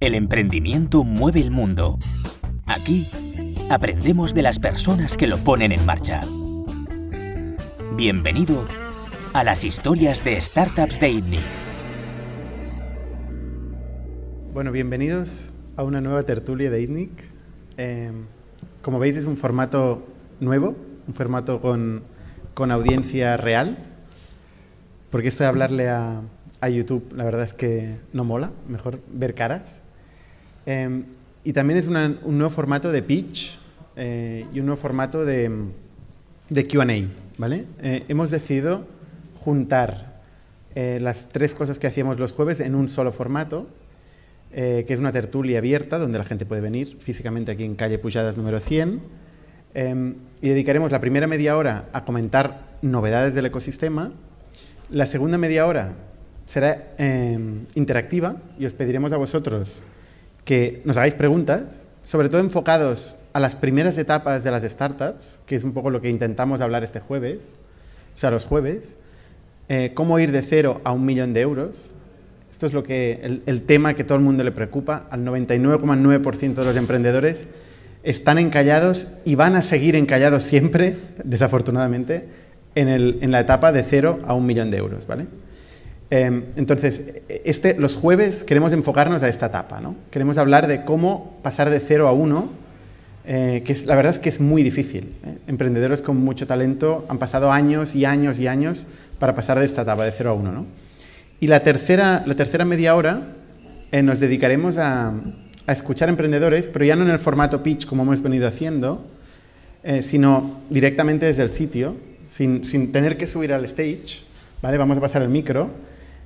El emprendimiento mueve el mundo. Aquí aprendemos de las personas que lo ponen en marcha. Bienvenido a las historias de Startups de ITNIC. Bueno, bienvenidos a una nueva tertulia de ITNIC. Eh, como veis es un formato nuevo, un formato con, con audiencia real, porque esto de hablarle a, a YouTube la verdad es que no mola, mejor ver caras. Em, y también es un nuevo formato de pitch eh, y un nuevo formato de, de QA. ¿vale? Eh, hemos decidido juntar eh, las tres cosas que hacíamos los jueves en un solo formato, que es una tertulia abierta donde la gente puede venir físicamente aquí en calle Pujadas número 100. Em, y dedicaremos la primera media hora a comentar novedades del ecosistema, la segunda media hora será em, interactiva y os pediremos a vosotros que nos hagáis preguntas, sobre todo enfocados a las primeras etapas de las startups, que es un poco lo que intentamos hablar este jueves, o sea, los jueves, eh, cómo ir de cero a un millón de euros. Esto es lo que, el, tema que todo el mundo le preocupa. Al 99,9% de los emprendedores están encallados y van a seguir encallados siempre, desafortunadamente, en, en la etapa de cero a un millón de euros, ¿vale? Em, entonces, este, los jueves queremos enfocarnos a esta etapa, ¿no? Queremos hablar de cómo pasar de 0 a 1, eh, que es, la verdad es que es muy difícil. ¿eh? Emprendedores con mucho talento han pasado años y años y años para pasar de esta etapa de 0 a 1, ¿no? Y la tercera, la tercera media hora eh, nos dedicaremos a, a, escuchar emprendedores, pero ya no en el formato pitch como hemos venido haciendo, sino directamente desde el sitio, sin, sin tener que subir al stage, ¿vale? Vamos a pasar el micro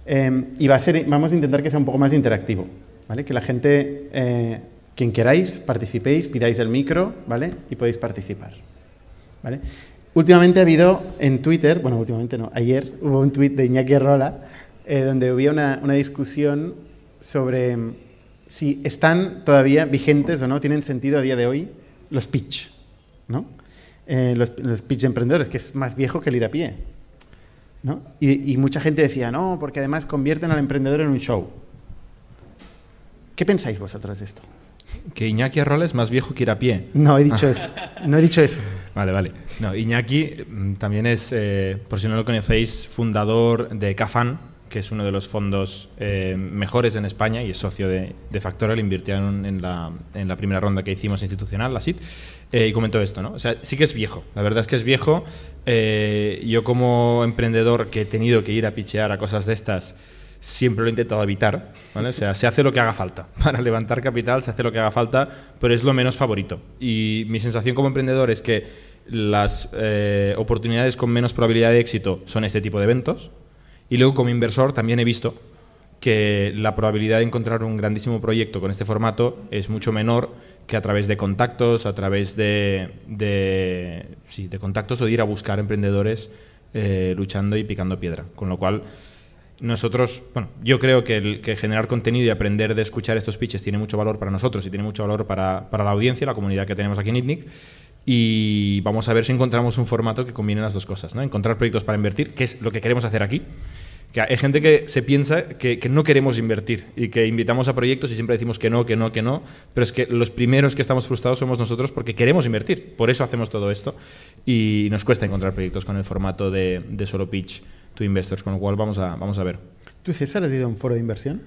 Em, y vamos a intentar que sea un poco más interactivo, ¿vale? Que la gente, eh, quien queráis, participéis, pidáis el micro, ¿vale? Y podéis participar, ¿vale? Últimamente ha habido en Twitter, bueno, últimamente no, ayer hubo un tweet de Iñaki Rola eh, donde había una, una, discusión sobre em, si están todavía vigentes o no, tienen sentido a día de hoy los pitch, ¿no? Eh, los, los pitch emprendedores, que es más viejo que el ir a pie, y, mucha gente decía, no, porque además convierten al emprendedor en un show. ¿Qué pensáis vosotros de esto? Que Iñaki Arrola es más viejo que ir a pie. No he dicho eso. No he dicho eso. Vale, vale. No, Iñaki mm, también es, eh, por si no lo conocéis, fundador de Cafan, que es uno de los fondos eh, mejores en España y es socio de, de Factorial, invirtieron en la, en la primera ronda que hicimos institucional, la SIT, eh, y comentó esto, ¿no? O sea, sí que es viejo, la verdad es que es viejo. Eh, yo como emprendedor que he tenido que ir a pichear a cosas de estas, siempre lo he intentado evitar. O sea, se hace lo que haga falta. Para levantar capital se hace lo que haga falta, pero es lo menos favorito. Y mi sensación como emprendedor es que las oportunidades con menos probabilidad de éxito son este tipo de eventos, y luego como inversor también he visto que la probabilidad de encontrar un grandísimo proyecto con este formato es mucho menor que a través de contactos, a través de, sí, de contactos o de ir a buscar emprendedores eh, luchando y picando piedra. Con lo cual, nosotros, bueno, yo creo que generar contenido y aprender de escuchar estos pitches tiene mucho valor para nosotros y tiene mucho valor para, para la audiencia, la comunidad que tenemos aquí en ITNIC. Y vamos a ver si encontramos un formato que combine las dos cosas, ¿no? Encontrar proyectos para invertir, que es lo que queremos hacer aquí que hay gente que se piensa que, no queremos invertir y que invitamos a proyectos y siempre decimos que no, que no, que no, pero es que los primeros que estamos frustrados somos nosotros porque queremos invertir, por eso hacemos todo esto y nos cuesta encontrar proyectos con el formato de, solo pitch to investors, con lo cual vamos a, vamos a ver. ¿Tú, César, has ido a un foro de inversión?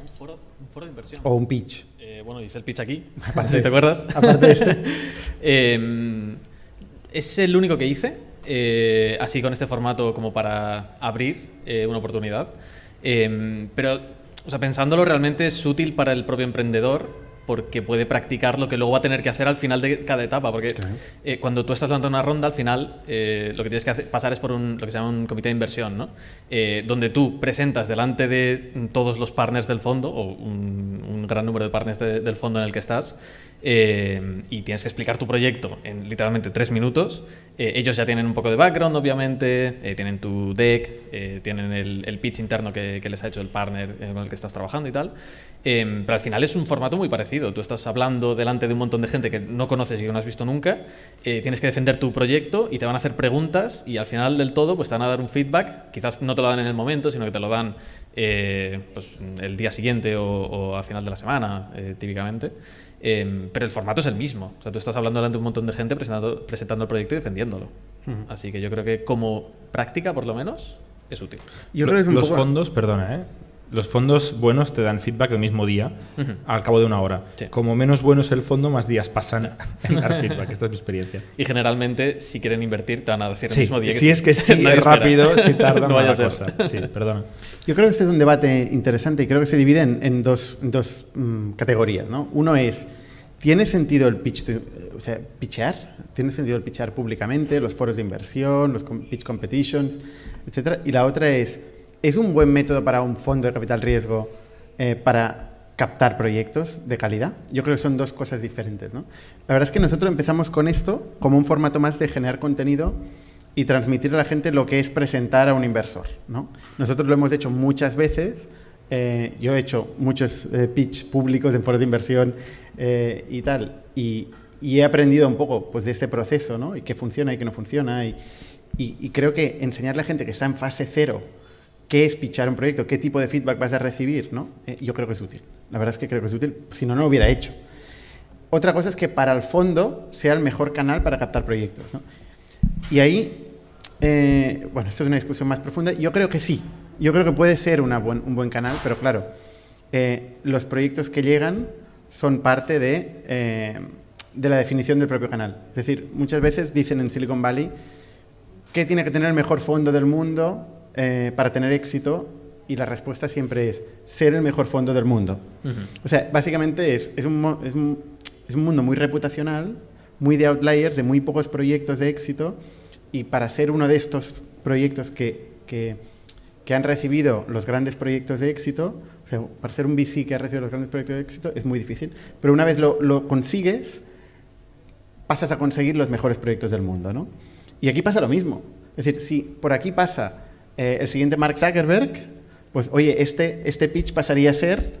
¿Un foro, un foro de inversión? ¿O un pitch? Eh, bueno, dice el pitch aquí, si te acuerdas. Aparte de este. Em, es el único que hice eh, así con este formato como para abrir eh, una oportunidad. Em, pero, o sea, pensándolo, realmente es útil para el propio emprendedor porque puede practicar lo que luego va a tener que hacer al final de cada etapa. Porque eh, cuando tú estás dando una ronda, al final lo que tienes que pasar es por un, lo que se llama un comité de inversión, ¿no? donde tú presentas delante de todos los partners del fondo, o un, gran número de partners del fondo en el que estás, eh, y tienes que explicar tu proyecto en literalmente tres minutos. Eh, ellos ya tienen un poco de background, obviamente, eh, tienen tu deck, tienen el, pitch interno que, les ha hecho el partner con el que estás trabajando y tal. Pero al final es un formato muy parecido. Tú estás hablando delante de un montón de gente que no conoces y que no has visto nunca. tienes que defender tu proyecto y te van a hacer preguntas y al final del todo pues te van a dar un feedback. Quizás no te lo dan en el momento, sino que te lo dan eh, pues, el día siguiente o, o, a final de la semana, eh, típicamente. Eh, pero el formato es el mismo. O sea, tú estás hablando delante de un montón de gente presentando, presentando el proyecto y defendiéndolo. Así que yo creo que como práctica, por lo menos, es útil. Yo creo que es un los poco- fondos, perdona, ¿eh? Los fondos buenos te dan feedback el mismo día, al cabo de una hora. Sí. Como menos bueno es el fondo, más días pasan en dar feedback. Esta es mi experiencia. Y generalmente, si quieren invertir, te van a decir el mismo día que si es que sí, es espera. rápido, si tarda, no vaya a cosa. Sí, perdona. Yo creo que este es un debate interesante y creo que se divide en, en dos, en dos, mm, categorías. ¿no? Uno es, ¿tiene sentido el pitch, to- o sea, pitchear? ¿Tiene sentido el pitchear públicamente, los foros de inversión, los com- pitch competitions, etcétera? Y la otra es, ¿es un buen método para un fondo de capital riesgo eh, para captar proyectos de calidad? Yo creo que son dos cosas diferentes. ¿no? La verdad es que nosotros empezamos con esto como un formato más de generar contenido y transmitir a la gente lo que es presentar a un inversor. ¿no? Nosotros lo hemos hecho muchas veces. eh, yo he hecho muchos eh, pitch públicos en foros de inversión eh, y tal. Y, he aprendido un poco pues, de este proceso, ¿no? Y qué funciona y qué no funciona. Y, y- creo que enseñarle a gente que está en fase cero qué es pitchar un proyecto, qué tipo de feedback vas a recibir, ¿no? Eh, yo creo que es útil. La verdad es que creo que es útil. Si no, no lo hubiera hecho. Otra cosa es que para el fondo sea el mejor canal para captar proyectos. ¿no? Y ahí, eh, bueno, esto es una discusión más profunda. Yo creo que sí. Yo creo que puede ser una un buen canal, pero claro, eh, los proyectos que llegan son parte de, de la definición del propio canal. Es decir, muchas veces dicen en Silicon Valley que tiene que tener el mejor fondo del mundo eh, para tener éxito y la respuesta siempre es ser el mejor fondo del mundo. O sea, básicamente es, es, un, es, un, es un mundo muy reputacional, muy de outliers, de muy pocos proyectos de éxito y para ser uno de estos proyectos que, que, que han recibido los grandes proyectos de éxito, o sea, para ser un VC que ha recibido los grandes proyectos de éxito es muy difícil, pero una vez lo, lo consigues, pasas a conseguir los mejores proyectos del mundo, ¿no? Y aquí pasa lo mismo. Es decir, si por aquí pasa eh, el siguiente Mark Zuckerberg, pues oye, este, este pitch pasaría a ser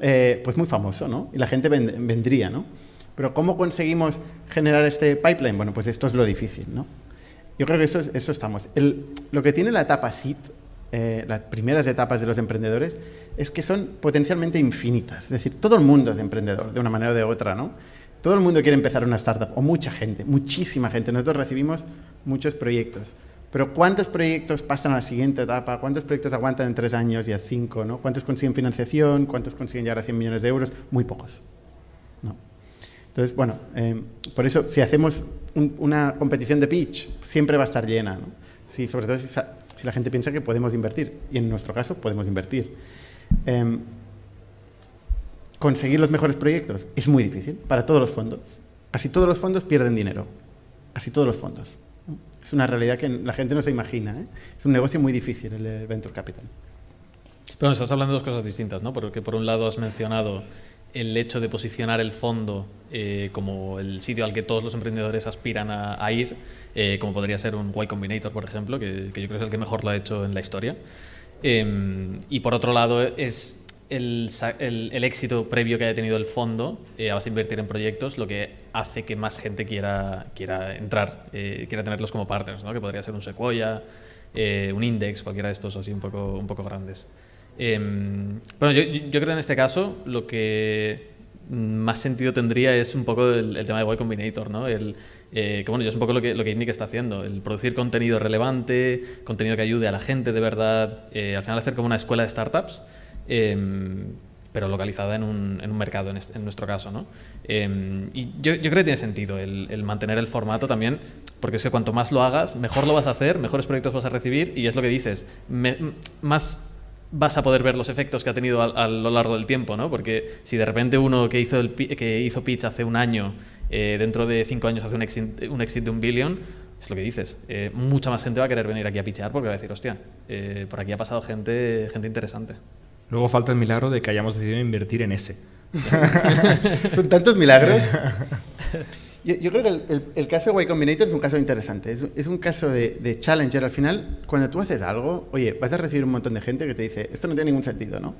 eh, pues muy famoso, ¿no? Y la gente ven- vendría, ¿no? Pero ¿cómo conseguimos generar este pipeline? Bueno, pues esto es lo difícil, ¿no? Yo creo que eso, es- eso estamos. Lo que tiene la etapa SIT, eh, las primeras etapas de los emprendedores, es que son potencialmente infinitas. Es decir, todo el mundo es emprendedor, de una manera o de otra, ¿no? Todo el mundo quiere empezar una startup, o mucha gente, muchísima gente. Nosotros recibimos muchos proyectos. Pero ¿cuántos proyectos pasan a la siguiente etapa? ¿Cuántos proyectos aguantan en tres años y a cinco? ¿no? ¿Cuántos consiguen financiación? ¿Cuántos consiguen llegar a 100 millones de euros? Muy pocos. ¿no? Entonces, bueno, eh, por eso si hacemos un- una competición de pitch, siempre va a estar llena. ¿no? Sí, sobre todo si, si la gente piensa que podemos invertir. Y en nuestro caso, podemos invertir. Em, conseguir los mejores proyectos es muy difícil para todos los fondos. Casi todos los fondos pierden dinero. Casi todos los fondos. Es una realidad que la gente no se imagina. ¿eh? Es un negocio muy difícil el Venture Capital. Pero estás hablando de dos cosas distintas, ¿no? Porque por un lado has mencionado el hecho de posicionar el fondo eh, como el sitio al que todos los emprendedores aspiran a, ir, eh, como podría ser un Y Combinator, por ejemplo, que, yo creo que es el que mejor lo ha hecho en la historia. Eh, y por otro lado es el, el- el éxito previo que haya tenido el fondo eh, a base de invertir en proyectos lo que hace que más gente quiera, quiera entrar, eh, quiera tenerlos como partners, ¿no? que podría ser un Sequoia, eh, un Index, cualquiera de estos así un poco, un poco grandes. Em, bueno, yo, yo creo que en este caso lo que más sentido tendría es un poco el, el tema de Y Combinator, ¿no? El, eh, que bueno, yo es un poco lo que, lo que Indic está haciendo, el producir contenido relevante, contenido que ayude a la gente de verdad, eh, al final hacer como una escuela de startups, em, pero localizada en un, mercado, en, nuestro caso, ¿no? Em, y yo, yo creo que tiene sentido el, mantener el formato también, porque es que cuanto más lo hagas, mejor lo vas a hacer, mejores proyectos vas a recibir, y es lo que dices, más vas a poder ver los efectos que ha tenido a, lo largo del tiempo, ¿no? Porque si de repente uno que hizo, el, que hizo pitch hace un año, eh, dentro de cinco años hace un exit, un exit de un billón, es lo que dices. eh, mucha más gente va a querer venir aquí a pitchear porque va a decir, hostia, eh, por aquí ha pasado gente, gente interesante. Luego falta el milagro de que hayamos decidido invertir en ese. Son tantos milagros. Yo, creo que el, caso de Y Combinator es un caso interesante. Es, un caso de, de challenger. Al final, cuando tú haces algo, oye, vas a recibir un montón de gente que te dice, esto no tiene ningún sentido, ¿no?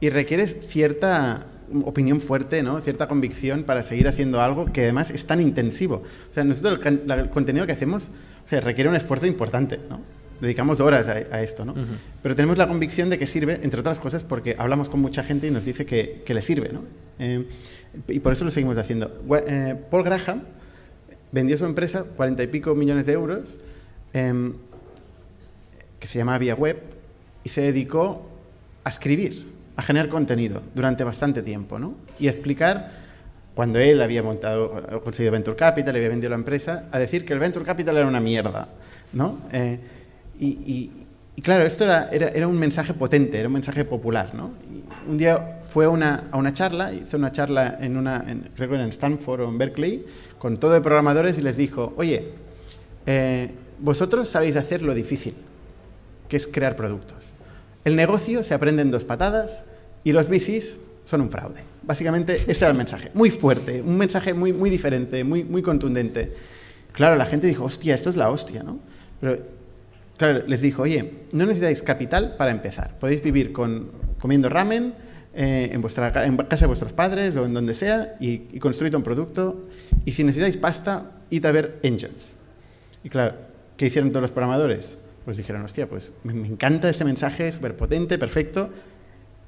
Y requieres cierta opinión fuerte, ¿no? Cierta convicción para seguir haciendo algo que además es tan intensivo. O sea, nosotros el, contenido que hacemos o requiere un esfuerzo importante, ¿no? Dedicamos horas a, esto, ¿no? Pero tenemos la convicción de que sirve, entre otras cosas, porque hablamos con mucha gente y nos dice que, que le sirve, ¿no? Eh, y por eso lo seguimos haciendo. Eh, Paul Graham vendió su empresa, cuarenta y pico millones de euros, em, que se llamaba Vía Web, y se dedicó a escribir, a generar contenido durante bastante tiempo, ¿no? Y a explicar, cuando él había montado, conseguido Venture Capital, había vendido la empresa, a decir que el Venture Capital era una mierda, ¿no? Y, claro, esto era, era, un mensaje potente, era un mensaje popular, ¿no? un día fue a una charla, hizo una charla en una, creo en Stanford o en Berkeley, con todo de programadores y les dijo, oye, eh, vosotros sabéis hacer lo difícil, que es crear productos. El negocio se aprende en dos patadas y los VCs son un fraude. Básicamente, este era el mensaje. Muy fuerte, un mensaje muy, muy diferente, muy, muy contundente. Claro, la gente dijo, hostia, esto es la hostia, ¿no? Pero, claro, les dijo, oye, no necesitáis capital para empezar. Podéis vivir con, comiendo ramen eh, en, vuestra, en casa de vuestros padres o en donde sea y, y construid un producto. Y si necesitáis pasta, id a ver engines. Y claro, ¿qué hicieron todos los programadores? Pues dijeron, hostia, pues me, encanta este mensaje, súper potente, perfecto.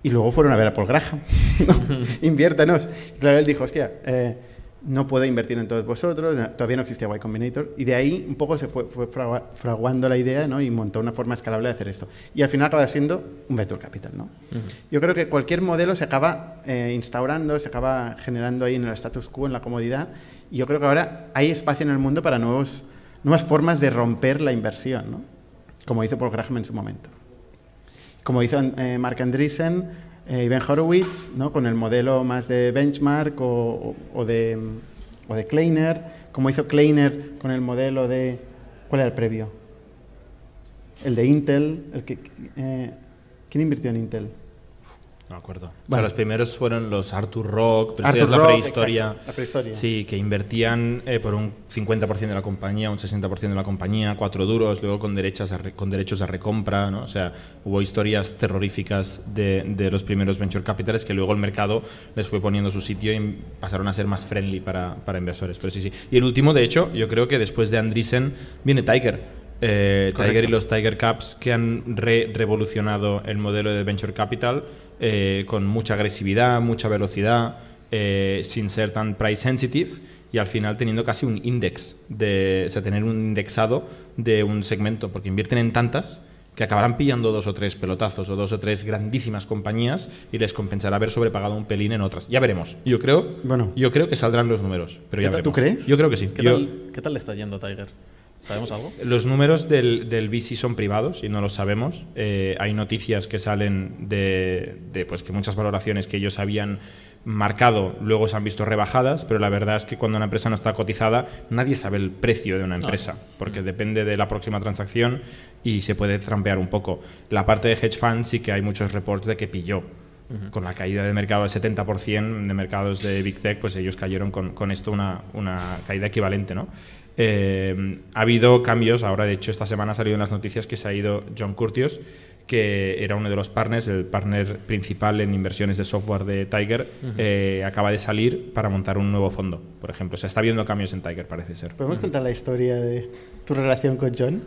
Y luego fueron a ver a Paul Graham. Inviértanos. Y claro, él dijo, hostia, eh, no puedo invertir en todos vosotros, todavía no existía Y Combinator, y de ahí un poco se fue, fraguando la idea ¿no? y montó una forma escalable de hacer esto. Y al final acaba siendo un Venture Capital. ¿no? Yo creo que cualquier modelo se acaba eh, instaurando, se acaba generando ahí en el status quo, en la comodidad, y yo creo que ahora hay espacio en el mundo para nuevos, nuevas formas de romper la inversión, ¿no? como hizo Paul Graham en su momento. Como hizo eh, Mark Andreessen, eh, Ben Horowitz, ¿no? con el modelo más de benchmark o, de, o de Kleiner, como hizo Kleiner con el modelo de... ¿Cuál era el previo? El de Intel. El que, eh, ¿Quién invirtió en Intel? No me acuerdo. O sea, los primeros fueron los Arthur Rock, pero Arthur es la Rock, prehistoria. la prehistoria. Sí, que invertían eh, por un 50% de la compañía, un 60% de la compañía, cuatro duros, luego con, derechas con derechos a recompra, ¿no? O sea, hubo historias terroríficas de, de, los primeros venture capitals que luego el mercado les fue poniendo su sitio y pasaron a ser más friendly para, para inversores. Pero sí, sí. Y el último, de hecho, yo creo que después de Andreessen viene Tiger. Eh, Tiger y los Tiger Caps que han re revolucionado el modelo de venture capital eh, con mucha agresividad, mucha velocidad, eh, sin ser tan price sensitive y al final teniendo casi un index, de, o sea, tener un indexado de un segmento, porque invierten en tantas que acabarán pillando dos o tres pelotazos o dos o tres grandísimas compañías y les compensará haber sobrepagado un pelín en otras. Ya veremos. Yo creo, bueno, yo creo que saldrán los números. Pero ya ¿Tú crees? Yo creo que sí. ¿Qué, tal, ¿Qué tal le está yendo Tiger? ¿Sabemos algo? Los números del, del VC son privados y no los sabemos. Eh, hay noticias que salen de, pues, que muchas valoraciones que ellos habían marcado luego se han visto rebajadas, pero la verdad es que cuando una empresa no está cotizada, nadie sabe el precio de una empresa, porque depende de la próxima transacción y se puede trampear un poco. La parte de hedge funds sí que hay muchos reports de que pilló. Con la caída del mercado del 70% de mercados de Big Tech, pues ellos cayeron con, con esto una, una caída equivalente, ¿no? Eh, ha habido cambios, ahora de hecho esta semana ha salido en las noticias que se ha ido John Curtius, que era uno de los partners, el partner principal en inversiones de software de Tiger, eh, acaba de salir para montar un nuevo fondo, por ejemplo. Se está viendo cambios en Tiger, parece ser. ¿Podemos contar la historia de tu relación con John?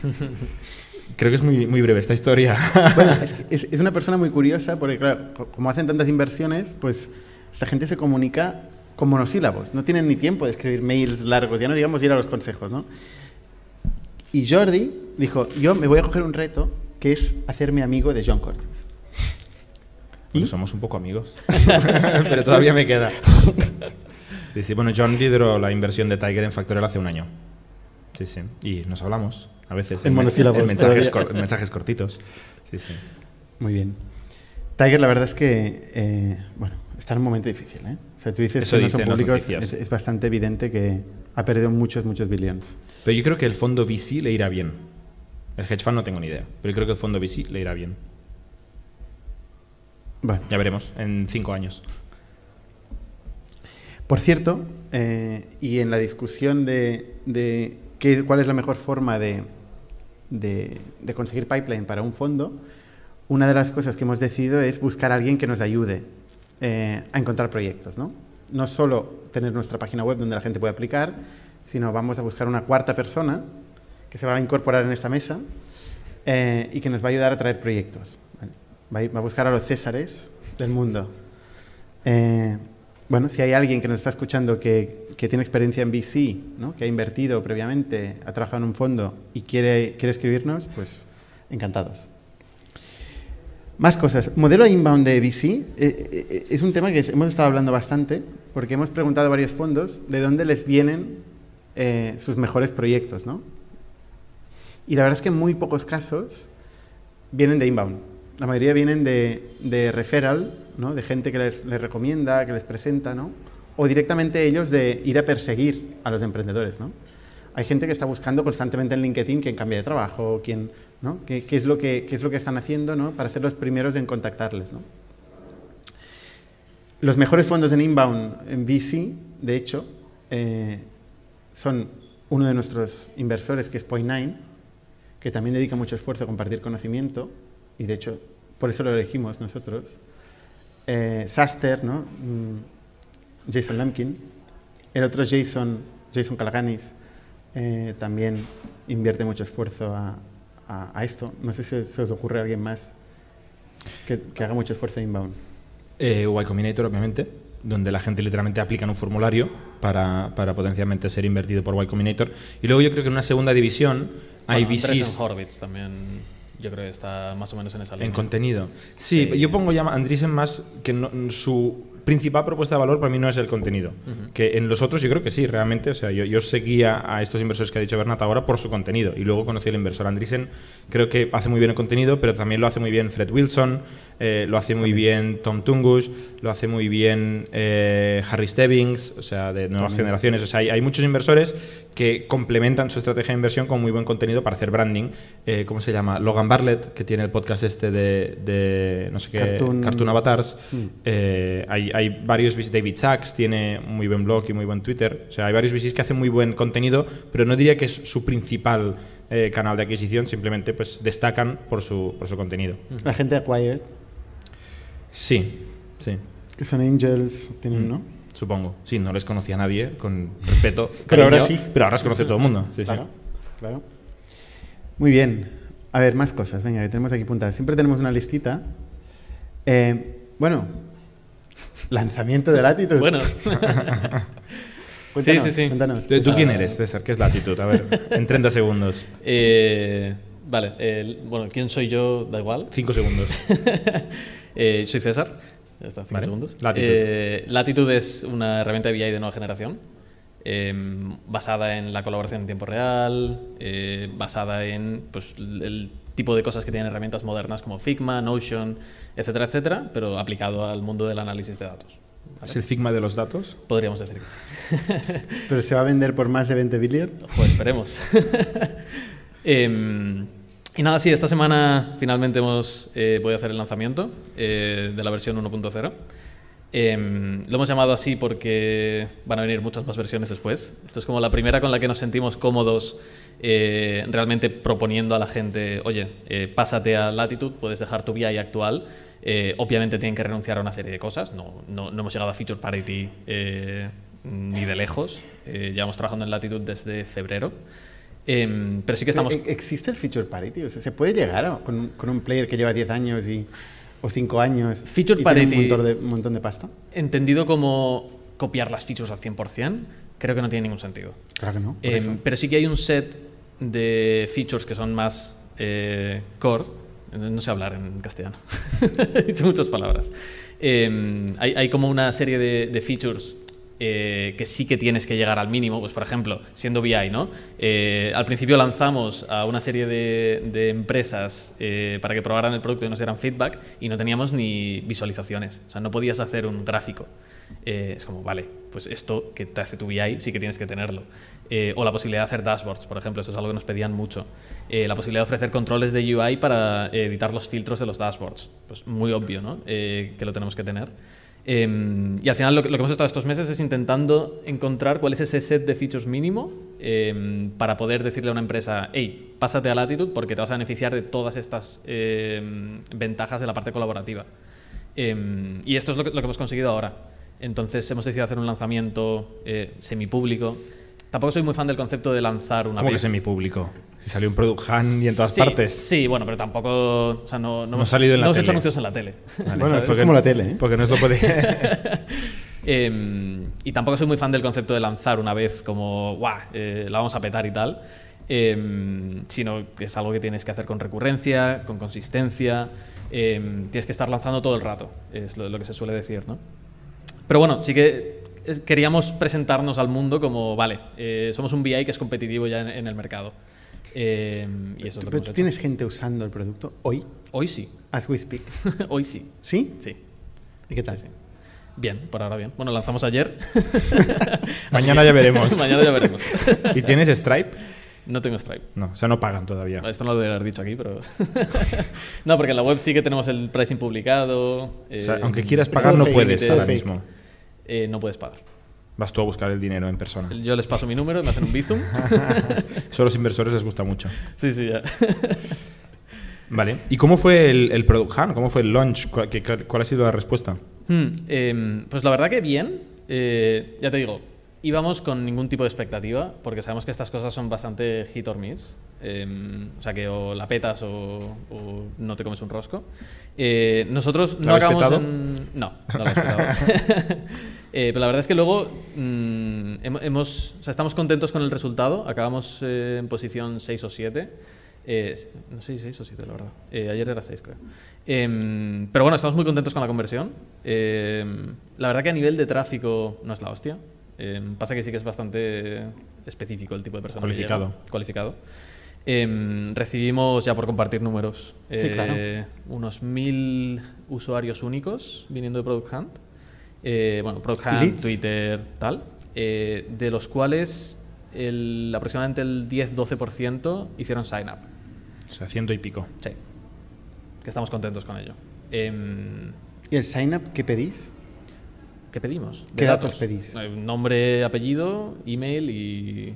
Creo que es muy, muy breve esta historia. bueno, es, es, una persona muy curiosa porque, claro, como hacen tantas inversiones, pues esta gente se comunica con monosílabos. No tienen ni tiempo de escribir mails largos, ya no digamos ir a los consejos, ¿no? Y Jordi dijo, yo me voy a coger un reto que es hacerme amigo de John Cortes. ¿Y? somos un poco amigos, pero todavía me queda. Sí, sí, bueno, John lideró la inversión de Tiger en Factorial hace un año. Sí, sí. Y nos hablamos a veces en, monosílabos. mensajes, mensajes, cortitos. Sí, sí. Muy bien. Tiger, la verdad es que, eh, bueno, está en un momento difícil, ¿eh? O sea, tú dices Eso que no son públicos, es, bastante evidente que ha perdido muchos, muchos billones. Pero yo creo que el fondo VC le irá bien. El hedge fund no tengo ni idea, pero yo creo que el fondo VC le irá bien. Bueno. Ya veremos, en cinco años. Por cierto, eh, y en la discusión de, de qué, cuál es la mejor forma de, de, de, conseguir pipeline para un fondo, una de las cosas que hemos decidido es buscar a alguien que nos ayude eh, a encontrar proyectos. ¿no? no solo tener nuestra página web donde la gente puede aplicar, sino vamos a buscar una cuarta persona que se va a incorporar en esta mesa eh, y que nos va a ayudar a traer proyectos. va a buscar a los césares del mundo. Eh, bueno, si hay alguien que nos está escuchando que, que tiene experiencia en VC, ¿no? que ha invertido previamente, ha trabajado en un fondo y quiere, quiere escribirnos, pues encantados. Más cosas. Modelo inbound de VC eh, eh, es un tema que hemos estado hablando bastante porque hemos preguntado a varios fondos de dónde les vienen eh, sus mejores proyectos, ¿no? Y la verdad es que en muy pocos casos vienen de inbound. La mayoría vienen de, de referral, ¿no? De gente que les, recomienda, que les presenta, ¿no? O directamente ellos de ir a perseguir a los emprendedores, ¿no? Hay gente que está buscando constantemente en LinkedIn quién cambia de trabajo, quién, ¿no? ¿Qué, es lo que, qué es lo que están haciendo, ¿no? Para ser los primeros en contactarles, ¿no? Los mejores fondos en inbound en VC, de hecho, eh, son uno de nuestros inversores, que es Point9, que también dedica mucho esfuerzo a compartir conocimiento, y de hecho, por eso lo elegimos nosotros. Eh, Saster, ¿no? Mm, Jason Lemkin. El otro Jason, Jason Calaganis, eh, también invierte mucho esfuerzo a, a- a esto. No sé si se os ocurre a alguien más que, que haga mucho esfuerzo en inbound. Eh, Y Combinator, obviamente, donde la gente literalmente aplica en un formulario para, para potencialmente ser invertido por Y Combinator. Y luego yo creo que en una segunda división hay Bueno, VCs Horowitz también, yo creo que está más o menos en esa línea. en contenido. Sí, Sí. yo pongo ya a Andreessen más que no- su principal propuesta de valor para mí no es el contenido. Que en los otros yo creo que sí, realmente. O sea, yo, yo seguía a estos inversores que ha dicho Bernat ahora por su contenido y luego conocí al inversor Andreessen. Creo que hace muy bien el contenido, pero también lo hace muy bien Fred Wilson, eh, lo hace muy bien Tom Tungush, lo hace muy bien eh, Harry Stebbings, o sea, de nuevas generaciones. O sea, hay, hay muchos inversores que complementan su estrategia de inversión con muy buen contenido para hacer branding. Eh, ¿Cómo se llama? Logan Bartlett, que tiene el podcast este de, de no sé qué, Cartoon- Cartoon, Avatars. Mm. Eh, hay, hay varios VCs, David Sachs tiene muy buen blog y muy buen Twitter. O sea, hay varios VCs que hacen muy buen contenido, pero no diría que es su principal eh, canal de adquisición, simplemente pues destacan por su, por su contenido. La gente de Acquired, Sí, sí. que son angels, tienen, Mm, ¿no? Supongo. Sí, no les conocía a nadie, con respeto. Pero ahora sí. Pero ahora os conoce todo el mundo. Sí, sí. Claro, claro. Muy bien. A ver, más cosas. Venga, que tenemos aquí puntadas. Siempre tenemos una listita. Eh, bueno, lanzamiento de Latitude. Bueno, Cuéntanos, sí, sí, sí. cuéntanos. ¿Tú, quién eres, César? ¿Qué es latitud? A ver, en 30 segundos. eh, vale, bueno, ¿quién soy yo? Da igual. 5 segundos. Eh, soy César. Ya está, cinco Vale. segundos. Latitude. Eh, Latitude es una herramienta de BI de nueva generación, eh, basada en la colaboración en tiempo real, eh, basada en pues, el el tipo de cosas que tienen herramientas modernas como Figma, Notion, etcétera, etcétera, pero aplicado al mundo del análisis de datos. ¿Es el Figma de los datos? Podríamos decir que sí. Pero se va a vender por más de 20 billion. Pues esperemos. Em, y nada, sí, esta semana finalmente hemos eh, podido hacer el lanzamiento eh, de la versión 1.0. Em, lo hemos llamado así porque van a venir muchas más versiones después. Esto es como la primera con la que nos sentimos cómodos eh, realmente proponiendo a la gente, oye, eh, pásate a Latitude, puedes dejar tu VI actual. Eh, obviamente tienen que renunciar a una serie de cosas. No, no, no hemos llegado a feature parity eh, ni de lejos. Eh, llevamos trabajando en Latitude desde febrero. Em, pero sí que estamos... Eh, ¿Existe el feature parity? O sea, ¿se puede llegar a- con, un- con un player que lleva 10 años y, o 5 años Feature y tiene parity- un montón, de, un montón de pasta? Entendido como copiar las features al 100%, creo que no tiene ningún sentido. Claro que no. Em, pero sí que hay un set de features que son más eh, core. No sé hablar en castellano. He dicho muchas palabras. Em, hay, hay como una serie de, de features eh, que sí que tienes que llegar al mínimo. Pues, por ejemplo, siendo BI, ¿no? Eh, al principio lanzamos a una serie de, de empresas eh, para que probaran el producto y nos dieran feedback y no teníamos ni visualizaciones. O sea, no podías hacer un gráfico. Eh, es como, vale, pues esto que te hace tu BI sí que tienes que tenerlo. Eh, o la posibilidad de hacer dashboards, por ejemplo, eso es algo que nos pedían mucho. Eh, la posibilidad de ofrecer controles de UI para editar los filtros de los dashboards. Pues muy obvio, ¿no? Que lo tenemos que tener. Eh, y al final lo que, lo que hemos estado estos meses es intentando encontrar cuál es ese set de features mínimo eh, para poder decirle a una empresa, hey, pásate a Latitude porque te vas a beneficiar de todas estas eh, ventajas de la parte colaborativa. Y esto es lo que, lo que hemos conseguido ahora. Entonces hemos decidido hacer un lanzamiento eh, semipúblico. Tampoco soy muy fan del concepto de lanzar una ¿Cómo que vez. Salió un Product Hunt y en todas Sí, partes. Sí, bueno, pero tampoco. O sea, no, No ha salido en la no hemos tele. hecho anuncios en la tele. Bueno, esto es como la tele, ¿eh? Porque no os lo podéis. Eh, y tampoco soy muy fan del concepto de lanzar una vez como, guau, eh, la vamos a petar y tal. Eh, sino que es algo que tienes que hacer con recurrencia, con consistencia. eh, tienes que estar lanzando todo el rato, es lo, lo que se suele decir, ¿no? Pero bueno, sí que queríamos presentarnos al mundo como, vale, eh, somos un BI que es competitivo ya en, en el mercado. Eh, y eso es lo que Pero tú tienes gente usando el producto hoy, Hoy sí, as we speak. hoy sí, ¿Sí? sí. ¿Y qué tal? Sí, sí. Bien, por ahora bien. Bueno, lanzamos ayer. Mañana ya veremos. Mañana ya veremos. ¿Y tienes Stripe? No tengo Stripe. No, o sea, no pagan todavía. Esto no lo debería haber dicho aquí, pero. no, porque en la web sí que tenemos el pricing publicado. O sea, eh, aunque quieras pagar, no puedes ahora mismo. eh, no puedes pagar. Vas tú a buscar el dinero en persona. Yo les paso mi número, me hacen un bizum. Eso a los inversores les gusta mucho. sí, sí, ya. Vale. ¿Y cómo fue el, el Product Hunt? ¿Cómo fue el launch? ¿Cuál, qué- cuál ha sido la respuesta? Hmm, em, pues la verdad que bien. Eh, ya te digo, íbamos con ningún tipo de expectativa, porque sabemos que estas cosas son bastante hit or miss. Em, o sea, que o la petas o, o no te comes un rosco. Eh, nosotros ¿Lo no acabamos en... No, no lo petado. Eh, pero la verdad es que luego mm, hem- hemos, o sea, estamos contentos con el resultado. Acabamos eh, en posición 6 o 7. Eh, no sé si 6 o 7, la verdad. Eh, ayer era 6, creo. Em, pero bueno, estamos muy contentos con la conversión. Em, la verdad que a nivel de tráfico no es la hostia. Em, pasa que sí que es bastante específico el tipo de persona. que Cualificado. llega. Cualificado. Em, recibimos, ya por compartir números, Sí, claro. eh, unos mil usuarios únicos viniendo de Product Hunt. Eh, bueno, Leads. Twitter, tal. eh, de los cuales el, aproximadamente el 10-12% hicieron sign up. O sea, ciento y pico. Sí. Que estamos contentos con ello. Em, ¿Y el sign up qué pedís? ¿Qué pedimos? ¿Qué datos pedís? Eh, Nombre, apellido, email y,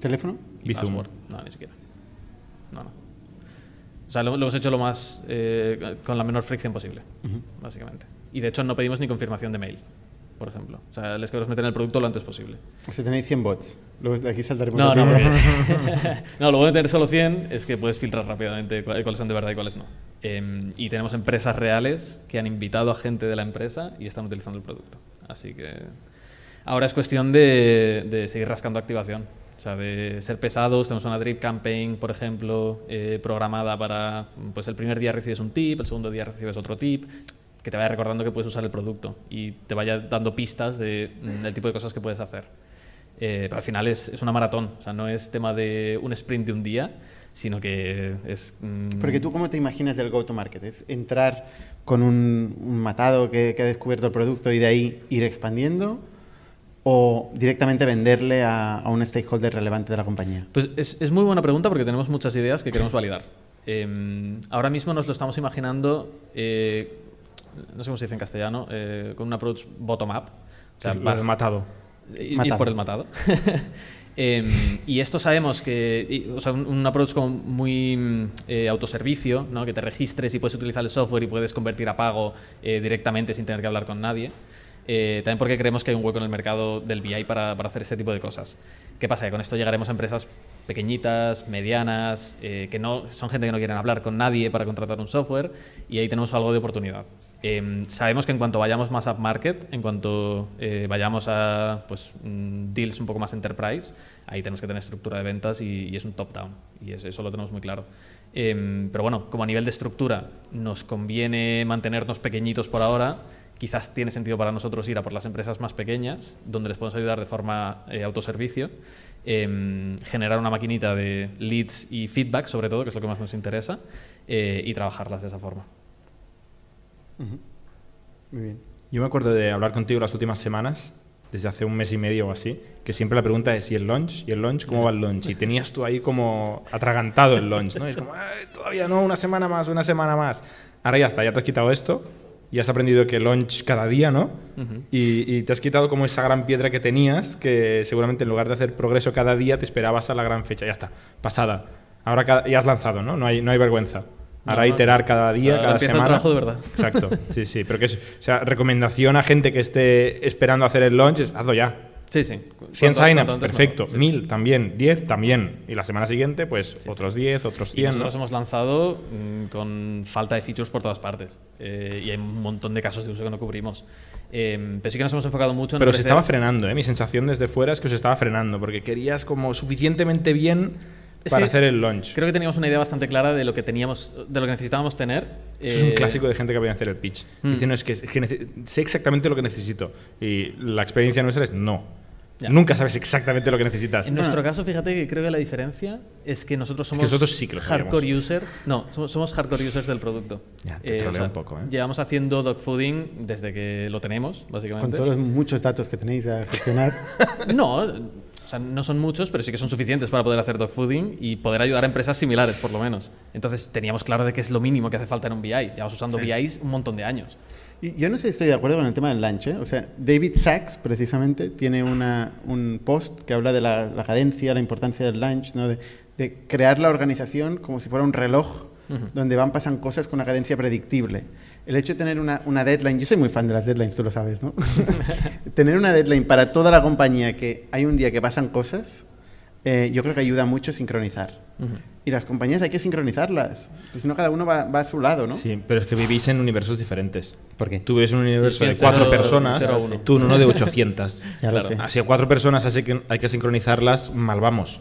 ¿Teléfono? y password. No, ni siquiera. No, no. O sea, lo, lo hemos hecho lo más. eh, con la menor fricción posible, básicamente. Y de hecho, no pedimos ni confirmación de mail, por ejemplo. O sea, les queremos meter en el producto lo antes posible. O sea, tenéis 100 bots. Luego de aquí saltaremos No, no, porque- no, lo bueno de tener solo 100 es que puedes filtrar rápidamente cu- cuáles son de verdad y cuáles no. Em, y tenemos empresas reales que han invitado a gente de la empresa y están utilizando el producto. Así que ahora es cuestión de, de seguir rascando activación. O sea, de ser pesados. Tenemos una drip campaign, por ejemplo, eh, programada para, pues el primer día recibes un tip, el segundo día recibes otro tip, que te vaya recordando que puedes usar el producto y te vaya dando pistas de, mm, del tipo de cosas que puedes hacer. Eh, pero al final es, es una maratón, o sea, no es tema de un sprint de un día, sino que es... mm, Porque tú, ¿cómo te imaginas del go-to-market? ¿Es entrar con un, un matado que, que ha descubierto el producto y de ahí ir expandiendo? ¿O directamente venderle a, a un stakeholder relevante de la compañía? Pues es, es muy buena pregunta porque tenemos muchas ideas que queremos validar. Eh, ahora mismo nos lo estamos imaginando, eh, no sé cómo se dice en castellano, eh, con un approach bottom-up. O sea, Lo vas- del matado. Ir Matado. por el matado. Em, y esto sabemos que, y- o sea, un, un approach como muy mm, eh, autoservicio, ¿no? que te registres y puedes utilizar el software y puedes convertir a pago eh, directamente sin tener que hablar con nadie. Eh, también porque creemos que hay un hueco en el mercado del BI para, para hacer este tipo de cosas. ¿Qué pasa? Que con esto llegaremos a empresas pequeñitas, medianas, eh, que no son gente que no quieren hablar con nadie para contratar un software y ahí tenemos algo de oportunidad. Eh, sabemos que en cuanto vayamos más up market, en cuanto eh, vayamos a pues, mm, deals un poco más enterprise, ahí tenemos que tener estructura de ventas y, es un top-down. Y eso, lo tenemos muy claro. Eh, pero bueno, como a nivel de estructura nos conviene mantenernos pequeñitos por ahora, quizás tiene sentido para nosotros ir a por las empresas más pequeñas, donde les podemos ayudar de forma eh, autoservicio, eh, generar una maquinita de leads y feedback, sobre todo, que es lo que más nos interesa, eh, y trabajarlas de esa forma. Muy bien. Yo me acuerdo de hablar contigo las últimas semanas, desde hace un mes y medio o así, que siempre la pregunta es, ¿y el launch? ¿Y el launch? ¿Cómo va el launch? Y tenías tú ahí como atragantado el launch, ¿no? Y es como, "Ay, todavía no, una semana más, una semana más. Ahora ya está, ya te has quitado esto y has aprendido que launch cada día, ¿no? Y, y te has quitado como esa gran piedra que tenías, que seguramente en lugar de hacer progreso cada día, te esperabas a la gran fecha. Ya está, pasada. Ahora ya has lanzado, ¿no? No hay, no hay vergüenza. Ahora No, no. iterar cada día, Ahora cada empieza el semana. trabajo de verdad. Exacto, sí, sí. Pero que es, o sea, recomendación a gente que esté esperando hacer el launch es hazlo ya. Sí, sí. 100 Cuanto- signups, perfecto. mejor, sí. 1000 también, 10 también. Y la semana siguiente, pues otros 10, otros Y 100. ¿no? nosotros hemos lanzado mm, con falta de features por todas partes. Eh, y hay un montón de casos de uso que no cubrimos. Eh, pero sí que nos hemos enfocado mucho en Pero se estaba frenando, ¿eh? Mi sensación desde fuera es que os estaba frenando, porque querías como suficientemente bien Es para que hacer el launch. Creo que teníamos una idea bastante clara de lo que teníamos, de lo que necesitábamos tener. Eso es un Eh, clásico de gente que viene a hacer el pitch. Mm. Dice, no, es que, es que sé exactamente lo que necesito. Y la experiencia nuestra es no. Ya. Nunca sabes exactamente lo que necesitas. En nuestro caso, fíjate que creo que la diferencia es que nosotros somos nosotros sí que lo sabíamos. hardcore users. No, somos, somos hardcore users del producto. Ya, te troleo un poco, ¿eh? Llevamos haciendo dogfooding desde que lo tenemos, básicamente. Con todos los muchos datos que tenéis a gestionar. No, o sea, no son muchos, pero sí que son suficientes para poder hacer dogfooding y poder ayudar a empresas similares, por lo menos. Entonces teníamos claro de que es lo mínimo que hace falta en un BI. Llevamos usando BIs un montón de años. Y Yo no sé si estoy de acuerdo con el tema del lunch. ¿eh? O sea, David Sachs, precisamente, tiene una, un post que habla de la, la cadencia, la importancia del lunch, ¿no? de, de crear la organización como si fuera un reloj donde van, pasan cosas con una cadencia predictible. El hecho de tener una, una deadline, yo soy muy fan de las deadlines, tú lo sabes, ¿no? tener una deadline para toda la compañía que hay un día que pasan cosas, eh, yo creo que ayuda mucho a sincronizar. Y las compañías hay que sincronizarlas, pues si no cada uno va, va a su lado, ¿no? Sí, pero es que vivís en universos diferentes. ¿Por qué? Tú vives en un universo Sí, de cuatro cero- personas, cero uno. tú en uno de 800. Ya lo Claro. sé. Así a cuatro personas así que hay que sincronizarlas, mal vamos.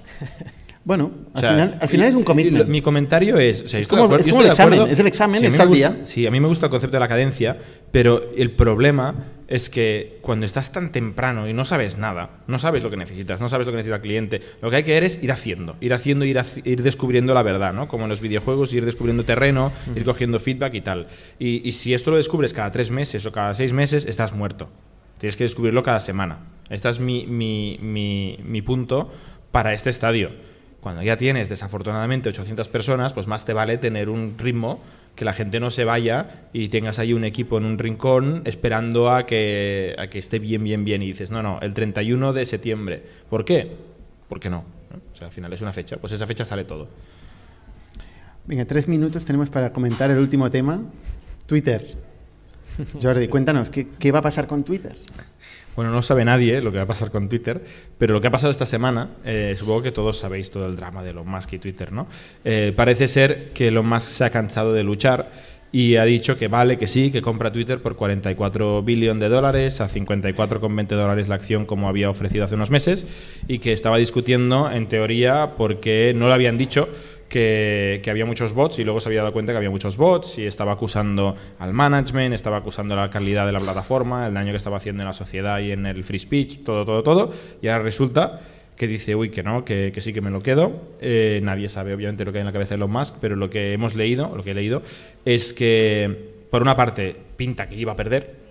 Bueno, al, O sea, final, al final es un commitment. Mi comentario es. o sea, Es como- acuerdo- es el de acuerdo- examen, es el examen, está al día. Sí, a mí me gusta el concepto de la cadencia, pero el problema es que cuando estás tan temprano y no sabes nada, no sabes lo que necesitas, no sabes lo que necesita el cliente, lo que hay que hacer es ir haciendo, ir haciendo, ir, haci- ir descubriendo la verdad, ¿no? Como en los videojuegos, ir descubriendo terreno, ir cogiendo feedback y tal. Y, y si esto lo descubres cada tres meses o cada seis meses, estás muerto. Tienes que descubrirlo cada semana. Este es mi, mi, mi, mi punto para este estadio. Cuando ya tienes, desafortunadamente, 800 personas, pues más te vale tener un ritmo que la gente no se vaya y tengas ahí un equipo en un rincón esperando a que, a que esté bien, bien, bien. Y dices, no, no, el 31 de septiembre. ¿Por qué? Porque no. ¿no? O sea, al final es una fecha. Pues esa fecha sale todo. Venga, tres minutos tenemos para comentar el último tema. Twitter. Jordi, cuéntanos, ¿qué, qué va a pasar con Twitter? Bueno, no sabe nadie lo que va a pasar con Twitter, pero lo que ha pasado esta semana, eh, supongo que todos sabéis todo el drama de Elon Musk y Twitter, ¿no? Eh, parece ser que Elon Musk se ha cansado de luchar y ha dicho que vale, que sí, que compra Twitter por 44 billones de dólares, a 54,20 dólares la acción como había ofrecido hace unos meses, y que estaba discutiendo, en teoría, porque no le habían dicho que, había muchos bots y luego se había dado cuenta que había muchos bots y estaba acusando al management, estaba acusando la calidad de la plataforma, el daño que estaba haciendo en la sociedad y en el free speech, todo, todo, todo. Y ahora resulta que dice, uy, que no, que, que sí que me lo quedo. Eh, nadie sabe obviamente lo que hay en la cabeza de Elon Musk, pero lo que hemos leído, lo que he leído, es que por una parte pinta que iba a perder,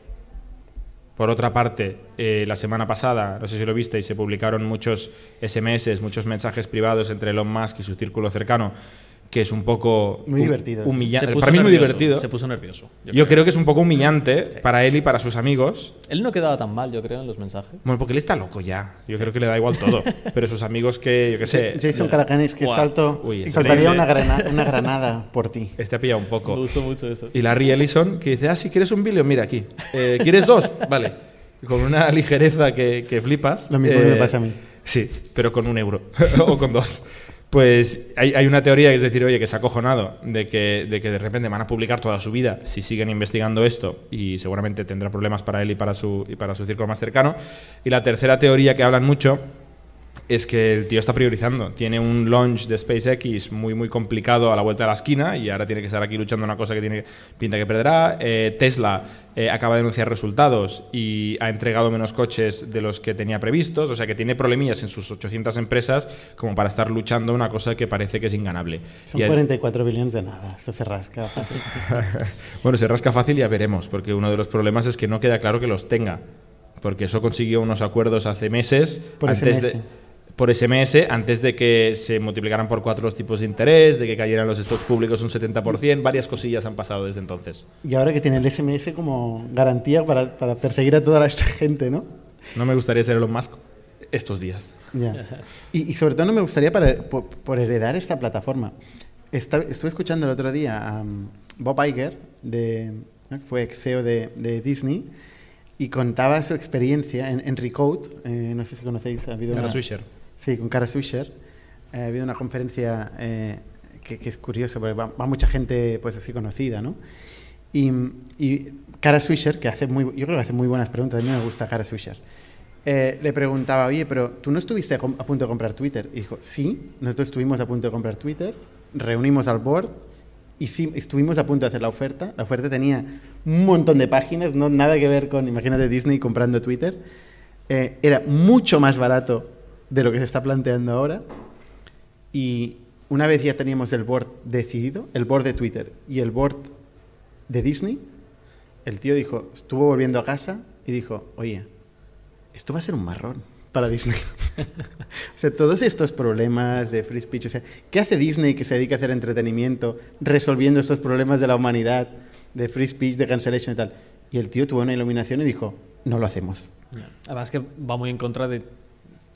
por otra parte, eh, la semana pasada, no sé si lo visteis, se publicaron muchos SMS, muchos mensajes privados entre Elon Musk y su círculo cercano, que es un poco Muy divertidos. humillante. Para mí es muy divertido. Se puso nervioso. Yo creo que es un poco humillante para él y para sus amigos. Él no quedaba tan mal, yo creo, en los mensajes. Bueno, porque él está loco ya. Yo creo que le da igual todo. Pero sus amigos que, yo qué sé, Jason Caracanis, que Guau. salto, Uy, saltaría una, grana- una granada por ti. este ha pillado un poco. Me gustó mucho eso. Y Larry Ellison, que dice, ah, si quieres un billón, mira aquí. Eh, ¿Quieres dos? Vale. Con una ligereza que, que flipas. Lo mismo que me pasa a mí. Sí, pero con un euro. o con dos. Pues hay, una teoría que es decir, oye, que se ha acojonado de que, de que de repente van a publicar toda su vida si siguen investigando esto y seguramente tendrá problemas para él y para su, y para su círculo más cercano. Y la tercera teoría que hablan mucho es que el tío está priorizando. Tiene un launch de SpaceX muy, muy complicado a la vuelta de la esquina y ahora tiene que estar aquí luchando una cosa que tiene pinta que perderá. Eh, Tesla eh, acaba de anunciar resultados y ha entregado menos coches de los que tenía previstos. O sea que tiene problemillas en sus 800 empresas como para estar luchando una cosa que parece que es inganable. Son Y a- 44 billones de nada. Esto se rasca. fácil. bueno, se rasca fácil, ya veremos, porque uno de los problemas es que no queda claro que los tenga. Porque eso consiguió unos acuerdos hace meses. Por antes. De, por SMS, antes de que se multiplicaran por cuatro los tipos de interés, de que cayeran los stocks públicos un 70%, varias cosillas han pasado desde entonces. Y ahora que tiene el SMS como garantía para, para perseguir a toda esta gente, ¿no? No me gustaría ser Elon Musk estos días. Y, y sobre todo no me gustaría para- por, por heredar esta plataforma. Esta- estuve escuchando el otro día a um, Bob Iger, de, ¿no? que fue ex CEO de, de Disney, y contaba su experiencia en, en Recode, eh, no sé si conocéis, ha habido Cara una- Swisher. Sí, con Cara Swisher. Eh, ha habido una conferencia eh, que, es curiosa, porque va, mucha gente pues así conocida, ¿no? Y, y Cara Swisher, que hace muy, yo creo que hace muy buenas preguntas, a mí me gusta Cara Swisher, eh, le preguntaba, oye, pero tú no estuviste a punto de comprar Twitter. Y dijo, sí, nosotros estuvimos a punto de comprar Twitter, reunimos al board, y sí, estuvimos a punto de hacer la oferta. La oferta tenía un montón de páginas, no nada que ver con, imagínate, Disney comprando Twitter. Eh, era mucho más barato de lo que se está planteando ahora. Y una vez ya teníamos el board decidido, el board de Twitter y el board de Disney, el tío dijo, estuvo volviendo a casa y dijo, oye, esto va a ser un marrón para Disney. o sea, todos estos problemas de free speech, o sea, ¿qué hace Disney que se dedica a hacer entretenimiento resolviendo estos problemas de la humanidad, de free speech, de cancellation y tal? Y el tío tuvo una iluminación y dijo, no lo hacemos. Además que va muy en contra de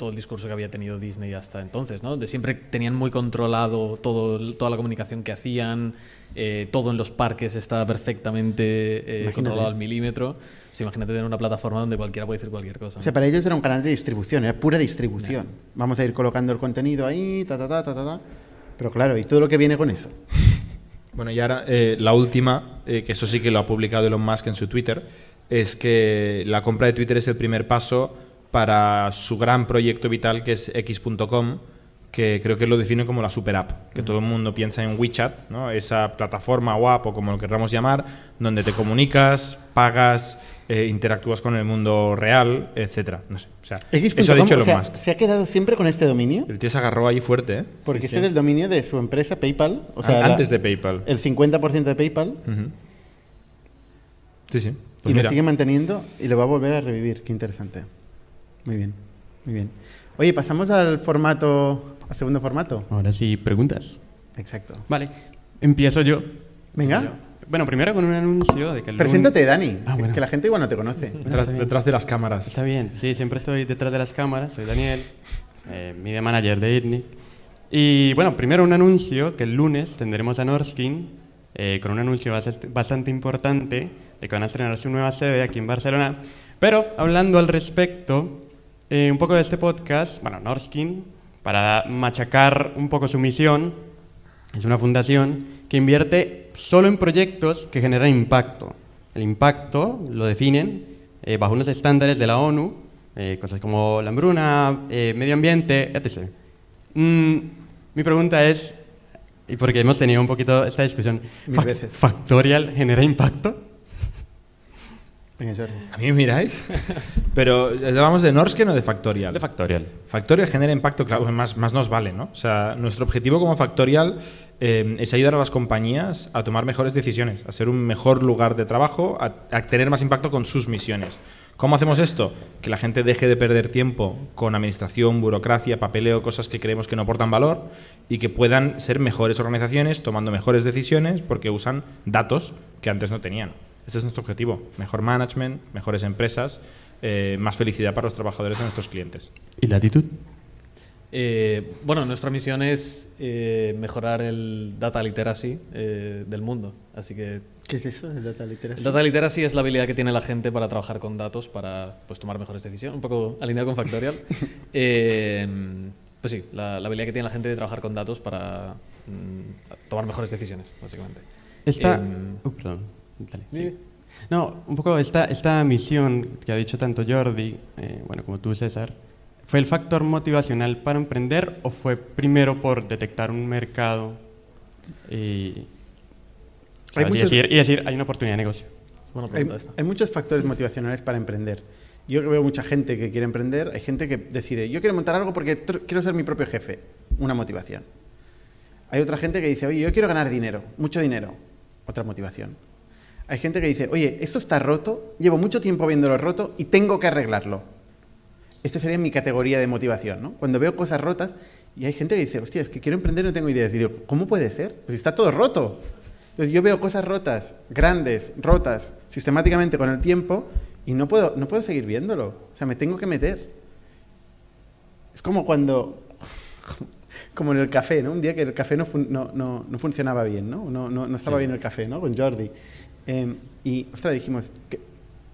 todo el discurso que había tenido Disney hasta entonces, ¿no? De siempre tenían muy controlado todo, toda la comunicación que hacían, eh, todo en los parques estaba perfectamente eh, controlado al milímetro. O sea, imagínate tener una plataforma donde cualquiera puede decir cualquier cosa. O sea, para ellos era un canal de distribución, era pura distribución. Vamos a ir colocando el contenido ahí, ta, ta, ta, ta, ta, ta. Pero claro, ¿y todo lo que viene con eso? Bueno, y ahora eh, la última, eh, que eso sí que lo ha publicado Elon Musk en su Twitter, es que la compra de Twitter es el primer paso para su gran proyecto vital que es X.com, que creo que lo define como la super app, que todo el mundo piensa en WeChat, ¿no? esa plataforma o app o como lo querramos llamar, donde te comunicas, pagas, eh, interactúas con el mundo real, etcétera. No sé, o sea, X.com, eso ha dicho o Elon sea, Musk. se ha quedado siempre con este dominio, El tío se agarró ahí fuerte, ¿eh? porque Sí, este sí. es el dominio de su empresa PayPal, o sea, la- antes de PayPal. el 50% de PayPal. Sí, sí. Pues y lo mira. sigue manteniendo y lo va a volver a revivir. Qué interesante. Muy bien, muy bien. Oye, pasamos al formato, al segundo formato. Ahora sí, preguntas. Exacto. Vale, empiezo yo. Venga, Bueno, primero con un anuncio de que el preséntate, Dani, Ah, que- bueno. que la gente igual no te conoce. Detrás, detrás de las cámaras. Está bien, sí, siempre estoy detrás de las cámaras. Soy Daniel, eh, media manager de ITNIC. Y bueno, primero un anuncio que el lunes tendremos a Norskin eh, con un anuncio bastante, bastante importante de que van a estrenar su nueva sede aquí en Barcelona. Pero hablando al respecto, eh, un poco de este podcast, bueno, Norskin, para machacar un poco su misión, es una fundación que invierte solo en proyectos que generan impacto. El impacto lo definen eh, bajo unos estándares de la ONU, eh, cosas como la hambruna, eh, medio ambiente, etc. Mm, mi pregunta es, y porque hemos tenido un poquito esta discusión, ¿Fac- veces. ¿Factorial genera impacto? ¿A mí me miráis? Pero, ¿hablamos de Norsken o de Factorial? De Factorial. Factorial genera impacto, claro, más, más nos vale, ¿no? O sea, nuestro objetivo como Factorial eh, es ayudar a las compañías a tomar mejores decisiones, a ser un mejor lugar de trabajo, a, a tener más impacto con sus misiones. ¿Cómo hacemos esto? Que la gente deje de perder tiempo con administración, burocracia, papeleo, cosas que creemos que no aportan valor y que puedan ser mejores organizaciones tomando mejores decisiones porque usan datos que antes no tenían. Ese es nuestro objetivo. Mejor management, mejores empresas, eh, más felicidad para los trabajadores de nuestros clientes. ¿Y latitud? Eh, bueno, nuestra misión es eh, mejorar el data literacy eh, del mundo. Así que ¿Qué es eso del data literacy? el data literacy es la habilidad que tiene la gente para trabajar con datos para pues, tomar mejores decisiones. Un poco alineado con Factorial. Eh, pues sí, la, la habilidad que tiene la gente de trabajar con datos para mm, tomar mejores decisiones, básicamente. Esta... Em. Dale, Dime. sí. No, un poco esta, esta misión que ha dicho tanto Jordi, eh, bueno, como tú, César, ¿fue el factor motivacional para emprender o fue primero por detectar un mercado y, Hay y decir, y decir, hay una oportunidad de negocio? buena Hay, hay muchos factores motivacionales para emprender. Yo veo mucha gente que quiere emprender, hay gente que decide, yo quiero montar algo porque quiero ser mi propio jefe, una motivación. Hay otra gente que dice, oye, yo quiero ganar dinero, mucho dinero, otra motivación. Hay gente que dice, oye, esto está roto, llevo mucho tiempo viéndolo roto y tengo que arreglarlo. Esta sería mi categoría de motivación, ¿no? Cuando veo cosas rotas y hay gente que dice, hostia, es que quiero emprender y no tengo ideas. Y digo, ¿cómo puede ser? Pues está todo roto. Entonces yo veo cosas rotas, grandes, rotas, sistemáticamente con el tiempo y no puedo, no puedo seguir viéndolo. O sea, me tengo que meter. Es como cuando, como en el café, ¿no? Un día que el café no, fun- no, no- no funcionaba bien, ¿no? No, no, no estaba bien el café, ¿no? Con Jordi. Eh, y, ostras, dijimos, que,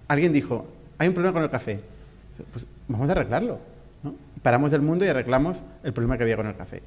alguien dijo, hay un problema con el café. Pues vamos a arreglarlo. ¿no? Paramos del mundo y arreglamos el problema que había con el café.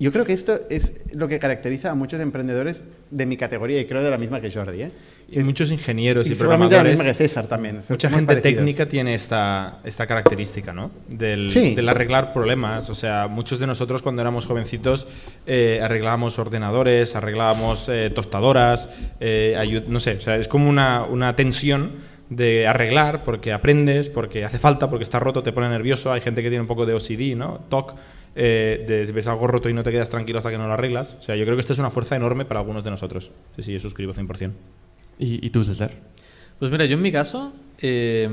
Yo creo que esto es lo que caracteriza a muchos emprendedores de mi categoría y creo de la misma que Jordi. ¿eh? Y muchos ingenieros y, y seguramente la programadores. misma que César también. Mucha gente parecidos. técnica tiene esta, esta característica, ¿no? Del, Sí. del arreglar problemas. O sea, muchos de nosotros cuando éramos jovencitos eh, arreglábamos ordenadores, arreglábamos eh, tostadoras, eh, no sé, o sea, es como una, una tensión de arreglar porque aprendes, porque hace falta, porque está roto, te pone nervioso. Hay gente que tiene un poco de OCD, ¿no? TOC, eh, de ves algo roto y no te quedas tranquilo hasta que no lo arreglas. O sea, yo creo que esto es una fuerza enorme para algunos de nosotros. Sí, sí, yo suscribo 100%. ¿Y, y tú, César? Pues mira, yo en mi caso eh,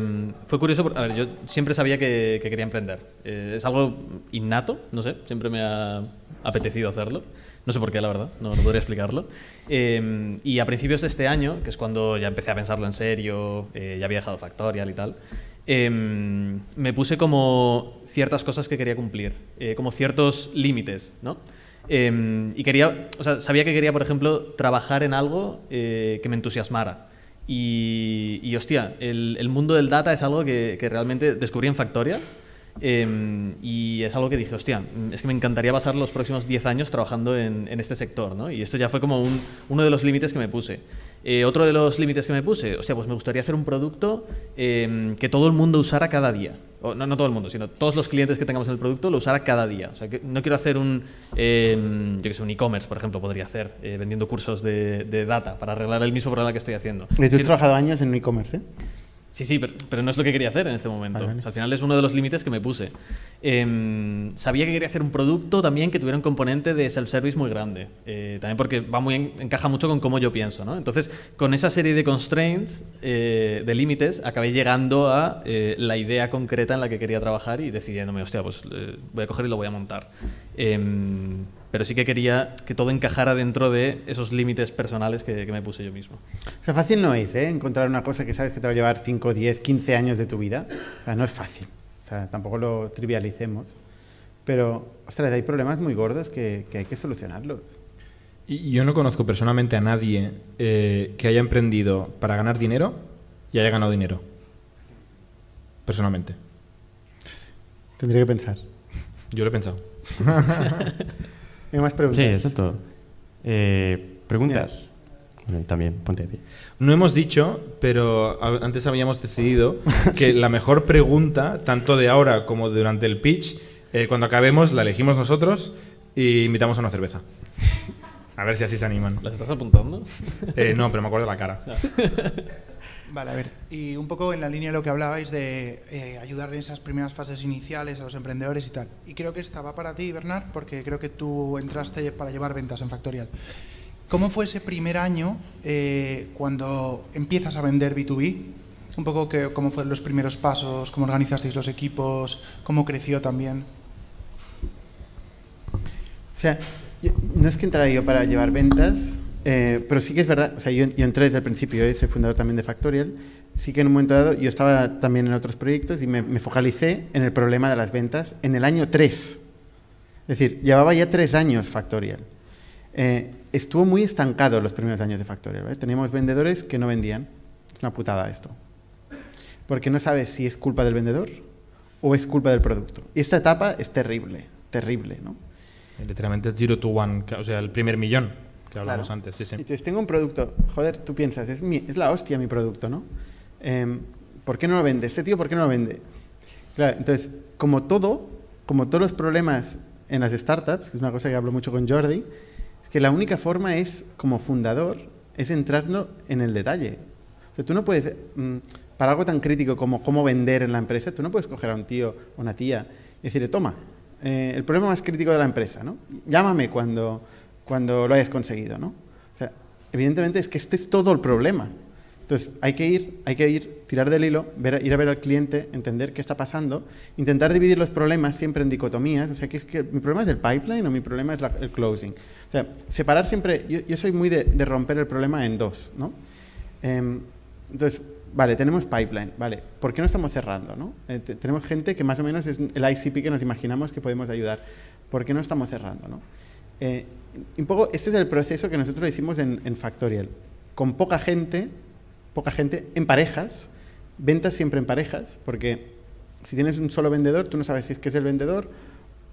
fue curioso, porque, a ver, yo siempre sabía que, que quería emprender. Eh, es algo innato, no sé, siempre me ha apetecido hacerlo. No sé por qué, la verdad, no, no podría explicarlo. Eh, y a principios de este año, que es cuando ya empecé a pensarlo en serio, eh, ya había dejado Factorial y tal, eh, me puse como ciertas cosas que quería cumplir, eh, como ciertos límites, ¿no? Eh, y quería, o sea, sabía que quería, por ejemplo, trabajar en algo eh, que me entusiasmara. Y, y, hostia, el, el mundo del data es algo que, que realmente descubrí en Factorial. eh, y es algo que dije, hostia, es que me encantaría pasar los próximos 10 años trabajando en, en este sector, ¿no? Y esto ya fue como un- uno de los límites que me puse. Eh, otro de los límites que me puse, hostia, pues me gustaría hacer un producto eh, que todo el mundo usara cada día. O, no, no todo el mundo, sino todos los clientes que tengamos en el producto lo usara cada día. O sea, que no quiero hacer un, eh, yo que sé, un e-commerce, por ejemplo, podría hacer, eh, vendiendo cursos de, de data para arreglar el mismo problema que estoy haciendo. Y tú has trabajado años en un e-commerce, ¿eh? Sí, sí, pero, pero no es lo que quería hacer en este momento. Vale, vale. O sea, al final es uno de los límites que me puse. Em, sabía que quería hacer un producto también que tuviera un componente de self-service muy grande. Eh, también porque va muy en- encaja mucho con cómo yo pienso. ¿no? Entonces, con esa serie de constraints, eh, de límites, acabé llegando a eh, la idea concreta en la que quería trabajar y decidiéndome, hostia, pues eh, voy a coger y lo voy a montar. Pero sí que quería que todo encajara dentro de esos límites personales que, que me puse yo mismo. O sea, fácil no es, ¿eh? Encontrar una cosa que sabes que te va a llevar 5, 10, 15 años de tu vida. O sea, no es fácil. O sea, tampoco lo trivialicemos. Pero, ostras, hay problemas muy gordos que, que hay que solucionarlos. Y yo no conozco personalmente a nadie eh, que haya emprendido para ganar dinero y haya ganado dinero. Personalmente. Tendría que pensar. Yo lo he pensado. ¿Hay más preguntas? Sí, eso es todo. Eh, ¿Preguntas? Bueno, también, ponte de pie. No hemos dicho, pero antes habíamos decidido que la mejor pregunta, tanto de ahora como durante el pitch, eh, cuando acabemos la elegimos nosotros y invitamos a una cerveza. A ver si así se animan. ¿Las estás apuntando? Eh, no, pero me acuerdo de la cara. Vale, a ver, y un poco en la línea de lo que hablabais de eh, ayudar en esas primeras fases iniciales a los emprendedores y tal. Y creo que esta va para ti, Bernard, porque creo que tú entraste para llevar ventas en Factorial. ¿Cómo fue ese primer año eh, cuando empiezas a vender B2B? Un poco que, cómo fueron los primeros pasos, cómo organizasteis los equipos, cómo creció también. O sea, no es que entrara yo para llevar ventas, eh, pero sí que es verdad, o sea, yo, entré desde el principio, yo soy fundador también de Factorial, sí que en un momento dado yo estaba también en otros proyectos y me, me focalicé en el problema de las ventas en el año 3. Es decir, llevaba ya tres años Factorial. Eh, estuvo muy estancado los primeros años de Factorial. Teníamos vendedores que no vendían. Es una putada esto. Porque no sabes si es culpa del vendedor o es culpa del producto. Y esta etapa es terrible, terrible, ¿no? Literalmente zero to one, o sea, el primer millón que hablamos Claro. antes. Sí, sí. Entonces tengo un producto, joder, tú piensas, es, mi- es la hostia mi producto, ¿no? Em, ¿Por qué no lo vende? Este tío, ¿por qué no lo vende? Claro, entonces, como todo, como todos los problemas en las startups, que es una cosa que hablo mucho con Jordi, es que la única forma es, como fundador, es entrando en el detalle. O sea, tú no puedes, mm, para algo tan crítico como cómo vender en la empresa, tú no puedes coger a un tío o una tía y decirle, toma, eh, el problema más crítico de la empresa, ¿no? Llámame cuando, cuando lo hayas conseguido, ¿no? O sea, evidentemente es que este es todo el problema. Entonces, hay que ir, hay que ir, tirar del hilo, ver- ir a ver al cliente, entender qué está pasando, intentar dividir los problemas siempre en dicotomías. O sea, que es que mi problema es el pipeline o mi problema es la- el closing. O sea, separar siempre, yo, yo soy muy de, de romper el problema en dos, ¿no? Em, entonces, vale, tenemos pipeline, vale, ¿por qué no estamos cerrando, no? Eh, te- tenemos gente que más o menos es el ICP que nos imaginamos que podemos ayudar. ¿Por qué no estamos cerrando, no? Eh, un poco, este es el proceso que nosotros hicimos en, Factorial. Con poca gente, poca gente, en parejas, ventas siempre en parejas, porque si tienes un solo vendedor, tú no sabes si es el vendedor,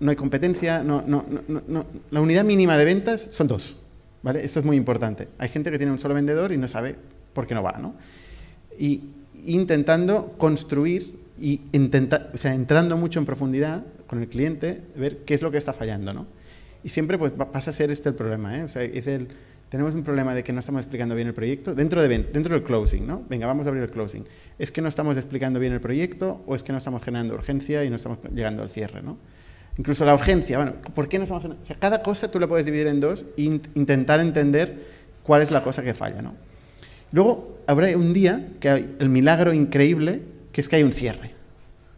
no hay competencia, no, no, no, no, la unidad mínima de ventas son dos, ¿vale? Esto es muy importante. Hay gente que tiene un solo vendedor y no sabe por qué no va, ¿no? Y intentando construir y intenta, o sea, entrando mucho en profundidad con el cliente, ver qué es lo que está fallando, ¿no? Y siempre pues pasa a ser este el problema, ¿eh? O sea, es el, tenemos un problema de que no estamos explicando bien el proyecto dentro, de, dentro del closing, ¿no? Venga, vamos a abrir el closing. ¿Es que no estamos explicando bien el proyecto o es que no estamos generando urgencia y no estamos llegando al cierre, ¿no? Incluso la urgencia, bueno, ¿por qué no estamos generando? O cada cosa tú la puedes dividir en dos e intentar entender cuál es la cosa que falla, ¿no? Luego habrá un día que hay el milagro increíble que es que hay un cierre.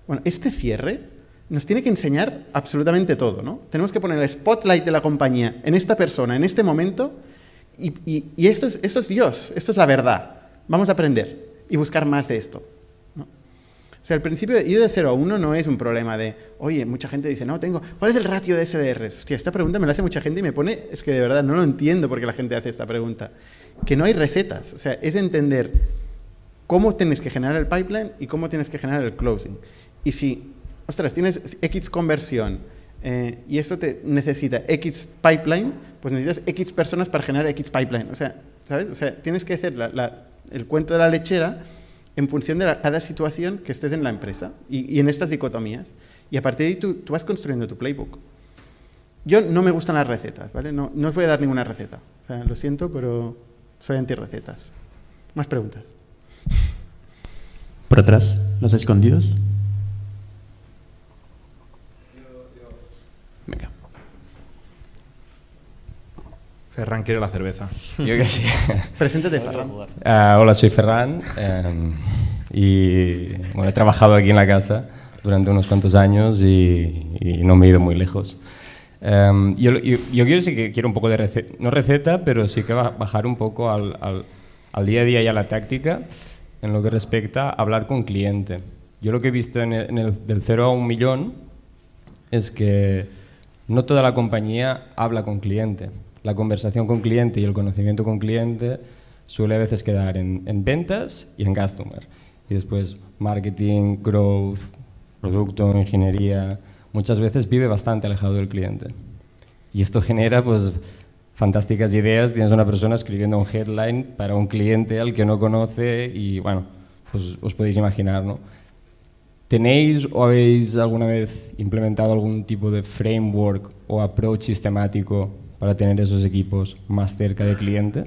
Bueno, este cierre nos tiene que enseñar absolutamente todo, ¿no? Tenemos que poner el spotlight de la compañía en esta persona, en este momento, y, esto, es, es, Dios, esto es la verdad. Vamos a aprender y buscar más de esto. ¿no? O sea, el principio de ir de 0 a 1 no es un problema de, oye, mucha gente dice, no, tengo, ¿cuál es el ratio de SDRs? Hostia, esta pregunta me la hace mucha gente y me pone, es que de verdad no lo entiendo por qué la gente hace esta pregunta. Que no hay recetas, o sea, es entender cómo tienes que generar el pipeline y cómo tienes que generar el closing. Y si, ostras, tienes X conversión eh, y eso te necesita X pipeline, pues necesitas X personas para generar X pipeline. O sea, ¿sabes? O sea, tienes que hacer el cuento de la lechera en función de cada situación que estés en la empresa y, en estas dicotomías. Y a partir de ahí tú, tú, vas construyendo tu playbook. Yo no me gustan las recetas, ¿vale? No, no os voy a dar ninguna receta. O sea, lo siento, pero soy anti-recetas. Más preguntas. Por atrás, los escondidos. Ferran quiere la cerveza. Yo que sí. Preséntate, Ferran. Uh, hola, soy Ferran um, y bueno, he trabajado aquí en la casa durante unos cuantos años y, y no me he ido muy lejos. Um, yo, yo, yo, quiero sí que quiero un poco de receta, no receta, pero sí que bajar un poco al, al, al, día a día y a la táctica en lo que respecta a hablar con cliente. Yo lo que he visto en el, en el del 0 a un millón es que no toda la compañía habla con cliente. La conversación con cliente y el conocimiento con cliente suele a veces quedar en, en ventas y en customer. Y después marketing, growth, producto, ingeniería, muchas veces vive bastante alejado del cliente. Y esto genera pues fantásticas ideas. Tienes una persona escribiendo un headline para un cliente al que no conoce y bueno, pues os podéis imaginar, ¿no? ¿Tenéis o habéis alguna vez implementado algún tipo de framework o approach sistemático para tener esos equipos más cerca del cliente?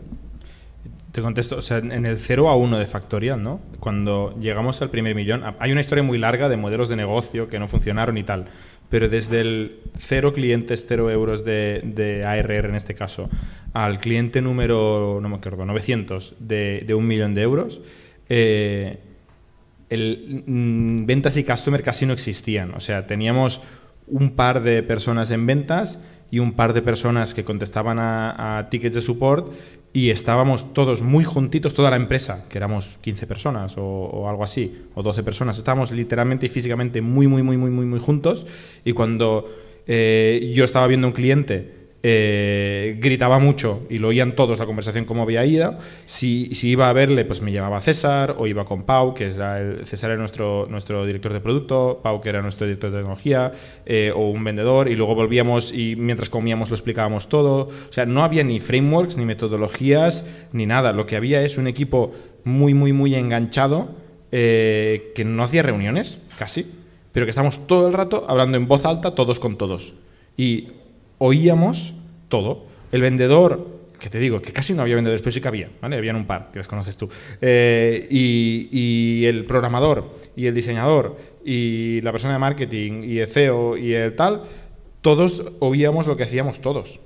Te contesto, o sea, en el 0 a 1 de Factorial, ¿no? Cuando llegamos al primer millón, hay una historia muy larga de modelos de negocio que no funcionaron y tal, pero desde el 0 clientes, 0 euros de, de, ARR en este caso, al cliente número, no me acuerdo, 900 de, de un millón de euros, eh, el, mm, ventas y customer casi no existían. O sea, teníamos un par de personas en ventas y un par de personas que contestaban a, tickets de support y estábamos todos muy juntitos, toda la empresa, que éramos 15 personas o, o, algo así, o 12 personas, estábamos literalmente y físicamente muy, muy, muy, muy, muy, muy juntos y cuando eh, yo estaba viendo un cliente eh, gritaba mucho y lo oían todos la conversación como había ido. Si, si, iba a verle, pues me llevaba César o iba con Pau, que era el, César era nuestro, nuestro director de producto, Pau que era nuestro director de tecnología eh, o un vendedor y luego volvíamos y mientras comíamos lo explicábamos todo. O sea, no había ni frameworks, ni metodologías, ni nada. Lo que había es un equipo muy, muy, muy enganchado eh, que no hacía reuniones, casi, pero que estamos todo el rato hablando en voz alta todos con todos. Y oíamos todo. El vendedor, que te digo, que casi no había vendedores, pero sí que había, ¿vale? Habían un par, que los conoces tú. Eh, y, y, el programador, y el diseñador, y la persona de marketing, y el CEO, y el tal, todos oíamos lo que hacíamos todos.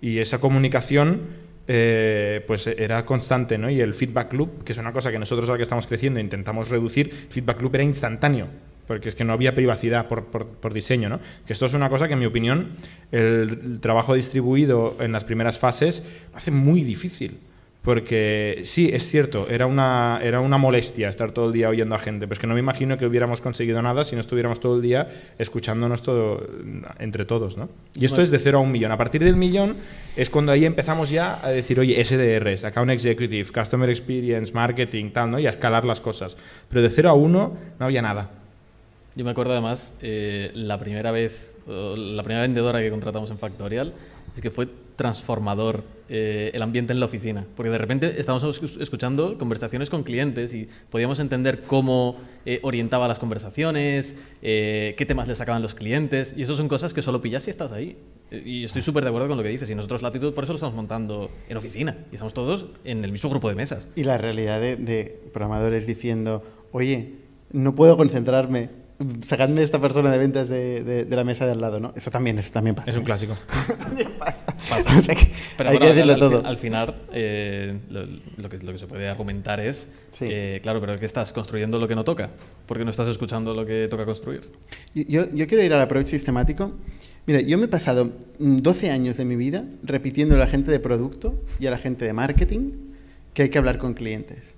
Y esa comunicación eh, pues era constante, ¿no? Y el feedback loop, que es una cosa que nosotros ahora que estamos creciendo intentamos reducir, feedback loop era instantáneo porque es que no había privacidad por, por, por, diseño. ¿no? Que esto es una cosa que, en mi opinión, el, el, trabajo distribuido en las primeras fases lo hace muy difícil. Porque sí, es cierto, era una, era una molestia estar todo el día oyendo a gente, pero es que no me imagino que hubiéramos conseguido nada si no estuviéramos todo el día escuchándonos todo entre todos, ¿no? Y esto es de cero a un millón. A partir del millón es cuando ahí empezamos ya a decir, oye, SDRs, Account Executive, Customer Experience, Marketing, tal, ¿no? Y a escalar las cosas. Pero de cero a uno no había nada. Yo me acuerdo además, eh, la primera vez, la primera vendedora que contratamos en Factorial, es que fue transformador eh, el ambiente en la oficina, porque de repente estábamos escuchando conversaciones con clientes y podíamos entender cómo eh, orientaba las conversaciones, eh, qué temas le sacaban los clientes, y eso son cosas que solo pillas si estás ahí. Y estoy súper de acuerdo con lo que dices, y nosotros Latitud por eso lo estamos montando en oficina, y estamos todos en el mismo grupo de mesas. Y la realidad de, de programadores diciendo, oye, no puedo concentrarme sacadme esta persona de ventas de, de, la mesa de al lado, ¿no? Eso también, eso también pasa. Es un clásico. también pasa. Pero hay que decirlo todo. Al final, eh, lo, que, lo que se puede argumentar es, eh, claro, pero que estás construyendo lo que no toca, porque no estás escuchando lo que toca construir. Yo, yo quiero ir al approach sistemático. Mira, yo me he pasado 12 años de mi vida repitiendo a la gente de producto y a la gente de marketing que hay que hablar con clientes.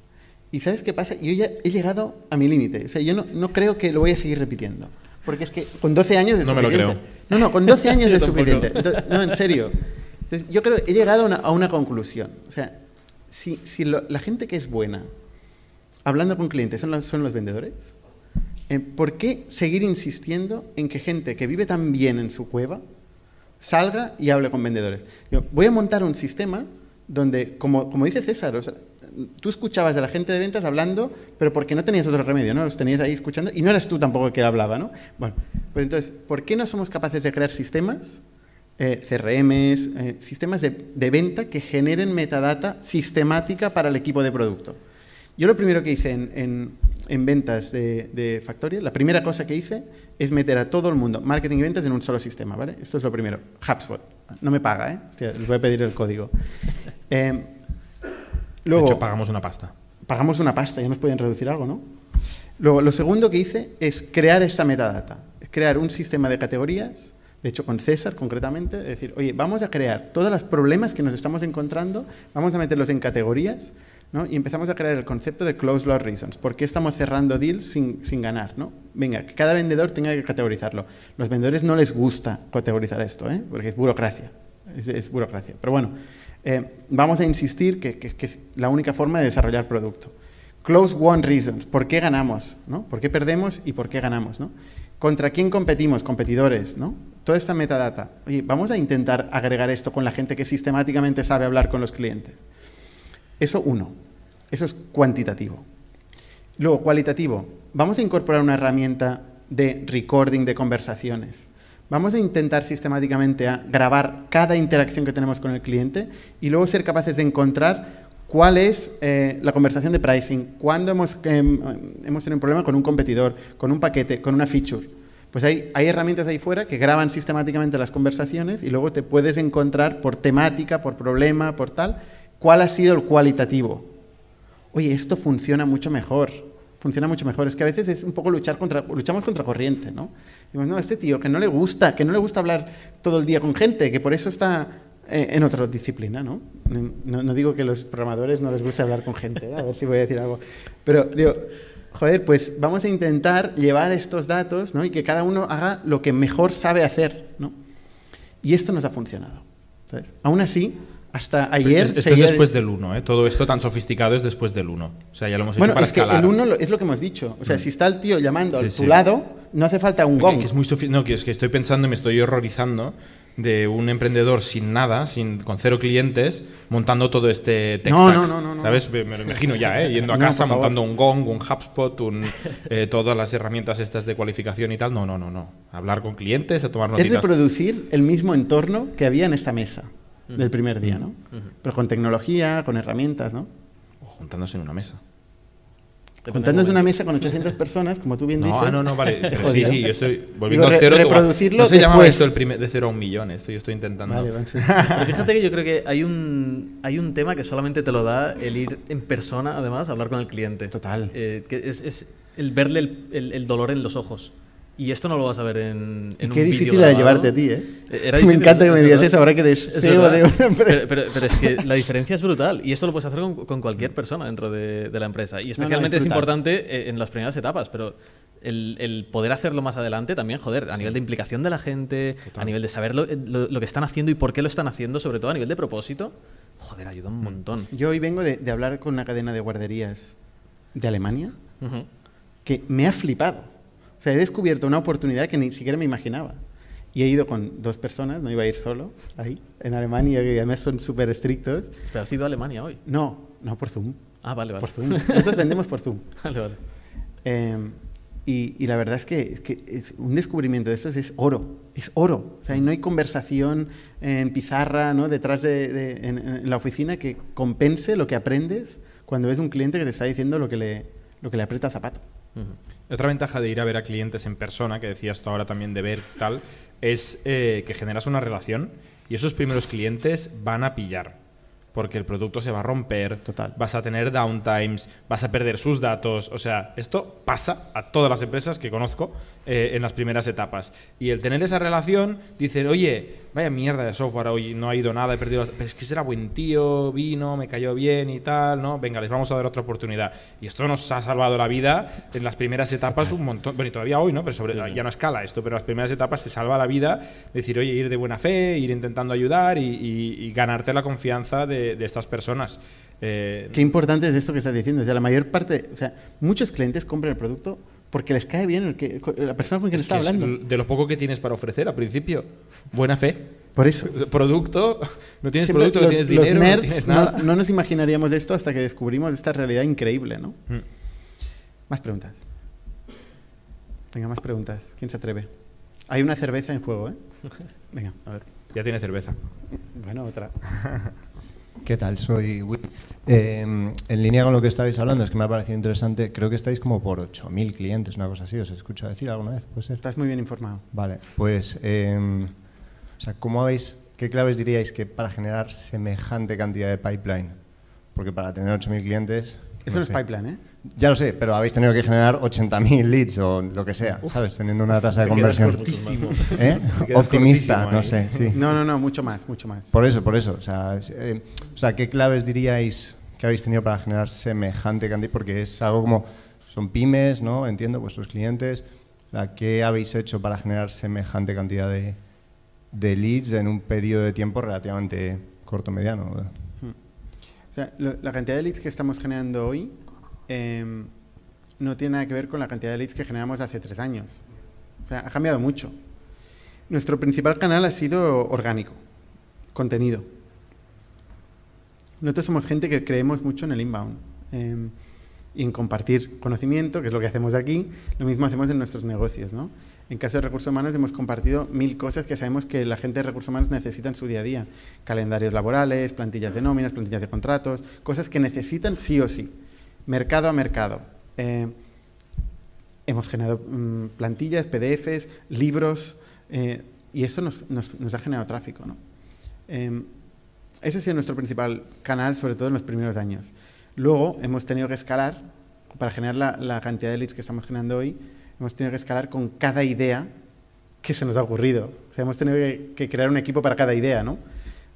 ¿Y sabes qué pasa? Yo ya he llegado a mi límite. O sea, yo no, no, creo que lo voy a seguir repitiendo. Porque es que con 12 años es no suficiente. Me lo creo. No, no, con 12 años es suficiente. no, en serio. Entonces, yo creo he llegado a una, a una conclusión. O sea, si, si lo, la gente que es buena, hablando con clientes, son los, son los vendedores, eh, ¿por qué seguir insistiendo en que gente que vive tan bien en su cueva salga y hable con vendedores? Yo voy a montar un sistema donde, como, como dice César, o sea, tú escuchabas de la gente de ventas hablando, pero porque no tenías otro remedio, ¿no? Los tenías ahí escuchando y no eras tú tampoco el que hablaba, ¿no? Bueno, pues entonces, ¿por qué no somos capaces de crear sistemas, eh, CRMs, eh, sistemas de, venta que generen metadata sistemática para el equipo de producto? Yo lo primero que hice en, en, en ventas de, de, la primera cosa que hice es meter a todo el mundo, marketing y ventas, en un solo sistema, ¿vale? Esto es lo primero. HubSpot. No me paga, ¿eh? Les voy a pedir el código. Eh, Luego, de hecho, pagamos una pasta. Pagamos una pasta, ya nos pueden reducir algo, ¿no? Luego, lo segundo que hice es crear esta metadata, es crear un sistema de categorías, de hecho con César concretamente, es decir, oye, vamos a crear todos los problemas que nos estamos encontrando, vamos a meterlos en categorías, ¿no? Y empezamos a crear el concepto de close loss reasons. ¿Por qué estamos cerrando deals sin, sin, ganar? ¿no? Venga, que cada vendedor tenga que categorizarlo. Los vendedores no les gusta categorizar esto, ¿eh? porque es burocracia. Es, es burocracia. Pero bueno, eh, vamos a insistir que, es la única forma de desarrollar producto. Close one reasons, ¿por qué ganamos? ¿no? ¿Por qué perdemos y por qué ganamos? ¿Contra quién competimos? Competidores, ¿no? Toda esta metadata. Oye, vamos a intentar agregar esto con la gente que sistemáticamente sabe hablar con los clientes. Eso uno, eso es cuantitativo. Luego, cualitativo, vamos a incorporar una herramienta de recording de conversaciones. Vamos a intentar sistemáticamente grabar cada interacción que tenemos con el cliente y luego ser capaces de encontrar cuál es eh, la conversación de pricing, cuándo hemos, eh, hemos tenido un problema con un competidor, con un paquete, con una feature. Pues hay, hay herramientas ahí fuera que graban sistemáticamente las conversaciones y luego te puedes encontrar por temática, por problema, por tal, cuál ha sido el cualitativo. Oye, esto funciona mucho mejor funciona mucho mejor. Es que a veces es un poco luchar contra, luchamos contra corriente, ¿no? Decimos, no, este tío que no le gusta, que no le gusta hablar todo el día con gente, que por eso está eh, en otra disciplina, ¿no? ¿no? ¿no? digo que los programadores no les guste hablar con gente, ¿eh? a ver si voy a decir algo. Pero digo, joder, pues vamos a intentar llevar estos datos, ¿no? Y que cada uno haga lo que mejor sabe hacer, ¿no? Y esto nos ha funcionado. ¿sabes? Aún así, hasta ayer. Esto es después del 1, ¿eh? Todo esto tan sofisticado es después del 1. O sea, ya lo hemos hecho bueno, para es que escalar. el 1 es lo que hemos dicho. O sea, mm. si está el tío llamando sí, a tu sí. lado, no hace falta un gong. Que es muy no, que es que estoy pensando y me estoy horrorizando de un emprendedor sin nada, sin, con cero clientes, montando todo este tech no, no, no, no, ¿Sabes? Me, me lo imagino ya, ¿eh? Yendo a casa, no, montando un Gong, un HubSpot, un, eh, todas las herramientas estas de cualificación y tal. No, no, no, no. Hablar con clientes, a tomar notitas. Es reproducir el mismo entorno que había en esta mesa del primer día, ¿no? Pero con tecnología, con herramientas, ¿no? O juntándose en una mesa. Juntándose en una mesa con 800 personas, como tú bien no, dices. Ah, no, no, vale. Pero sí, sí, yo estoy volviendo Digo, a cero. Reproducirlo no se llama después. esto el primer, de cero a un millón, esto yo estoy intentando. Vale, vale. Pero fíjate que yo creo que hay un, hay un tema que solamente te lo da el ir en persona, además, a hablar con el cliente. Total. Eh, que es, es, el verle el, el, el dolor en los ojos. Y esto no lo vas a ver en, en qué un difícil era llevarte a ti, ¿eh? Era me encanta que me es digas eso ahora que eres Es CEO de una empresa. Pero, pero- pero es que la diferencia es brutal y esto lo puedes hacer con, con cualquier persona dentro de, de la empresa. Y especialmente es, brutal. importante eh, en las primeras etapas, pero el, el poder hacerlo más adelante también, joder, a nivel de implicación de la gente, a nivel de saber lo, lo- lo que están haciendo y por qué lo están haciendo, sobre todo a nivel de propósito, joder, ayuda un montón. Yo hoy vengo de, de hablar con una cadena de guarderías de Alemania Ujú. que me ha flipado. O sea, he descubierto una oportunidad que ni siquiera me imaginaba. Y he ido con dos personas, no iba a ir solo, ahí, en Alemania, que además son súper estrictos. Pero has ido a Alemania hoy. No, no por Zoom. Ah, vale, vale. Por Zoom. Nosotros vendemos por Zoom. vale, vale. Eh, y, y la verdad es que, es que es un descubrimiento de estos es oro, es oro. O sea, no hay conversación en pizarra, ¿no? detrás de, de- en, en la oficina que compense lo que aprendes cuando ves un cliente que te está diciendo lo que le, lo que le aprieta el zapato. Ujú. Otra ventaja de ir a ver a clientes en persona, que decías tú ahora también de ver tal, es eh, que generas una relación y esos primeros clientes van a pillar. Porque el producto se va a romper, Total. vas a tener downtimes, vas a perder sus datos. O sea, esto pasa a todas las empresas que conozco eh, en las primeras etapas. Y el tener esa relación, dicen, oye, vaya mierda de software, hoy no ha ido nada, he perdido. Pero es que será buen tío, vino, me cayó bien y tal, ¿no? Venga, les vamos a dar otra oportunidad. Y esto nos ha salvado la vida en las primeras etapas un montón. Bueno, y todavía hoy, ¿no? Pero sobre, ya no escala esto, pero en las primeras etapas te salva la vida. Decir, oye, ir de buena fe, ir intentando ayudar y, y- y ganarte la confianza de, de estas personas. Eh, Qué importante es esto que estás diciendo. O sea, la mayor parte, o sea, muchos clientes compran el producto porque les cae bien el que, la persona con quien es está que es hablando. de lo poco que tienes para ofrecer al principio. Buena fe. Por eso. Producto, no tienes Siempre producto, no los, tienes los dinero, no nerds tienes no, nada. no nos imaginaríamos esto hasta que descubrimos esta realidad increíble, ¿no? Mm. Más preguntas. Venga, más preguntas. ¿Quién se atreve? Hay una cerveza en juego, ¿eh? Venga, a ver. Ya tiene cerveza. Bueno, otra. ¿Qué tal? Soy Will. Eh, en línea con lo que estabais hablando, es que me ha parecido interesante. Creo que estáis como por 8.000 clientes, una cosa así. ¿Os he escuchado decir alguna vez? ¿Puede ser? Estás muy bien informado. Vale, pues, eh, o sea, ¿cómo habéis, qué claves diríais que para generar semejante cantidad de pipeline? Porque para tener 8.000 clientes... Eso no es sé. pipeline, ¿eh? Ya lo sé, pero habéis tenido que generar 80.000 leads o lo que sea, ¿sabes? Teniendo una tasa de conversión. ¿Eh? Optimista, no sé, sí. No, no, no, mucho más, mucho más. Por eso, por eso. O sea, es, eh, o sea, ¿qué claves diríais que habéis tenido para generar semejante cantidad? Porque es algo como, son pymes, ¿no? Entiendo, vuestros clientes. ¿Qué habéis hecho para generar semejante cantidad de, de leads en un periodo de tiempo relativamente corto, mediano? O sea, lo- la cantidad de leads que estamos generando hoy em, no tiene nada que ver con la cantidad de leads que generamos hace tres años. O sea, ha cambiado mucho. Nuestro principal canal ha sido orgánico, contenido. Nosotros somos gente que creemos mucho en el inbound em, y en compartir conocimiento, que es lo que hacemos aquí. Lo mismo hacemos en nuestros negocios, ¿no? En caso de recursos humanos hemos compartido mil cosas que sabemos que la gente de recursos humanos necesita en su día a día. Calendarios laborales, plantillas de nóminas, plantillas de contratos, cosas que necesitan sí o sí. Mercado a mercado. Eh, hemos generado mm, plantillas, PDFs, libros, eh, y eso nos, ha generado tráfico, ¿no? Em, ese ha sido nuestro principal canal, sobre todo en los primeros años. Luego hemos tenido que escalar, para generar la, cantidad de leads que estamos generando hoy, hemos tenido que escalar con cada idea que se nos ha ocurrido. O sea, hemos tenido que, crear un equipo para cada idea, ¿no?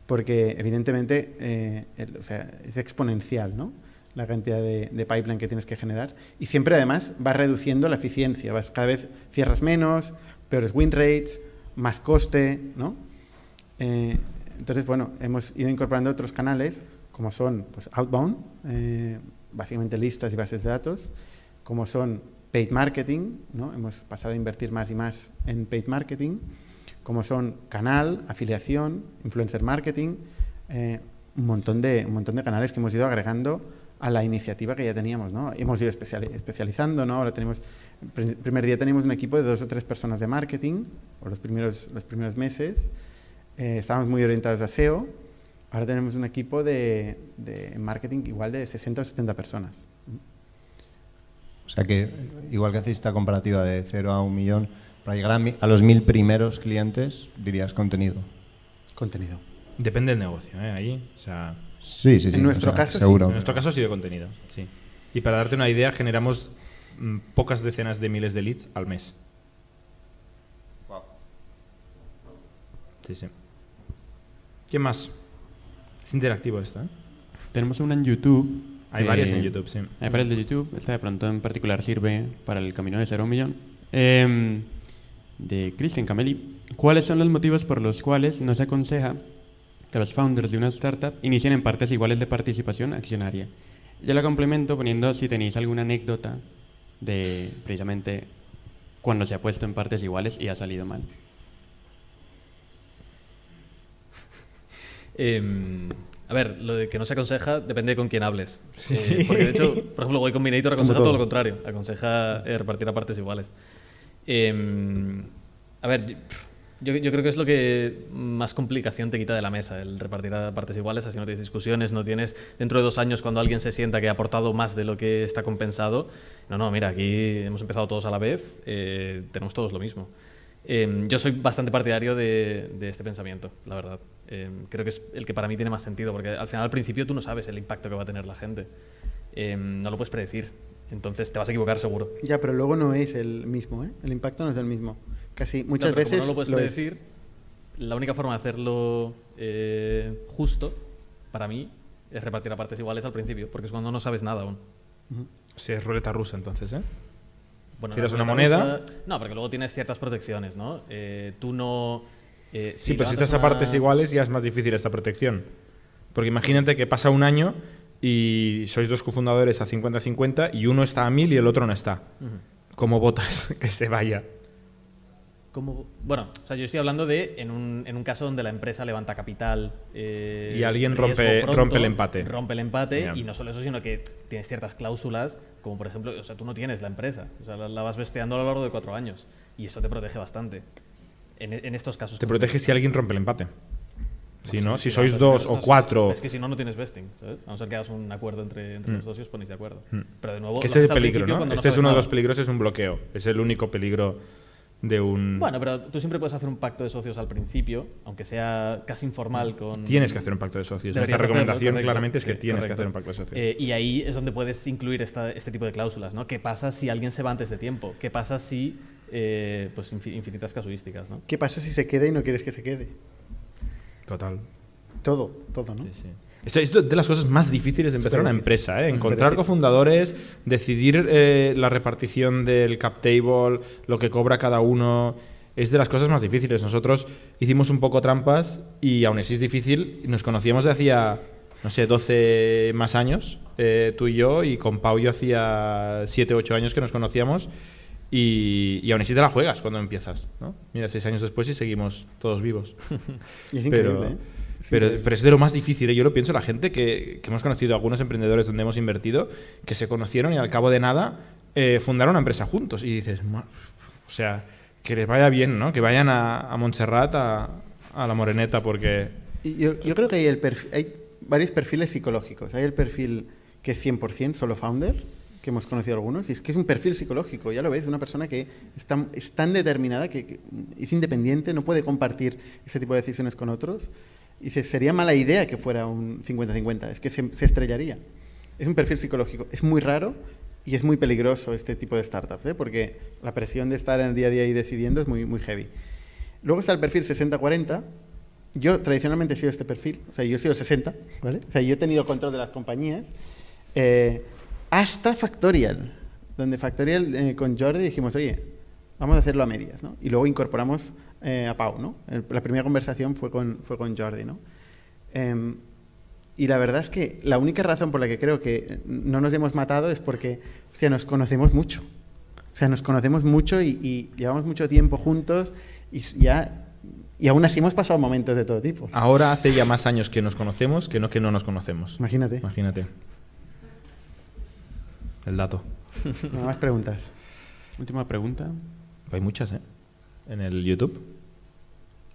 Porque evidentemente eh, o sea, es exponencial, ¿no? La cantidad de, pipeline que tienes que generar. Y siempre además vas reduciendo la eficiencia. Vas, cada vez cierras menos, peores win rates, más coste, ¿no? Eh, entonces, bueno, hemos ido incorporando otros canales, como son pues, Outbound, eh, básicamente listas y bases de datos, como son Paid Marketing, ¿no? hemos pasado a invertir más y más en Paid Marketing, como son Canal, Afiliación, Influencer Marketing, eh, un, montón de, un montón de canales que hemos ido agregando a la iniciativa que ya teníamos, ¿no? Hemos ido especiali- especializando, ¿no? Ahora tenemos, el primer día teníamos un equipo de dos o tres personas de marketing, o los primeros, los primeros meses, eh, estábamos muy orientados a SEO, ahora tenemos un equipo de, de marketing igual de 60 o 70 personas. O sea que, igual que hacéis esta comparativa de 0 a un millón, para llegar a, mi- a los mil primeros clientes, dirías contenido. Contenido. Depende del negocio, ¿eh? Ahí, o sea, Sí, sí, sí. En nuestro caso, seguro. En nuestro caso ha sido contenido, sí. Y para darte una idea, generamos mm, pocas decenas de miles de leads al mes. Wow. Sí, sí. ¿Quién más? Es interactivo esto. ¿eh? Tenemos una en YouTube. Hay eh, varias en eh, YouTube, sí. Hay varias de YouTube. Esta de pronto en particular sirve para el camino de cero un millón. Em, de Cristian Cameli. ¿Cuáles son los motivos por los cuales no se aconseja que los founders de una startup inicien en partes iguales de participación accionaria? Yo la complemento poniendo si tenéis alguna anécdota de precisamente cuando se ha puesto en partes iguales y ha salido mal. Em, a ver, lo de que no se aconseja depende de con quién hables. Eh, porque de hecho, por ejemplo, Y Combinator aconseja todo. todo lo contrario. Aconseja eh, repartir a partes iguales. Em, a ver, yo, yo creo que es lo que más complicación te quita de la mesa, el repartir a partes iguales, así no tienes discusiones, no tienes dentro de dos años cuando alguien se sienta que ha aportado más de lo que está compensado. No, no, mira, aquí hemos empezado todos a la vez, eh, tenemos todos lo mismo. Em, yo soy bastante partidario de, de este pensamiento, la verdad. Em, creo que es el que para mí tiene más sentido, porque al final, al principio, tú no sabes el impacto que va a tener la gente. Em, no lo puedes predecir. Entonces te vas a equivocar seguro. Ya, pero luego no es el mismo, ¿eh? El impacto no es el mismo. Casi muchas No, pero veces como no lo puedes es. predecir, la única forma de hacerlo eh, justo, para mí, es repartir a partes iguales al principio, porque es cuando no sabes nada aún. Sí, es ruleta rusa entonces, ¿eh? Bueno, Tiras una moneda. rusa- No, porque luego tienes ciertas protecciones, ¿no? Eh, tú no... eh, Sí, pero si estás a partes iguales ya es más difícil esta protección. Porque imagínate que pasa un año y sois dos cofundadores a 50-50 y uno está a 1000 y el otro no está. Ujú. ¿Cómo votas que se vaya? ¿Cómo? Bueno, o sea, yo estoy hablando de en un, en un caso donde la empresa levanta capital. eh, Y alguien rompe- pronto, rompe el empate. Rompe el empate y no solo eso, sino que tienes ciertas cláusulas, como por ejemplo, o sea, tú no tienes la empresa, o sea, la, la vas besteando a lo largo de cuatro años y eso te protege bastante. En, en estos casos. Te protege si alguien rompe el empate. Si no, si sois dos o cuatro. Es que si no, no tienes vesting, ¿sabes? A no ser que hagas un acuerdo entre, entre Mm. los dos y os ponéis de acuerdo. Mm. Pero de nuevo, Que este es el peligro, ¿no? Este es uno de los peligros, es un bloqueo. Es el único peligro de un... Bueno, pero tú siempre puedes hacer un pacto de socios al principio, aunque sea casi informal con... Tienes que hacer un pacto de socios. Nuestra hacerlo, recomendación correcto. claramente es que Sí, tienes que hacer un pacto de socios. Eh, y ahí es donde puedes incluir esta- este tipo de cláusulas, ¿no? ¿Qué pasa si alguien se va antes de tiempo? ¿Qué pasa si... eh, pues infi- infinitas casuísticas, ¿no? ¿Qué pasa si se queda y no quieres que se quede? Total. Todo, todo, ¿no? Sí, sí. Esto es de las cosas más difíciles de empezar una empresa, ¿eh? Encontrar cofundadores, decidir eh, la repartición del cap table, lo que cobra cada uno, es de las cosas más difíciles. Nosotros hicimos un poco trampas y aún así es difícil. Nos conocíamos de hacía, no sé, 12 más años, eh, tú y yo, y con Pau yo hacía 7, 8 años que nos conocíamos. Y, y aún así te la juegas cuando empiezas, ¿no? Mira, seis años después y seguimos todos vivos. Y es pero, increíble, ¿eh? Pero, pero es de lo más difícil. ¿eh? Yo lo pienso, la gente que, que hemos conocido, algunos emprendedores donde hemos invertido, que se conocieron y al cabo de nada eh, fundaron una empresa juntos. Y dices, "Ma- o sea, que les vaya bien, ¿no? Que vayan a, a Montserrat, a, a la Moreneta, porque... Yo, yo creo que hay, el perf- hay varios perfiles psicológicos. Hay el perfil que es 100% solo founder, que hemos conocido algunos, y es que es un perfil psicológico, ya lo ves, una persona que es tan, es tan determinada, que, que es independiente, no puede compartir ese tipo de decisiones con otros. Y dices, sería mala idea que fuera un 50-50, es que se, se estrellaría. Es un perfil psicológico, es muy raro y es muy peligroso este tipo de startups, ¿eh? porque la presión de estar en el día a día y decidiendo es muy, muy heavy. Luego está el perfil 60-40. Yo tradicionalmente he sido este perfil, o sea, yo he sido 60, ¿vale? O sea, yo he tenido el control de las compañías. eh, hasta Factorial, donde Factorial eh, con Jordi dijimos, oye, vamos a hacerlo a medias, ¿no? Y luego incorporamos eh, a Pau, ¿no? El- la primera conversación fue con, fue con Jordi, ¿no? Em, y la verdad es que la única razón por la que creo que no nos hemos matado es porque, hostia, nos conocemos mucho. O sea, nos conocemos mucho y, y llevamos mucho tiempo juntos y ya... Y aún así hemos pasado momentos de todo tipo. Ahora hace ya más años que nos conocemos que no que no nos conocemos. Imagínate. Imagínate. El dato. Nada más preguntas. Última pregunta, Hay muchas, ¿eh? En el YouTube.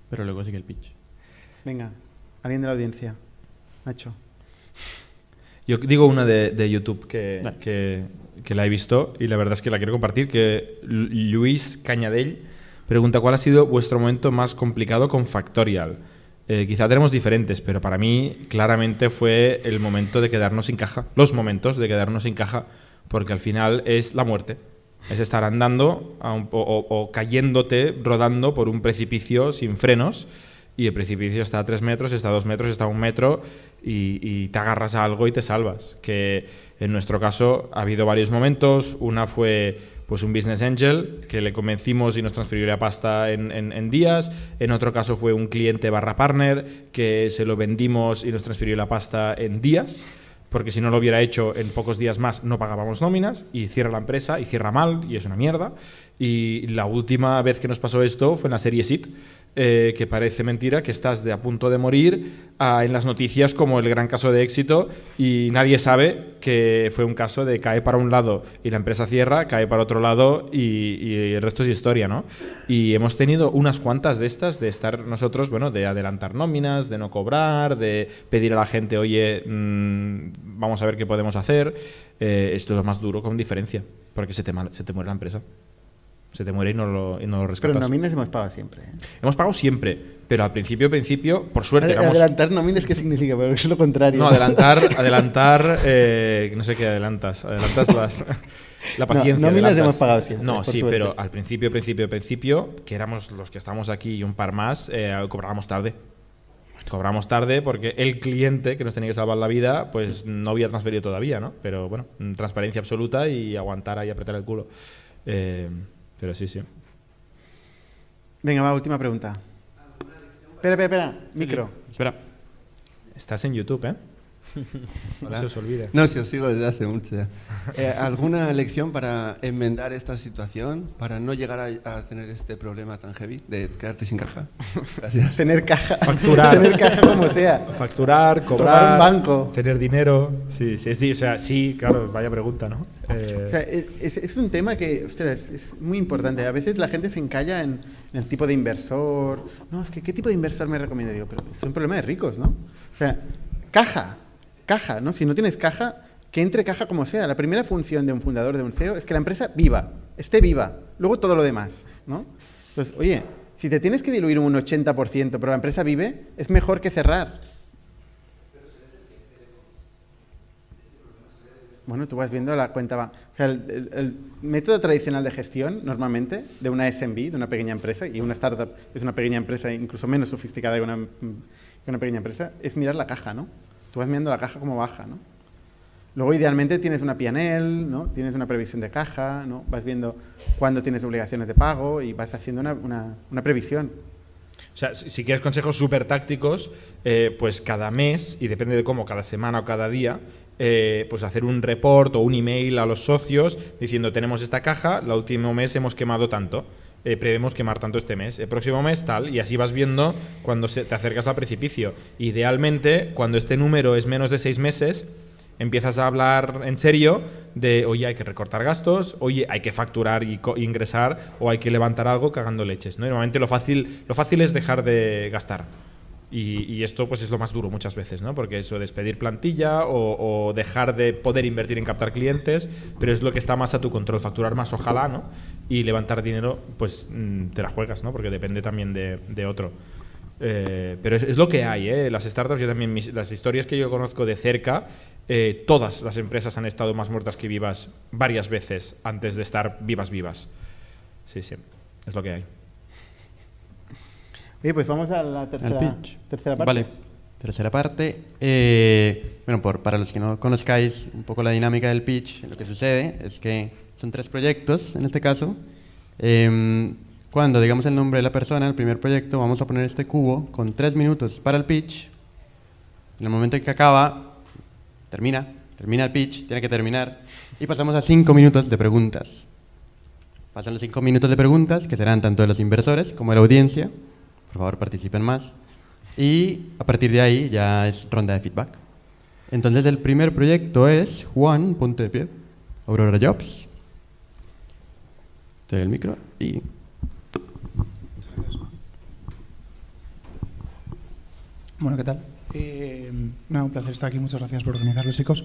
pero luego sigue el pitch. Venga, alguien de la audiencia. Nacho. Yo digo una de, de YouTube que, Dale. que, que la he visto y la verdad es que la quiero compartir, que Lu- Luis Cañadell pregunta cuál ha sido vuestro momento más complicado con Factorial. Eh, quizá tenemos diferentes, pero para mí claramente fue el momento de quedarnos sin caja, los momentos de quedarnos sin caja, porque al final es la muerte. Es estar andando o, cayéndote, rodando por un precipicio sin frenos y el precipicio está a tres metros, está a dos metros, está a un metro y, te agarras a algo y te salvas. Que en nuestro caso ha habido varios momentos. Una fue pues un business angel que le convencimos y nos transfirió la pasta en- en días. En otro caso fue un cliente barra partner que se lo vendimos y nos transfirió la pasta en días. Porque si no lo hubiera hecho en pocos días más no pagábamos nóminas y cierra la empresa y cierra mal y es una mierda. Y la última vez que nos pasó esto fue en la serie SIT, eh, que parece mentira que estás de a punto de morir ah, en las noticias como el gran caso de éxito y nadie sabe que fue un caso de cae para un lado y la empresa cierra, cae para otro lado y, y el resto es historia, ¿no? Y hemos tenido unas cuantas de estas de estar nosotros, bueno, de adelantar nóminas, de no cobrar, de pedir a la gente, oye, mm, vamos a ver qué podemos hacer. Eh, esto es lo más duro con diferencia, porque se te, se te muere la empresa. Se te muere y no lo, y no lo Pero rescatas. nóminas hemos pagado siempre. ¿eh? Hemos pagado siempre, pero al principio, principio, por suerte, éramos- Adelantar nóminas, ¿qué significa? Pero es lo contrario. no, adelantar, adelantar, eh, no sé qué adelantas, adelantas las, la No, paciencia. nóminas adelantas. hemos pagado siempre, No, sí, suerte. pero al principio, principio, principio, que éramos los que estamos aquí y un par más, eh, cobrábamos tarde. Cobramos tarde porque el cliente que nos tenía que salvar la vida, pues no había transferido todavía, ¿no? Pero bueno, transparencia absoluta y aguantar ahí, apretar el culo. Eh, pero sí, sí. Venga, va, última pregunta. Espera, espera, espera. Micro. Espera. Estás en YouTube, ¿eh? No se os olvide. No, si os sigo desde hace mucho ya. Eh, ¿Alguna lección para enmendar esta situación? Para no llegar a, a tener este problema tan heavy de quedarte sin caja. Gracias. Tener caja. Facturar. Tener caja como sea. Facturar, cobrar, un banco. tener dinero. Sí, sí, sí, o sea, sí, claro, vaya pregunta, ¿no? Eh, O sea, es, es un tema que, ostras, es muy importante. A veces la gente se encalla en, en el tipo de inversor. No, es que ¿qué tipo de inversor me recomienda? Digo, pero es un problema de ricos, ¿no? O sea, caja, caja, ¿no? Si no tienes caja, que entre caja como sea. La primera función de un fundador, de un CEO, es que la empresa viva, esté viva. Luego todo lo demás, ¿no? Entonces, oye, si te tienes que diluir un 80%, pero la empresa vive, es mejor que cerrar. Bueno, tú vas viendo la cuenta. O sea, el- el método tradicional de gestión, normalmente, de una SMB, de una pequeña empresa, y una startup es una pequeña empresa incluso menos sofisticada que una, que una pequeña empresa, es mirar la caja, ¿no? Tú vas mirando la caja como baja, ¿no? Luego, idealmente, tienes una PNL, ¿no? Tienes una previsión de caja, ¿no? Vas viendo cuándo tienes obligaciones de pago y vas haciendo una, una- una previsión. O sea, si, quieres consejos súper tácticos, eh, pues cada mes, y depende de cómo, cada semana o cada día, eh, pues hacer un report o un email a los socios diciendo tenemos esta caja, el último mes hemos quemado tanto, eh, prevemos quemar tanto este mes, el próximo mes tal, y así vas viendo cuando se- te acercas al precipicio. Idealmente, cuando este número es menos de seis meses, empiezas a hablar en serio de, oye, hay que recortar gastos, oye, hay que facturar y ingresar, o hay que levantar algo cagando leches. ¿no? Normalmente lo fácil, lo fácil es dejar de gastar. Y, esto pues es lo más duro muchas veces, ¿no? Porque eso, despedir plantilla o, dejar de poder invertir en captar clientes, pero es lo que está más a tu control, facturar más ojalá, ¿no? Y levantar dinero, pues mm, te la juegas, ¿no? Porque depende también de, otro. Eh, pero es, es lo que hay, ¿eh? Las startups, yo también, mis- las historias que yo conozco de cerca, eh, todas las empresas han estado más muertas que vivas varias veces antes de estar vivas, vivas. Sí, sí, es lo que hay. Oye, pues vamos a la tercera, tercera parte. Vale. Tercera parte. Eh, bueno, por, para los que no conozcáis un poco la dinámica del pitch, lo que sucede es que son tres proyectos, en este caso. Em, cuando digamos el nombre de la persona, el primer proyecto, vamos a poner este cubo con tres minutos para el pitch. En el momento en que acaba, termina, termina el pitch, tiene que terminar, y pasamos a cinco minutos de preguntas. Pasan los cinco minutos de preguntas, que serán tanto de los inversores como de la audiencia. Por favor, participen más. Y a partir de ahí ya es ronda de feedback. Entonces el primer proyecto es Juan, ponte de pie, Aurora Jobs. Te doy el micro y... Bueno, ¿qué tal? Eh, nada, un placer estar aquí. Muchas gracias por organizarlo, chicos.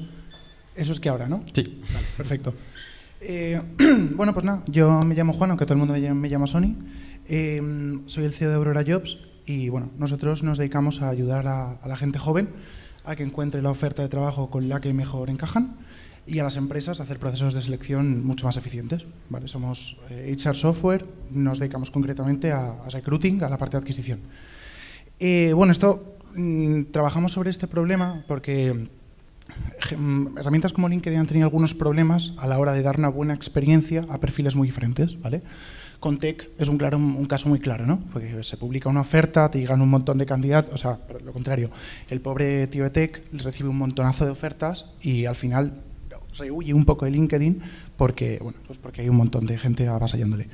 Eso es que ahora, ¿no? Sí. Vale, perfecto. Eh, bueno, pues nada, yo me llamo Juan, aunque todo el mundo me llama, me llama Sony. Eh, soy el CEO de Aurora Jobs y bueno, nosotros nos dedicamos a ayudar a, la gente joven a que encuentre la oferta de trabajo con la que mejor encajan y a las empresas a hacer procesos de selección mucho más eficientes. ¿vale? Somos eh, HR Software, nos dedicamos concretamente a, a recruiting, a la parte de adquisición. Eh, bueno, esto mm, trabajamos sobre este problema porque mm, herramientas como LinkedIn han tenido algunos problemas a la hora de dar una buena experiencia a perfiles muy diferentes, ¿vale? Con Tech es un, claro, un caso muy claro, ¿no? Porque se publica una oferta, te llegan un montón de candidatos, o sea, lo contrario, el pobre tío de Tech recibe un montonazo de ofertas y al final rehuye un poco de LinkedIn porque, bueno, pues porque hay un montón de gente avasallándole.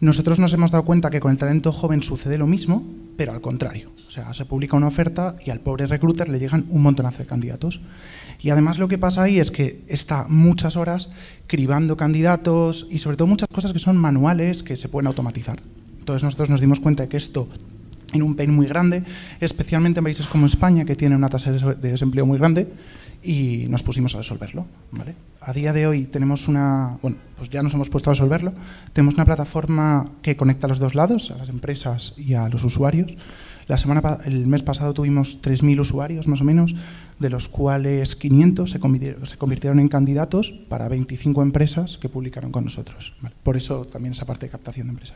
Nosotros nos hemos dado cuenta que con el talento joven sucede lo mismo, pero al contrario. O sea, se publica una oferta y al pobre recruiter le llegan un montonazo de candidatos. Y además lo que pasa ahí es que está muchas horas cribando candidatos y sobre todo muchas cosas que son manuales que se pueden automatizar. Entonces nosotros nos dimos cuenta de que esto en un pain muy grande, especialmente en países como España, que tiene una tasa de desempleo muy grande, y nos pusimos a resolverlo. ¿vale? A día de hoy tenemos una, bueno, pues ya nos hemos puesto a resolverlo, tenemos una plataforma que conecta a los dos lados, a las empresas y a los usuarios. La semana, el mes pasado tuvimos 3.000 usuarios más o menos, de los cuales 500 se convirtieron, se convirtieron en candidatos para 25 empresas que publicaron con nosotros. Por eso también esa parte de captación de empresa.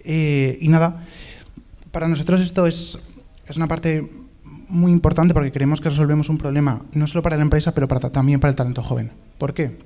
Eh, y nada, para nosotros esto es, es una parte muy importante porque creemos que resolvemos un problema no solo para la empresa, pero para, también para el talento joven. ¿Por qué?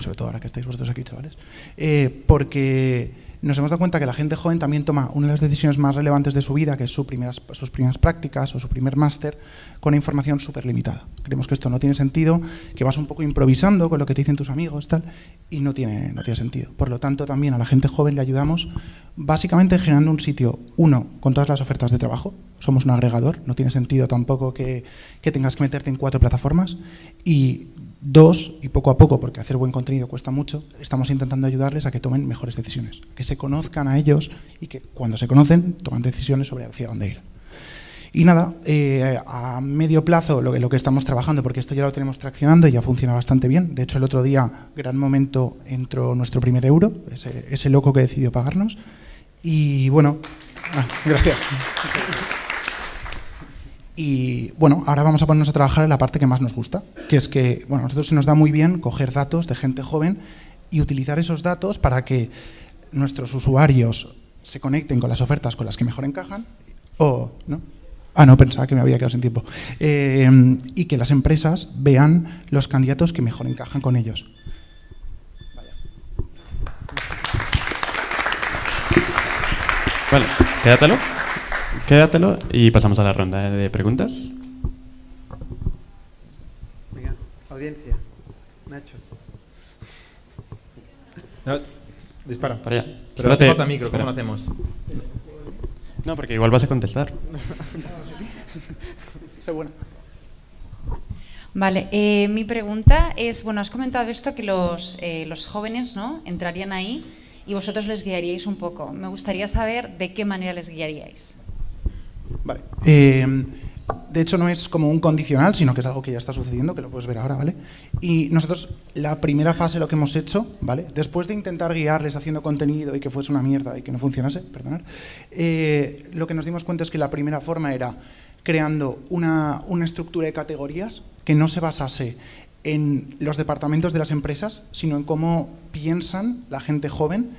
Sobre todo ahora que estáis vosotros aquí, chavales. Eh, porque nos hemos dado cuenta que la gente joven también toma una de las decisiones más relevantes de su vida, que es sus primeras, sus primeras prácticas o su primer máster, con información súper limitada. Creemos que esto no tiene sentido, que vas un poco improvisando con lo que te dicen tus amigos tal, y no tiene, no tiene sentido. Por lo tanto, también a la gente joven le ayudamos básicamente generando un sitio, uno, con todas las ofertas de trabajo, somos un agregador, no tiene sentido tampoco que, que tengas que meterte en cuatro plataformas, y Dos, y poco a poco, porque hacer buen contenido cuesta mucho, estamos intentando ayudarles a que tomen mejores decisiones, que se conozcan a ellos y que cuando se conocen toman decisiones sobre hacia dónde ir. Y nada, eh, a medio plazo lo, lo, que estamos trabajando, porque esto ya lo tenemos traccionando y ya funciona bastante bien. De hecho, el otro día, gran momento, entró nuestro primer euro, ese, ese loco que decidió pagarnos. Y bueno, ah, gracias. Y bueno, ahora vamos a ponernos a trabajar en la parte que más nos gusta, que es que, bueno, a nosotros se nos da muy bien coger datos de gente joven y utilizar esos datos para que nuestros usuarios se conecten con las ofertas con las que mejor encajan o, ¿no? Ah, no, pensaba que me había quedado sin tiempo. Eh, y que las empresas vean los candidatos que mejor encajan con ellos. Vale, quédatelo. Quédatelo y pasamos a la ronda de preguntas. Venga, audiencia. Nacho. No, dispara. Para allá. Pero falta micro, ¿cómo lo hacemos? No, porque igual vas a contestar. Sé buena. Vale, eh, mi pregunta es, bueno, has comentado esto que los, eh, los jóvenes ¿no? entrarían ahí y vosotros les guiaríais un poco. Me gustaría saber de qué manera les guiaríais. Eh, de hecho, no es como un condicional, sino que es algo que ya está sucediendo, que lo puedes ver ahora, ¿vale? Y nosotros, la primera fase, lo que hemos hecho, ¿vale? Después de intentar guiarles haciendo contenido y que fuese una mierda y que no funcionase, perdonad, eh, lo que nos dimos cuenta es que la primera forma era creando una, una estructura de categorías que no se basase en los departamentos de las empresas, sino en cómo piensan la gente joven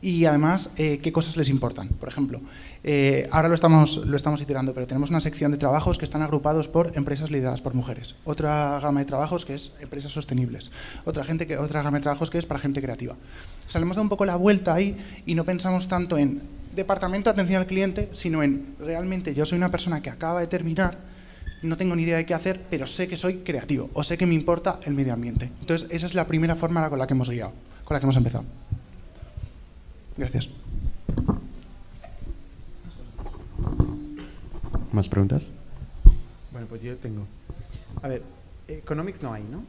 y además eh, qué cosas les importan. Por ejemplo, eh, ahora lo estamos, lo estamos iterando, pero tenemos una sección de trabajos que están agrupados por empresas lideradas por mujeres. Otra gama de trabajos que es empresas sostenibles. Otra, gente que, otra gama de trabajos que es para gente creativa. Salimos de un poco la vuelta ahí y no pensamos tanto en departamento de atención al cliente, sino en realmente yo soy una persona que acaba de terminar, no tengo ni idea de qué hacer, pero sé que soy creativo o sé que me importa el medio ambiente. Entonces, esa es la primera forma con la que hemos guiado, con la que hemos empezado. Gracias. ¿Más preguntas? Bueno, pues yo tengo. A ver, economics no hay, ¿no?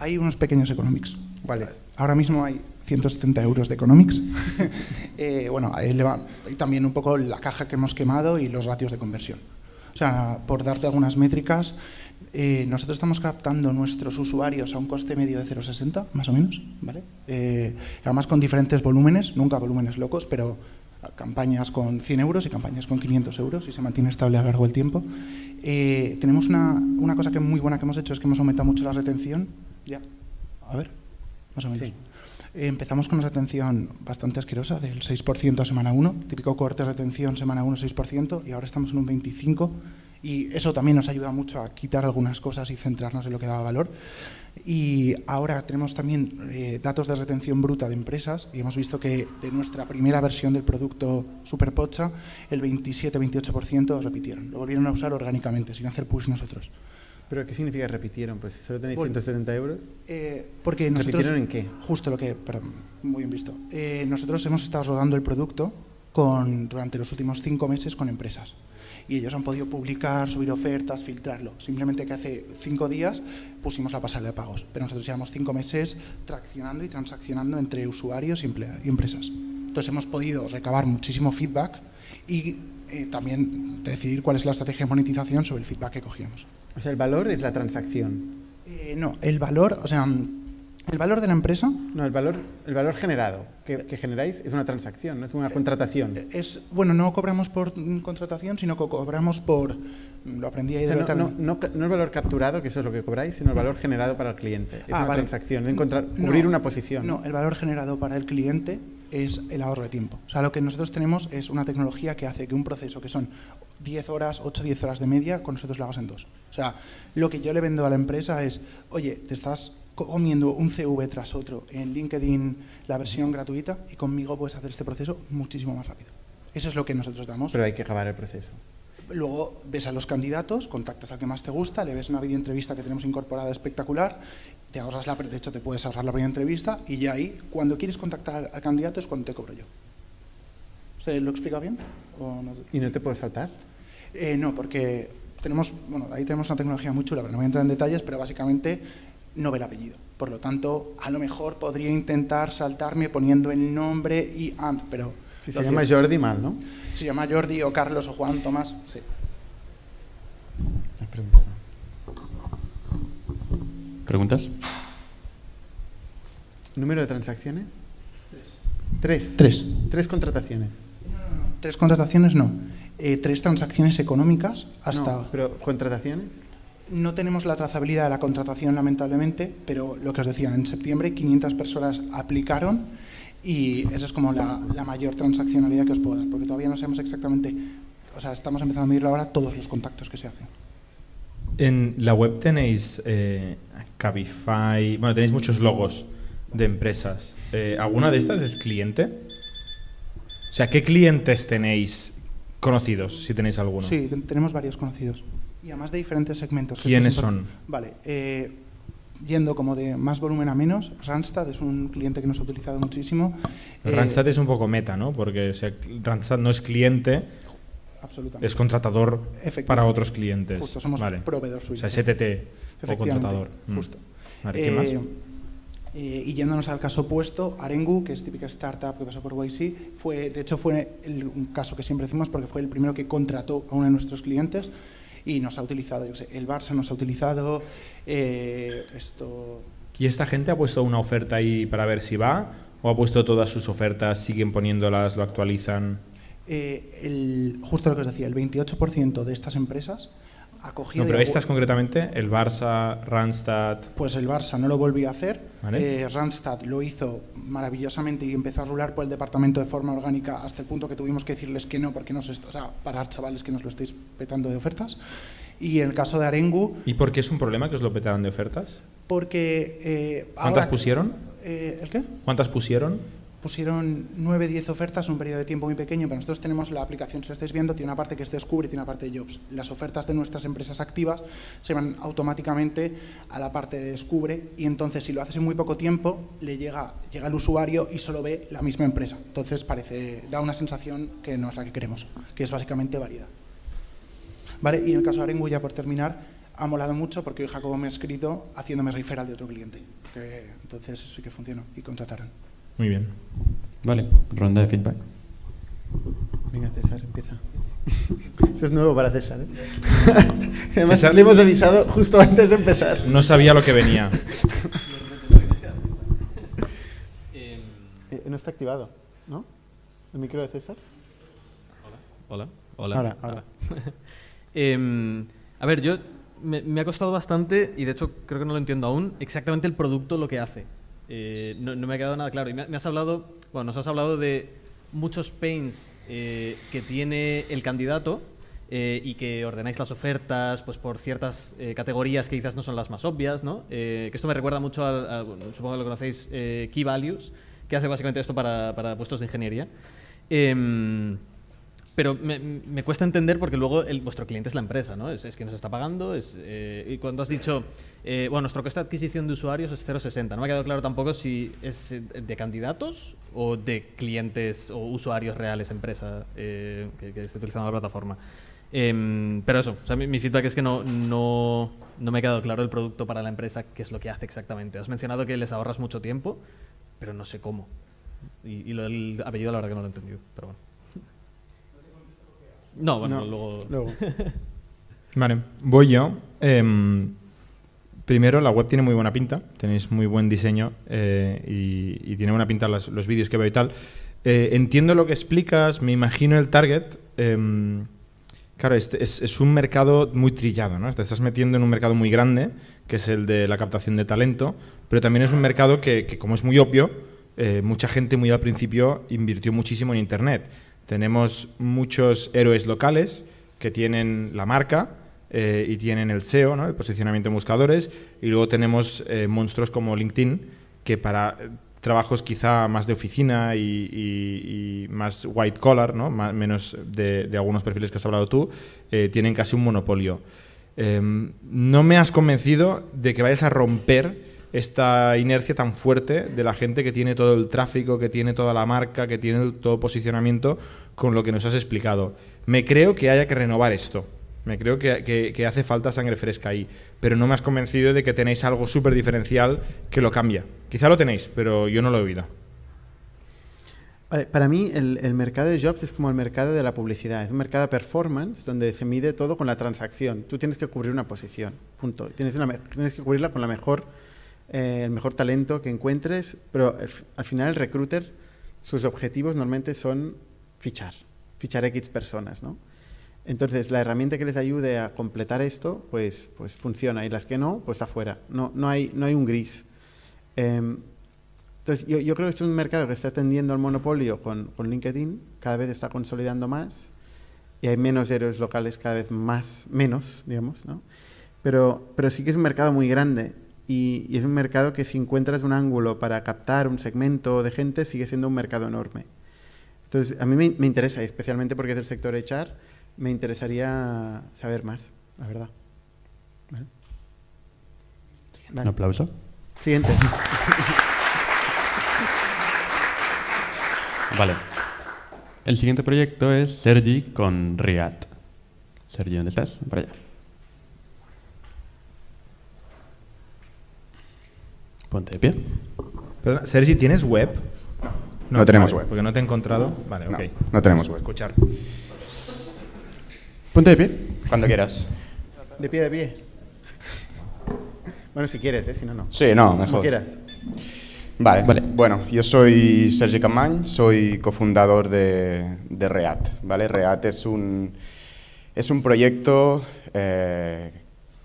Hay unos pequeños economics. ¿Cuáles? Ahora mismo hay 170 euros de economics. eh, bueno, ahí le va, y también un poco la caja que hemos quemado y los ratios de conversión. O sea, por darte algunas métricas, eh, nosotros estamos captando nuestros usuarios a un coste medio de 0,60, más o menos, ¿vale? Eh, además con diferentes volúmenes, nunca volúmenes locos, pero campañas con 100 euros y campañas con 500 euros y se mantiene estable a lo largo del tiempo. Eh, tenemos una, una, cosa que es muy buena que hemos hecho, es que hemos aumentado mucho la retención. Ya, a ver, más o menos. Empezamos con una retención bastante asquerosa del 6% a semana 1, típico corte de retención semana 1 6% y ahora estamos en un 25% y eso también nos ayuda mucho a quitar algunas cosas y centrarnos en lo que daba valor. Y ahora tenemos también eh, datos de retención bruta de empresas y hemos visto que de nuestra primera versión del producto Superpocha, el 27-28% repitieron, lo volvieron a usar orgánicamente, sin hacer push nosotros. ¿Pero qué significa repitieron? Pues solo tenéis Bueno, 170 euros. Eh, porque nosotros, ¿Repitieron en qué? Justo lo que, perdón, muy bien visto. Eh, nosotros hemos estado rodando el producto con, durante los últimos cinco meses con empresas. Y ellos han podido publicar, subir ofertas, filtrarlo. Simplemente que hace cinco días pusimos la pasarela de pagos. Pero nosotros llevamos cinco meses traccionando y transaccionando entre usuarios y, empresas. Entonces hemos podido recabar muchísimo feedback y eh, también decidir cuál es la estrategia de monetización sobre el feedback que cogíamos. O sea, el valor es la transacción. Eh, no, el valor, o sea, el valor de la empresa No, el valor, el valor generado que, que generáis es una transacción, no es una contratación. es, bueno, no cobramos por contratación, sino que cobramos por, mm, lo aprendí ahí O sea, de no, la no, no, no el valor capturado, que eso es lo que cobráis, sino el valor generado para el cliente. Es Ah, una vale. transacción, no encontrar, cubrir una posición. No, el valor generado para el cliente es el ahorro de tiempo. O sea, lo que nosotros tenemos es una tecnología que hace que un proceso que son 10 horas, 8, 10 horas de media, con nosotros lo hagas en dos. O sea, lo que yo le vendo a la empresa es, oye, te estás comiendo un CV tras otro en LinkedIn, la versión gratuita, y conmigo puedes hacer este proceso muchísimo más rápido. Eso es lo que nosotros damos. Pero hay que acabar el proceso. Luego ves a los candidatos, contactas al que más te gusta, le ves una videoentrevista que tenemos incorporada espectacular, te ahorras la, de hecho te puedes ahorrar la videoentrevista y ya ahí, cuando quieres contactar al candidato es cuando te cobro yo. ¿Se lo he explicado bien? ¿O no? ¿Y no te puedes saltar? Eh, no, porque tenemos, bueno, ahí tenemos una tecnología muy chula, pero no voy a entrar en detalles, pero básicamente no ve el apellido. Por lo tanto, a lo mejor podría intentar saltarme poniendo el nombre y ah, pero Si se llama cierto- Jordi, mal, ¿no? se llama Jordi o Carlos o Juan Tomás, sí. ¿Preguntas? ¿Número de transacciones? Tres. Tres. Tres contrataciones. Tres contrataciones no. Eh, tres transacciones económicas hasta. No, pero contrataciones. No tenemos la trazabilidad de la contratación, lamentablemente, pero lo que os decía, en septiembre 500 personas aplicaron y esa es como la, la mayor transaccionalidad que os puedo dar, porque todavía no sabemos exactamente, o sea, estamos empezando a medir ahora todos los contactos que se hacen. En la web tenéis eh, Cabify, bueno, tenéis muchos logos de empresas. Eh, ¿Alguna de estas es cliente? O sea, ¿qué clientes tenéis conocidos, si tenéis alguno? Sí, ten- tenemos varios conocidos. Y además de diferentes segmentos. que ¿Quiénes son? Vale, eh, yendo como de más volumen a menos, Randstad es un cliente que nos ha utilizado muchísimo. Eh, Randstad es un poco meta, ¿no? Porque o sea, Randstad no es cliente, Absolutamente. es contratador para otros clientes. Justo, somos vale. proveedor suyo. O sea, STT o Efectivamente, contratador. Mm. justo. Vale, ¿qué más? Eh, eh, y yéndonos al caso opuesto, Arengu, que es típica startup que pasó por YC, fue, de hecho fue el- un caso que siempre decimos porque fue el primero que contrató a uno de nuestros clientes y nos ha utilizado, yo sé, el Barça nos ha utilizado, eh, esto... ¿Y esta gente ha puesto una oferta ahí para ver si va? ¿O ha puesto todas sus ofertas, siguen poniéndolas, lo actualizan? eh, el- justo lo que os decía, el 28% de estas empresas ha cogido... No, pero y estas concretamente, el Barça, Randstad. Pues el Barça no lo volvió a hacer. Vale. Eh, Randstad lo hizo maravillosamente y empezó a rular por el departamento de forma orgánica hasta el punto que tuvimos que decirles que no, porque nos o sea, parar chavales que nos lo estáis petando de ofertas. Y en el caso de Arengu, ¿Y por qué es un problema que os lo petaran de ofertas? porque... eh, ¿Cuántas ahora- pusieron? Eh, ¿El qué? ¿Cuántas pusieron? Pusieron 9, 10 ofertas en un periodo de tiempo muy pequeño, pero nosotros tenemos la aplicación, si lo estáis viendo, tiene una parte que es Descubre y tiene una parte de Jobs. Las ofertas de nuestras empresas activas se van automáticamente a la parte de Descubre y entonces si lo haces en muy poco tiempo, le llega, llega el usuario y solo ve la misma empresa. Entonces parece, da una sensación que no es la que queremos, que es básicamente válida. Vale, y en el caso de Arengu, por terminar, ha molado mucho porque hoy Jacobo me ha escrito haciéndome referral de otro cliente. Entonces eso sí que funcionó y contrataron. Muy bien. Vale, ronda de feedback. Venga, César, empieza. Eso es nuevo para César. ¿eh? Además, César- le hemos avisado justo antes de empezar. No sabía lo que venía. Eh, no está activado, ¿no? ¿El micro de César? Hola, hola. Ahora, ahora. Em, a ver, yo me, me ha costado bastante, y de hecho creo que no lo entiendo aún, exactamente el producto lo que hace. Eh, no, me ha quedado nada claro. Y me, has hablado, bueno, nos has hablado de muchos pains eh, que tiene el candidato eh, y que ordenáis las ofertas pues, por ciertas eh, categorías que quizás no son las más obvias, ¿no? Esto me recuerda mucho al- bueno, supongo que lo conocéis, Key Values, que hace básicamente esto para, para puestos de ingeniería. Pero me, me cuesta entender porque luego el, vuestro cliente es la empresa, ¿no? Es, es que nos está pagando. Es, eh, y cuando has dicho, eh, bueno, nuestro coste de adquisición de usuarios es 0,60, no me ha quedado claro tampoco si es eh, de candidatos o de clientes o usuarios reales, empresa eh, que, que esté utilizando la plataforma. Em, pero eso, o sea, mi, mi feedback es que no, no, no me ha quedado claro el producto para la empresa, qué es lo que hace exactamente. Has mencionado que les ahorras mucho tiempo, pero no sé cómo. Y, y lo del apellido, la verdad que no lo he entendido, pero bueno. No, bueno, No, luego. luego. Vale, voy yo. Em, primero, la web tiene muy buena pinta, tenéis muy buen diseño eh, y, y tiene buena pinta los, los vídeos que veo y tal. Eh, entiendo lo que explicas, me imagino el target. em, claro, es, es un mercado muy trillado, ¿no? Te estás metiendo en un mercado muy grande, que es el de la captación de talento, pero también es un mercado que, que, como es muy obvio, eh, mucha gente muy al principio invirtió muchísimo en Internet. Tenemos muchos héroes locales que tienen la marca eh, y tienen el SEO, ¿no? el posicionamiento en buscadores, y luego tenemos eh, monstruos como LinkedIn, que para eh, trabajos quizá más de oficina y, y- más white collar, ¿no? Menos de, algunos perfiles que has hablado tú, tienen casi un monopolio. Em, no me has convencido de que vayas a romper esta inercia tan fuerte de la gente que tiene todo el tráfico, que tiene toda la marca, que tiene todo posicionamiento con lo que nos has explicado. Me creo que haya que renovar esto. Me creo que, que- hace falta sangre fresca ahí. Pero no me has convencido de que tenéis algo súper diferencial que lo cambia. Quizá lo tenéis, pero yo no lo he oído. Vale, para mí el, mercado de jobs es como el mercado de la publicidad, es un mercado de performance donde se mide todo con la transacción. Tú tienes que cubrir una posición, punto. Tienes, tienes que cubrirla con la mejor, eh, el mejor talento que encuentres, pero fi- al final el recruiter, sus objetivos normalmente son fichar, fichar X personas, ¿no? Entonces, la herramienta que les ayude a completar esto, pues, pues funciona, y las que no, pues está fuera. No, no, hay, no hay un gris. Em, entonces, yo, yo creo que es un mercado que está tendiendo al monopolio con, con LinkedIn, cada vez está consolidando más y hay menos héroes locales cada vez más, menos, digamos, ¿no? Pero, pero sí que es un mercado muy grande y, y es un mercado que si encuentras un ángulo para captar un segmento de gente, sigue siendo un mercado enorme. Entonces, a mí me, me interesa, especialmente porque es del sector HR, me interesaría saber más, la verdad. ¿Vale? Un Vale. aplauso. Siguiente. Vale. El siguiente proyecto es Sergi con React. Sergi, ¿dónde estás? Para allá. Ponte de pie. Perdona, Sergi, ¿tienes web? No tenemos vale, web. Porque no te he encontrado. Vale, No, ok. no tenemos web. Escuchar. Ponte de pie. Cuando quieras. De pie, de pie. Bueno, si quieres, ¿eh? si no, no. Sí, no, Como mejor. quieras. Vale. Vale. Bueno, yo soy Sergi Camañ, soy cofundador de, de React. ¿vale? React es un, es un proyecto eh,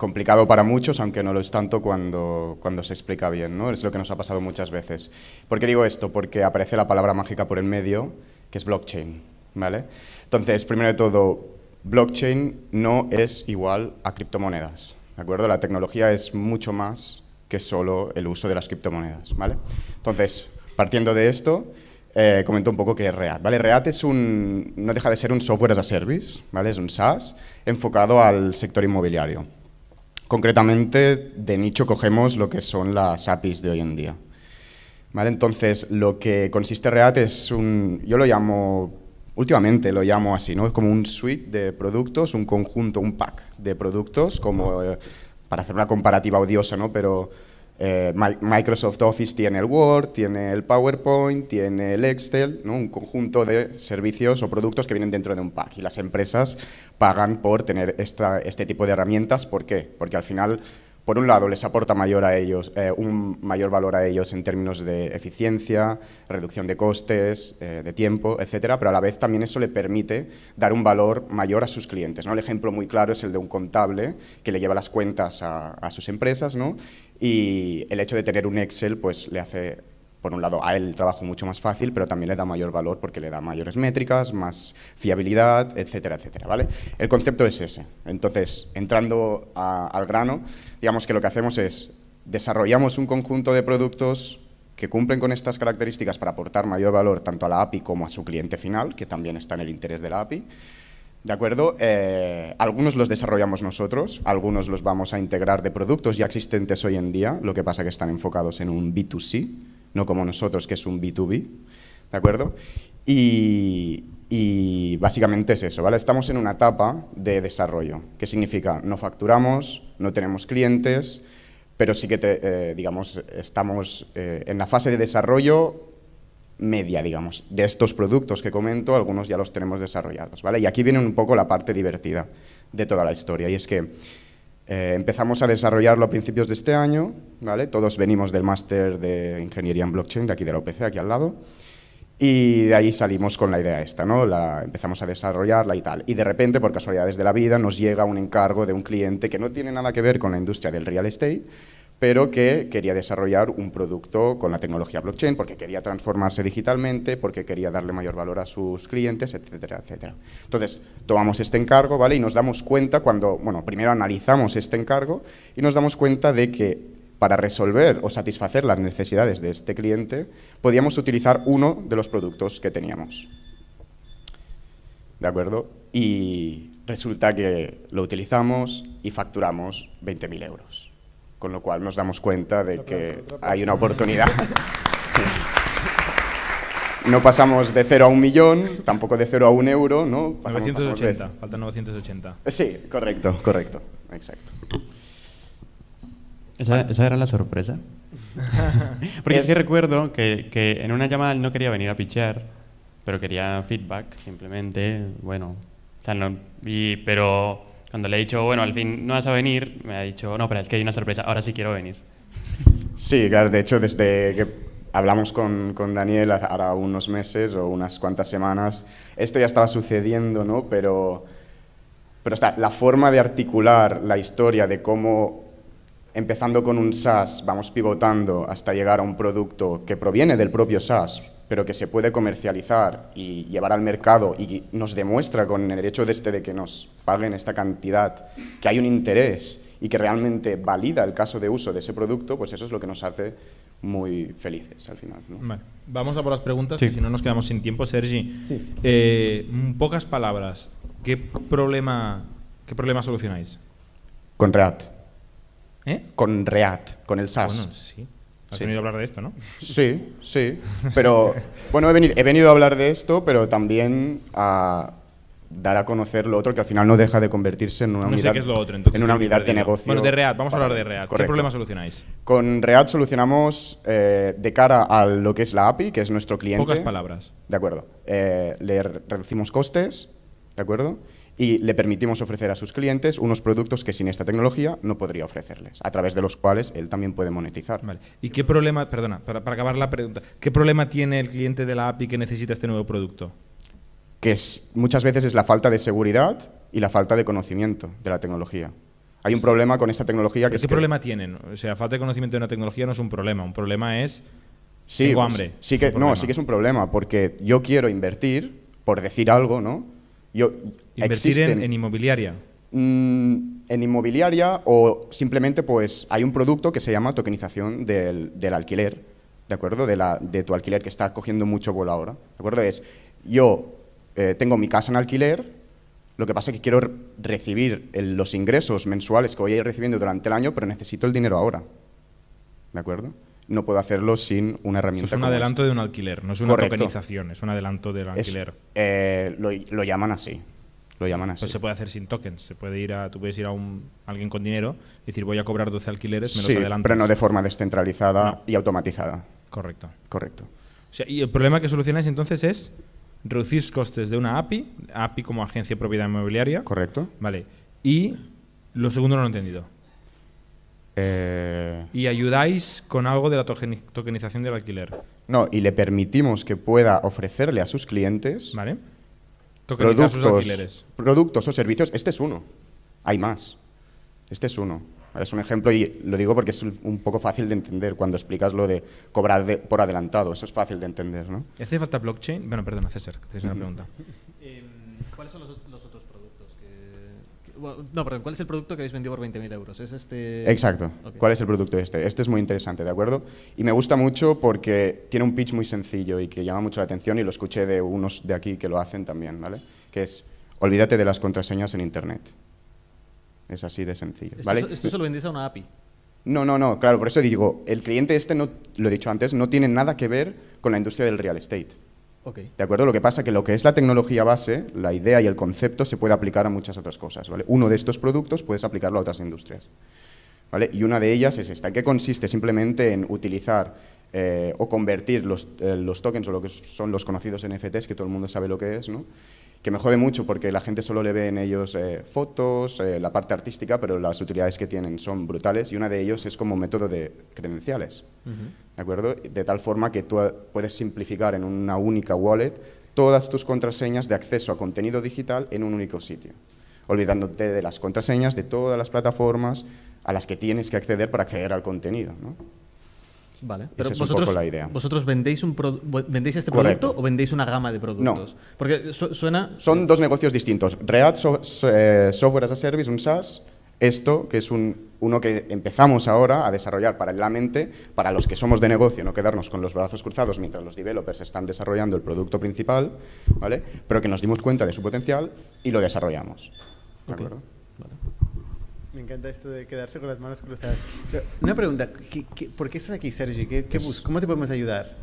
complicado para muchos, aunque no lo es tanto cuando, cuando se explica bien. ¿no? Es lo que nos ha pasado muchas veces. ¿Por qué digo esto? Porque aparece la palabra mágica por el medio, que es blockchain. ¿vale? Entonces, primero de todo, blockchain no es igual a criptomonedas. ¿De acuerdo? La tecnología es mucho más que solo el uso de las criptomonedas, ¿vale? Entonces, partiendo de esto, eh, comento un poco qué es React, ¿vale? React es un, no deja de ser un software as a service, ¿vale? Es un SaaS enfocado al sector inmobiliario. Concretamente, de nicho cogemos lo que son las APIs de hoy en día. ¿Vale? Entonces, lo que consiste React es un, yo lo llamo, últimamente lo llamo así, ¿no? Es como un suite de productos, un conjunto, un pack de productos, como eh, para hacer una comparativa odiosa, ¿no? Pero eh, Mi- Microsoft Office tiene el Word, tiene el PowerPoint, tiene el Excel, ¿no? Un conjunto de servicios o productos que vienen dentro de un pack y las empresas pagan por tener esta, este tipo de herramientas. ¿Por qué? Porque al final por un lado, les aporta mayor a ellos, eh, un mayor valor a ellos en términos de eficiencia, reducción de costes, eh, de tiempo, etcétera, pero a la vez también eso le permite dar un valor mayor a sus clientes. ¿no? El ejemplo muy claro es el de un contable que le lleva las cuentas a, a sus empresas ¿no? Y el hecho de tener un Excel pues, le hace por un lado, a él el trabajo mucho más fácil, pero también le da mayor valor porque le da mayores métricas, más fiabilidad, etcétera, etcétera, ¿vale? El concepto es ese. Entonces, entrando al grano, digamos que lo que hacemos es desarrollamos un conjunto de productos que cumplen con estas características para aportar mayor valor tanto a la API como a su cliente final, que también está en el interés de la API. ¿De acuerdo? Eh, algunos los desarrollamos nosotros, algunos los vamos a integrar de productos ya existentes hoy en día, lo que pasa que están enfocados en un B2C, no como nosotros, que es un B2B, ¿de acuerdo? Y, básicamente es eso, ¿vale? Estamos en una etapa de desarrollo, que significa no facturamos, no tenemos clientes, pero sí que, eh, digamos, estamos eh, en la fase de desarrollo media, digamos, de estos productos que comento, algunos ya los tenemos desarrollados, ¿vale? Y aquí viene un poco la parte divertida de toda la historia, y es que eh, empezamos a desarrollarlo a principios de este año, ¿vale? Todos venimos del máster de Ingeniería en Blockchain, de aquí de la UPC, aquí al lado, y de ahí salimos con la idea esta, ¿no? La, empezamos a desarrollarla y tal. Y de repente, por casualidades de la vida, nos llega un encargo de un cliente que no tiene nada que ver con la industria del real estate, pero que quería desarrollar un producto con la tecnología blockchain porque quería transformarse digitalmente, porque quería darle mayor valor a sus clientes, etcétera, etcétera. Entonces, tomamos este encargo, ¿vale? Y nos damos cuenta cuando, bueno, primero analizamos este encargo y nos damos cuenta de que para resolver o satisfacer las necesidades de este cliente, podíamos utilizar uno de los productos que teníamos. ¿De acuerdo? Y resulta que lo utilizamos y facturamos 20.000 euros con lo cual nos damos cuenta de que hay una oportunidad. No pasamos de cero a un millón, tampoco de cero a un euro, ¿no? 980, faltan 980. Sí, correcto, correcto, exacto. ¿Esa, era la sorpresa? Porque sí recuerdo que, que, en una llamada no quería venir a pichar, pero quería feedback, simplemente, bueno, o sea, no, y, pero cuando le he dicho, bueno, al fin no vas a venir, me ha dicho, no, pero es que hay una sorpresa, ahora sí quiero venir. Sí, claro, de hecho, desde que hablamos con, con Daniel ahora unos meses o unas cuantas semanas, esto ya estaba sucediendo, ¿no? Pero, pero está, la forma de articular la historia de cómo, empezando con un SaaS, vamos pivotando hasta llegar a un producto que proviene del propio SaaS, pero que se puede comercializar y llevar al mercado y nos demuestra con el hecho de este de que nos paguen esta cantidad, que hay un interés y que realmente valida el caso de uso de ese producto, pues eso es lo que nos hace muy felices al final. Vamos a por las preguntas, que si no nos quedamos sin tiempo. Sergi, eh, pocas palabras, ¿qué problema, ¿qué problema solucionáis? Con React. ¿Eh? Con React, con el SaaS. Bueno, sí. Has venido a hablar de esto, ¿no? Sí, sí. Pero, bueno, he venido, he venido a hablar de esto, pero también a dar a conocer lo otro que al final no deja de convertirse en una unidad, en una unidad de negocio. Bueno, de React, vamos a hablar de React. ¿Qué problema solucionáis? Con React solucionamos eh, de cara a lo que es la API, que es nuestro cliente. Pocas palabras. De acuerdo. Eh, le reducimos costes, ¿de acuerdo? Y le permitimos ofrecer a sus clientes unos productos que sin esta tecnología no podría ofrecerles, a través de los cuales él también puede monetizar. Vale. ¿Y qué problema, perdona, para, acabar la pregunta, qué problema tiene el cliente de la API que necesita este nuevo producto? Que es, muchas veces es la falta de seguridad y la falta de conocimiento de la tecnología. Hay un problema con esta tecnología que ¿Qué problema tienen? O sea, falta de conocimiento de una tecnología no es un problema, un problema es sí, tengo pues, hambre. Sí que, no, sí que es un problema, porque yo quiero invertir, por decir algo, ¿no? Yo, ¿Invertir en, inmobiliaria? Mm, en inmobiliaria o simplemente pues hay un producto que se llama tokenización del, del alquiler, ¿de acuerdo? De, la, de, tu alquiler que está cogiendo mucho vuelo ahora, ¿de acuerdo? Es, yo eh, tengo mi casa en alquiler, lo que pasa es que quiero recibir los ingresos mensuales que voy a ir recibiendo durante el año, pero necesito el dinero ahora, ¿de acuerdo? No puedo hacerlo sin una herramienta. es un adelanto de un alquiler, no es una tokenización, es un adelanto del alquiler. Eh, lo, llaman así. Lo llaman así. Pues se puede hacer sin tokens. Se puede ir a, tú puedes ir a un, alguien con dinero y decir voy a cobrar 12 alquileres, me sí, los adelanto. pero no de forma descentralizada y automatizada. Correcto. Correcto. y el problema que solucionáis entonces es reducir costes de una API, API como agencia de propiedad inmobiliaria. Correcto. Vale. Y lo segundo no lo he entendido. Eh, Y ayudáis con algo de la tokeni- tokenización del alquiler. no, y le permitimos que pueda ofrecerle a sus clientes ¿Vale? Tokenizar sus productos, alquileres. productos o servicios. Este es uno. Hay más. Este es uno. Es un ejemplo y lo digo porque es un poco fácil de entender cuando explicas lo de cobrar de- por adelantado. Eso es fácil de entender, ¿no? ¿Y ¿Hace falta blockchain? Bueno, perdona, César, tienes una pregunta. Em, ¿Cuáles son los, ot- los otros productos? que- que- bueno, no, perdón, ¿cuál es el producto que habéis vendido por 20.000 euros? ¿Es este...? Exacto. ¿Cuál es el producto este? Este es muy interesante, ¿de acuerdo? Y me gusta mucho porque tiene un pitch muy sencillo y que llama mucho la atención y lo escuché de unos de aquí que lo hacen también, ¿vale? Que es, olvídate de las contraseñas en Internet. Es así de sencillo, Esto, ¿vale? esto se lo vendéis a una API. No, no, no, claro, por eso digo, el cliente este, no, lo he dicho antes, no tiene nada que ver con la industria del real estate. ¿De acuerdo? Lo que pasa es que lo que es la tecnología base, la idea y el concepto se puede aplicar a muchas otras cosas, ¿vale? Uno de estos productos puedes aplicarlo a otras industrias, ¿vale? Y una de ellas es esta. ¿En qué consiste? Simplemente en utilizar eh, o convertir los, eh, los tokens o lo que son los conocidos NFTs, que todo el mundo sabe lo que es, ¿no? Que me jode mucho porque la gente solo le ve en ellos eh, fotos, eh, la parte artística, pero las utilidades que tienen son brutales y una de ellos es como método de credenciales. ¿De acuerdo? De tal forma que tú eh, puedes simplificar en una única wallet todas tus contraseñas de acceso a contenido digital en un único sitio, olvidándote de las contraseñas de todas las plataformas a las que tienes que acceder para acceder al contenido. ¿no? Vale. Esa Pero es un vosotros, poco la idea. ¿Vosotros vendéis, un vendéis este Correcto. producto o vendéis una gama de productos? Porque su- suena... Son dos negocios distintos. React so- so- eh, Software as a Service, un SaaS, esto que es un, uno que empezamos ahora a desarrollar paralelamente para los que somos de negocio, no quedarnos con los brazos cruzados mientras los developers están desarrollando el producto principal, ¿vale? pero que nos dimos cuenta de su potencial y lo desarrollamos. ¿De acuerdo? Me encanta esto de quedarse con las manos cruzadas. Pero, una pregunta, ¿qué- qué- por qué estás aquí, Sergi? ¿Qué, qué ¿Cómo te podemos ayudar?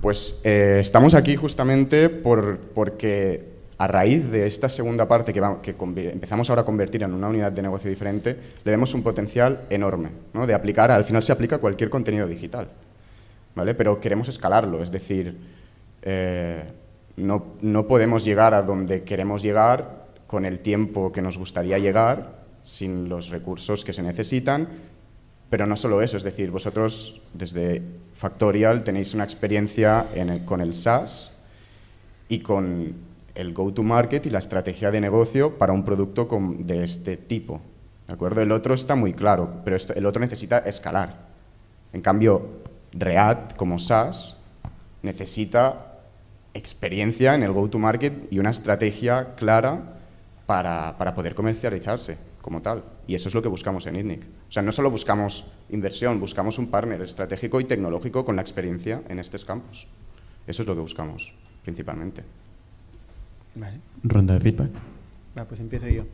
Pues eh, estamos aquí justamente por, porque a raíz de esta segunda parte que, va- que empezamos ahora a convertir en una unidad de negocio diferente, le vemos un potencial enorme, ¿no? de aplicar, al final se aplica cualquier contenido digital, ¿vale? pero queremos escalarlo, es decir, eh, no, no podemos llegar a donde queremos llegar con el tiempo que nos gustaría llegar, sin los recursos que se necesitan, pero no solo eso, es decir, vosotros desde Factorial tenéis una experiencia con el SaaS y con el go-to-market y la estrategia de negocio para un producto de este tipo. ¿De acuerdo? El otro está muy claro, pero esto- el otro necesita escalar. En cambio, React como SaaS necesita experiencia en el go-to-market y una estrategia clara para, para poder comercializarse como tal. Y eso es lo que buscamos en ITNIC. O sea, no solo buscamos inversión, buscamos un partner estratégico y tecnológico con la experiencia en estos campos. Eso es lo que buscamos, principalmente. Vale. Ronda de feedback. Va, pues empiezo yo.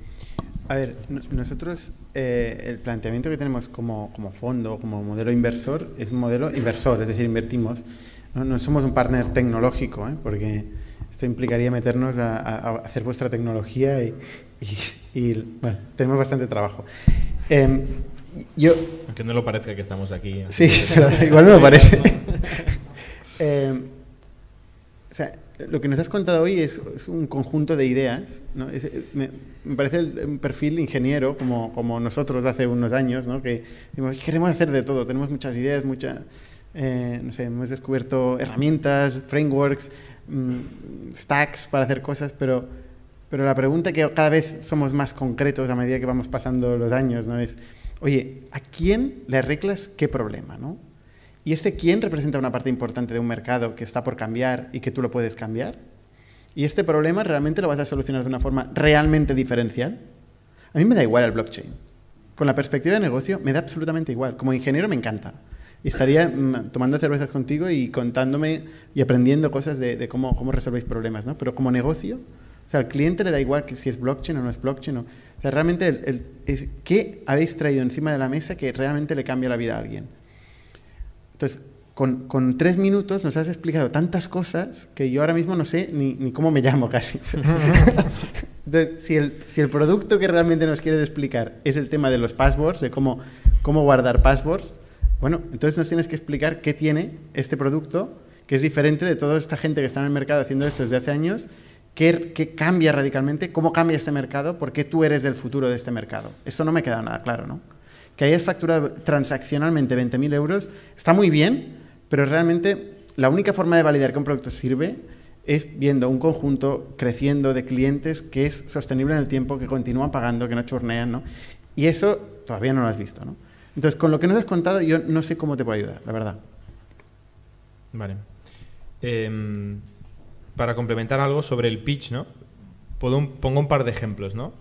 A ver, no- nosotros eh, el planteamiento que tenemos como, como fondo, como modelo inversor, es un modelo inversor, es decir, invertimos. No, no somos un partner tecnológico, ¿eh? porque esto implicaría meternos a, a- a hacer vuestra tecnología y, y- y, bueno, tenemos bastante trabajo. Em, yo, Aunque no lo parezca que estamos aquí. Sí, pero igual no lo parece. Eh, o sea, lo que nos has contado hoy es, es un conjunto de ideas. ¿no? Es- me, me parece el- un perfil ingeniero, como, como nosotros hace unos años, ¿no? que decimos, queremos hacer de todo, tenemos muchas ideas, mucha, eh, no sé, hemos descubierto herramientas, frameworks, mm, stacks para hacer cosas, pero, pero la pregunta que cada vez somos más concretos a medida que vamos pasando los años ¿no? es, oye, ¿a quién le arreglas qué problema? ¿no? ¿Y este quién representa una parte importante de un mercado que está por cambiar y que tú lo puedes cambiar? ¿Y este problema realmente lo vas a solucionar de una forma realmente diferencial? A mí me da igual el blockchain. Con la perspectiva de negocio me da absolutamente igual. Como ingeniero me encanta. Y estaría mm, tomando cervezas contigo y contándome y aprendiendo cosas de, de cómo, cómo resolvéis problemas. ¿no? Pero como negocio, o sea, al cliente le da igual que si es blockchain o no es blockchain. O, o sea, realmente, el, el- es- ¿qué habéis traído encima de la mesa que realmente le cambia la vida a alguien? Entonces, con, con tres minutos nos has explicado tantas cosas que yo ahora mismo no sé ni, ni cómo me llamo casi. Entonces, si el, si el producto que realmente nos quieres explicar es el tema de los passwords, de cómo, cómo guardar passwords, bueno, entonces nos tienes que explicar qué tiene este producto que es diferente de toda esta gente que está en el mercado haciendo esto desde hace años, qué, cambia radicalmente, cómo cambia este mercado, por qué tú eres el futuro de este mercado. Eso no me queda nada claro, ¿no? que hayas facturado transaccionalmente 20.000 euros está muy bien, pero realmente la única forma de validar que un producto sirve es viendo un conjunto creciendo de clientes que es sostenible en el tiempo, que continúan pagando, que no churnean, ¿no? Y eso todavía no lo has visto, ¿no? Entonces, con lo que nos has contado, yo no sé cómo te puedo ayudar, la verdad. Vale. Em, para complementar algo sobre el pitch, ¿no? pongo un par de ejemplos, ¿no?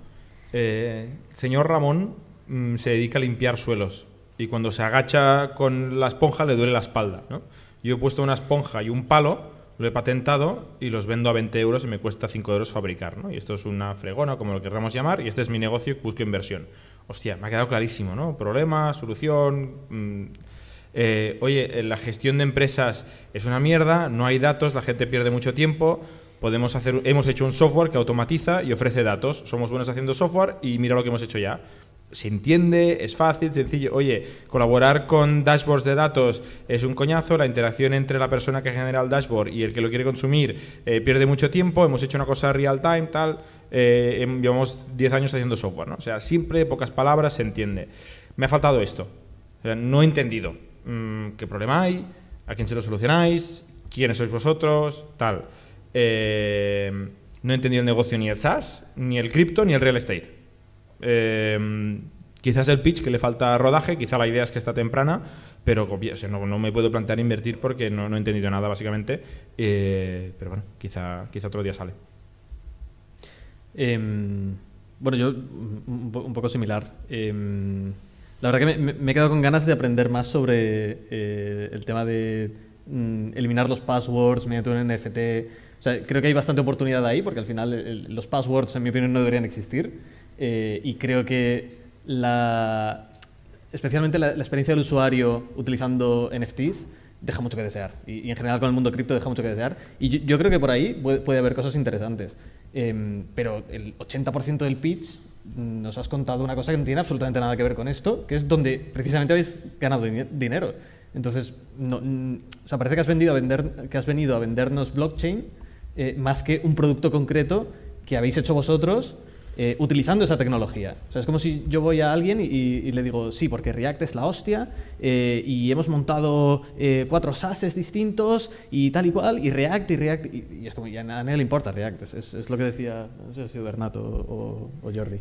Eh, señor Ramón mm, se dedica a limpiar suelos y cuando se agacha con la esponja le duele la espalda, ¿no? Yo he puesto una esponja y un palo, lo he patentado y los vendo a 20 euros y me cuesta 5 euros fabricar, ¿no? Y esto es una fregona, como lo querramos llamar, y este es mi negocio y busco inversión. Hostia, me ha quedado clarísimo, ¿no? Problema, solución... Mm, eh, oye, la gestión de empresas es una mierda, no hay datos, la gente pierde mucho tiempo, podemos hacer, hemos hecho un software que automatiza y ofrece datos, somos buenos haciendo software y mira lo que hemos hecho ya. Se entiende, es fácil, sencillo. Oye, colaborar con dashboards de datos es un coñazo, la interacción entre la persona que genera el dashboard y el que lo quiere consumir eh, pierde mucho tiempo, hemos hecho una cosa real time, tal, eh, llevamos 10 años haciendo software, ¿no? O sea, siempre, pocas palabras, se entiende. Me ha faltado esto. no he entendido qué problema hay, a quién se lo solucionáis, quiénes sois vosotros, tal. Eh, no he entendido el negocio ni el SaaS, ni el cripto, ni el real estate. Eh, quizás el pitch que le falta rodaje, quizá la idea es que está temprana, pero no, me puedo plantear invertir porque no, he entendido nada, básicamente. Eh, pero bueno, quizá, quizá otro día sale. Em, bueno, yo un, poco similar. La verdad que me, he quedado con ganas de aprender más sobre eh, el tema de mm, eliminar los passwords mediante un NFT. O sea, creo que hay bastante oportunidad ahí, porque al final los passwords, en mi opinión, no deberían existir. Eh, y creo que la, especialmente la, experiencia del usuario utilizando NFTs deja mucho que desear. Y, en general con el mundo cripto deja mucho que desear. Y yo, creo que por ahí puede, haber cosas interesantes. Em, pero el 80% del pitch nos has contado una cosa que no tiene absolutamente nada que ver con esto, que es donde precisamente habéis ganado dinero. Entonces, no, o sea, parece que has, vendido a vender, que has venido a vendernos blockchain eh, más que un producto concreto que habéis hecho vosotros eh, utilizando esa tecnología. O sea, es como si yo voy a alguien y, le digo, sí, porque React es la hostia eh, y hemos montado cuatro SASes distintos y tal y cual, y React y React, y, es como, ya a nadie le importa React, es, es, lo que decía, no sé si Bernato o, o Jordi.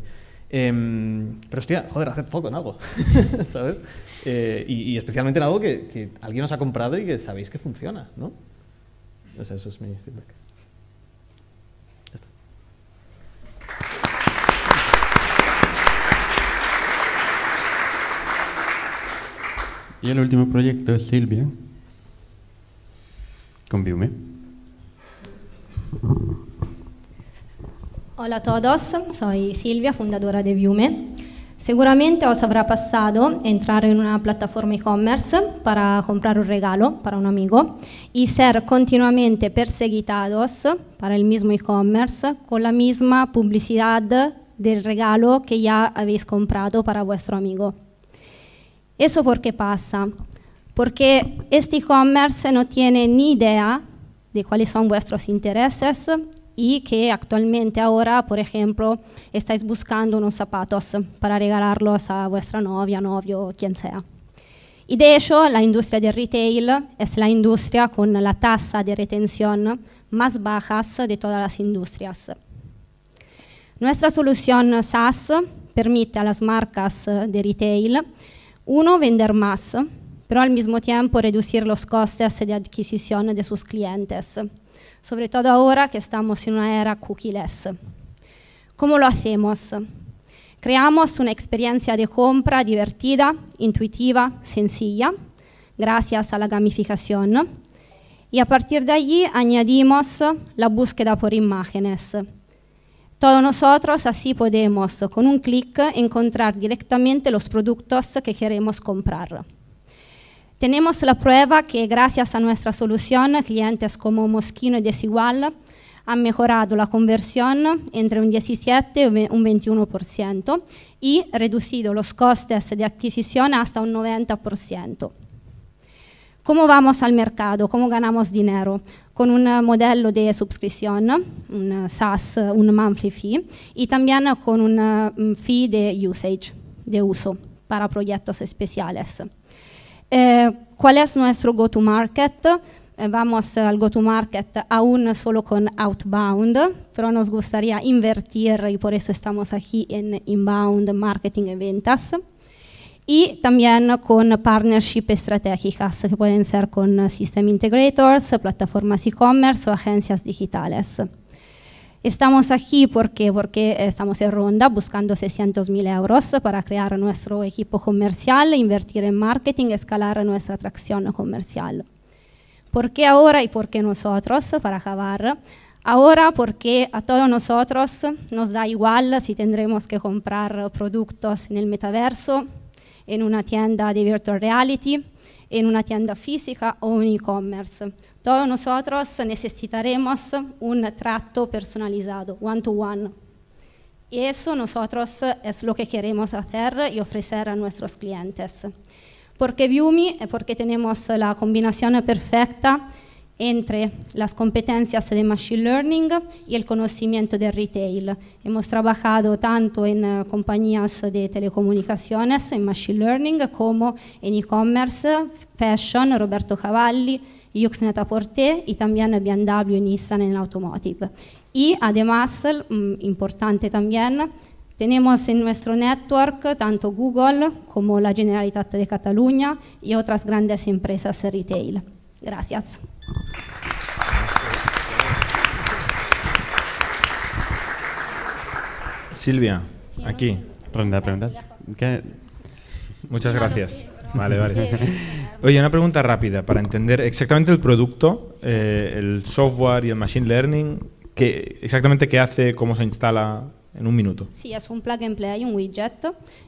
Em, pero hostia, joder, haced foco en algo, ¿sabes? y, especialmente en algo que, que, alguien os ha comprado y que sabéis que funciona, ¿no? eso es mi feedback. Y el último proyecto es Silvia, con Viume. Hola a todos, soy Silvia, fundadora de Viume. Seguramente os habrá pasado entrar en una plataforma e-commerce para comprar un regalo para un amigo y ser continuamente perseguitados para el mismo e-commerce con la misma publicidad del regalo que ya habéis comprado para vuestro amigo. ¿Eso por qué pasa? Porque este e-commerce no tiene ni idea de cuáles son vuestros intereses y que actualmente ahora, por ejemplo, estáis buscando unos zapatos para regalarlos a vuestra novia, novio, quien sea. Y de hecho, la industria del retail es la industria con la tasa de retención más baja de todas las industrias. Nuestra solución SaaS permite a las marcas de retail uno, vender más, pero al mismo tiempo reducir los costes de adquisición de sus clientes, sobre todo ahora que estamos en una era cookieless. ¿Cómo lo hacemos? Creamos una experiencia de compra divertida, intuitiva, sencilla, gracias a la gamificación. Y a partir de allí añadimos la búsqueda por imágenes todos nosotros así podemos con un clic encontrar directamente los productos que queremos comprar. Tenemos la prueba que gracias a nuestra solución clientes como Moschino y Desigual han mejorado la conversión entre un 17 y un 21% y reducido los costes de adquisición hasta un 90%. ¿Cómo vamos al mercado? ¿Cómo ganamos dinero? Con un modelo de suscripción, un SaaS, un monthly fee, y también con un mm, fee de usage, de uso para proyectos especiales. Eh, ¿Cuál es nuestro go-to-market? Eh, vamos al go-to-market aún solo con outbound, pero nos gustaría invertir y por eso estamos aquí en inbound, marketing y ventas. Y también con partnership estratégicas que pueden ser con system integrators, plataformas e-commerce o agencias digitales. Estamos aquí porque, porque estamos en ronda buscando 600 mil euros para crear nuestro equipo comercial, invertir en marketing, escalar nuestra atracción comercial. ¿Por qué ahora y por qué nosotros? Para acabar. Ahora porque a todos nosotros nos da igual si tendremos que comprar productos en el metaverso, en una tienda de virtual reality, en una tienda física o en e-commerce. Todos nosotros necesitaremos un trato personalizado, one-to-one. Y eso nosotros es lo que queremos hacer y ofrecer a nuestros clientes. Porque Viumi, porque tenemos la combinación perfecta entre las competencias de Machine Learning y el conocimiento de retail. Hemos trabajado tanto en uh, compañías de telecomunicaciones, en Machine Learning, como en e-commerce, Fashion, Roberto Cavalli, Yuxnet Aporté y también BMW Nissan en automotive. Y además, um, importante también, tenemos en nuestro network tanto Google como la Generalitat de Cataluña y otras grandes empresas retail. Gracias. Silvia, aquí. Ronda de preguntas. ¿Qué? Muchas gracias. Vale, vale. Oye, una pregunta rápida para entender exactamente el producto, eh, el software y el machine learning, qué, exactamente qué hace, cómo se instala en un minuto. Sí, es un plug and play, un widget.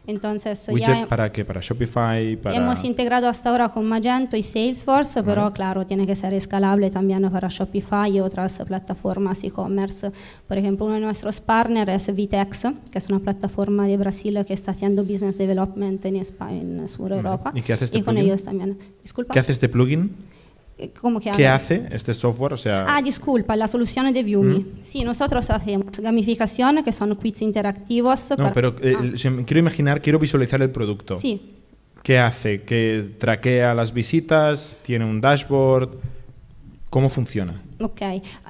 Entonces, ¿Widget ya para qué? ¿Para Shopify? Para... hemos integrado hasta ahora con Magento y Salesforce, pero Vale. claro, tiene que ser escalable también para Shopify y otras plataformas e-commerce. Por ejemplo, uno de nuestros partners es Vitex, que es una plataforma de Brasil que está haciendo business development en España, en Sur Vale. Europa. ¿Y qué hace este Y con plugin? ellos también. Disculpa. ¿Qué hace este plugin? Eh, ¿Cómo que ¿Qué hace este software? O sea, Ah, disculpa, la solución de Viumi. Mm. Sí, nosotros hacemos gamificación, que son quiz interactivos. no, para- pero eh, Ah, quiero imaginar, quiero visualizar el producto. Sí. ¿Qué hace? ¿Que traquea las visitas? ¿Tiene un dashboard? ¿Cómo funciona? Ok,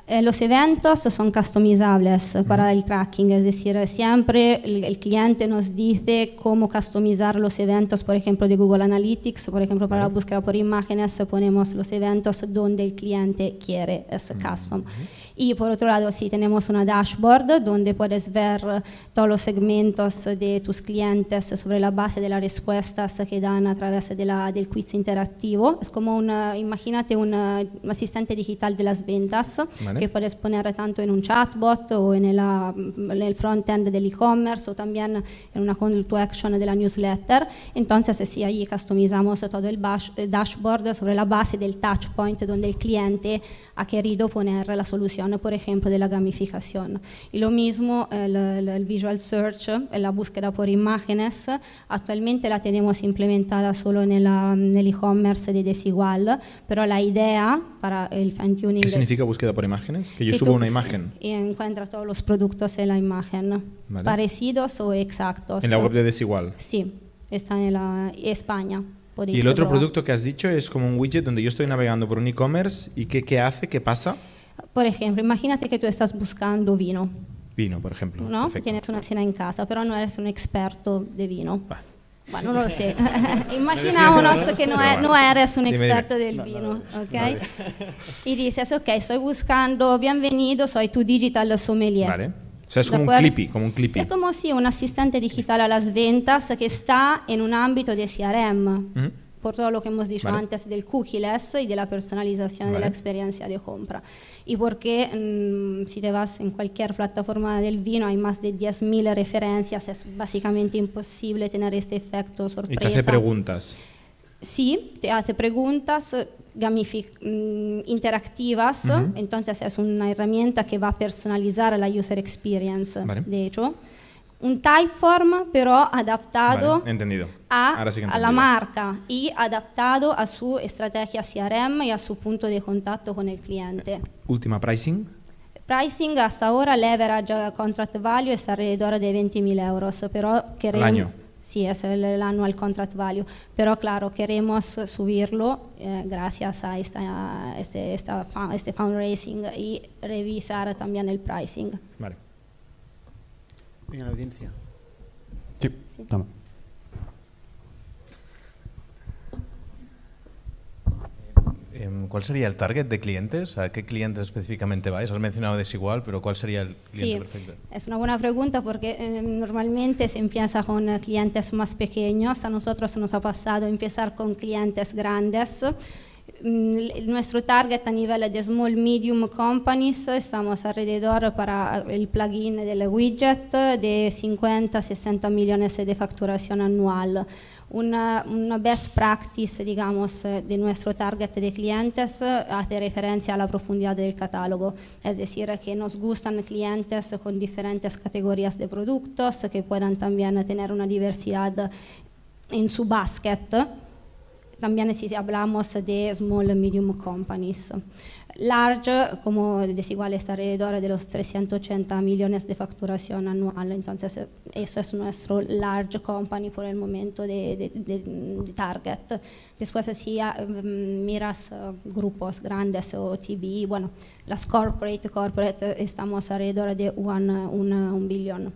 Eh, los eventos son customizables para el tracking, es decir, siempre el, el cliente nos dice cómo customizar los eventos, por ejemplo, de Google Analytics, por ejemplo, para la búsqueda por imágenes ponemos los eventos donde el cliente quiere, es custom. Y por otro lado, sí, tenemos una dashboard donde puedes ver todos los segmentos de tus clientes sobre la base de las respuestas que dan a través de la- del quiz interactivo. Es como una, imagínate un eh, asistente digital de las ventas Vale. que puedes poner tanto en un chatbot o en, la- en el front-end del e-commerce o también en una call to action de la newsletter. Entonces, sí, ahí customizamos todo el bash- el dashboard sobre la base del touch point donde el cliente ha querido poner la solución, por ejemplo, de la gamificación. Y lo mismo el, el- el Visual Search, eh, la búsqueda por imágenes, actualmente la tenemos implementada solo en el e-commerce de Desigual, pero la idea para el fine tuning ¿Qué significa búsqueda por imágenes? Que yo que subo una imagen y encuentra todos los productos en la imagen, Vale. parecidos o exactos. en la web de Desigual. Sí, está en la España. Y el otro probar. producto que has dicho es como un widget donde yo estoy navegando por un e-commerce y ¿qué, qué hace? ¿Qué pasa? Por ejemplo, imagínate que tú estás buscando vino, Vino, por ejemplo. ¿no? Perfecto. Tienes una cena en casa, pero no eres un experto de vino. Bueno, no lo sé. Imaginámonos que no, e- no eres un experto del vino, ¿ok? Y dices, ok, estoy buscando, bienvenido, soy tu digital sommelier. Vale. O sea, es ¿De como un clippy, como un clippy. Es como si un asistente digital a las ventas que está en un ámbito de CRM, Ujú. por todo lo que hemos dicho Vale. antes del cookieless y de la personalización de Vale. la experiencia de compra. Y porque mm, si te vas en cualquier plataforma del vino hay más de 10.000 referencias, es básicamente imposible tener este efecto Y sorpresa. te hace preguntas. Sí, te hace preguntas eh, mm, interactivas, entonces es una herramienta que va a personalizar la user experience, Vale. de hecho. Un typeform pero adaptado Vale, a, sí a la marca y adaptado a su estrategia CRM y a su punto de contacto con el cliente. Última pricing. Pricing hasta ahora, leverage contract value es alrededor de 20.000 euros, pero queremos... año? Sí, es el, el annual contract value. Pero claro, queremos subirlo eh, gracias a esta, este, esta fa- este fundraising y revisar también el pricing. Vale. Venga, la audiencia. Sí, toma. Em, ¿Cuál sería el target de clientes? ¿A qué clientes específicamente vais? Has mencionado desigual, pero ¿cuál sería el cliente Sí, perfecto? es una buena pregunta porque eh, normalmente se empieza con clientes más pequeños. A nosotros nos ha pasado empezar con clientes grandes. El- Nuestro target a nivel de small medium companies estamos alrededor para el plugin del widget de 50 60 millones de facturación anual. Una, una best practice, digamos, de nuestro target de clientes hace referencia a la profundidad del catálogo, es decir, que nos gustan clientes con diferentes categorías de productos, que puedan también tener una diversidad en su basket. También si hablamos de small medium companies. Large, como desigual, está alrededor de los 380 millones de facturación anual. Entonces, eso es nuestro large company por el momento de, de- de- de target. Después, si ah, mm, miras eh, grupos grandes o TV, bueno, las corporate, corporate, estamos alrededor de un, un, un billón.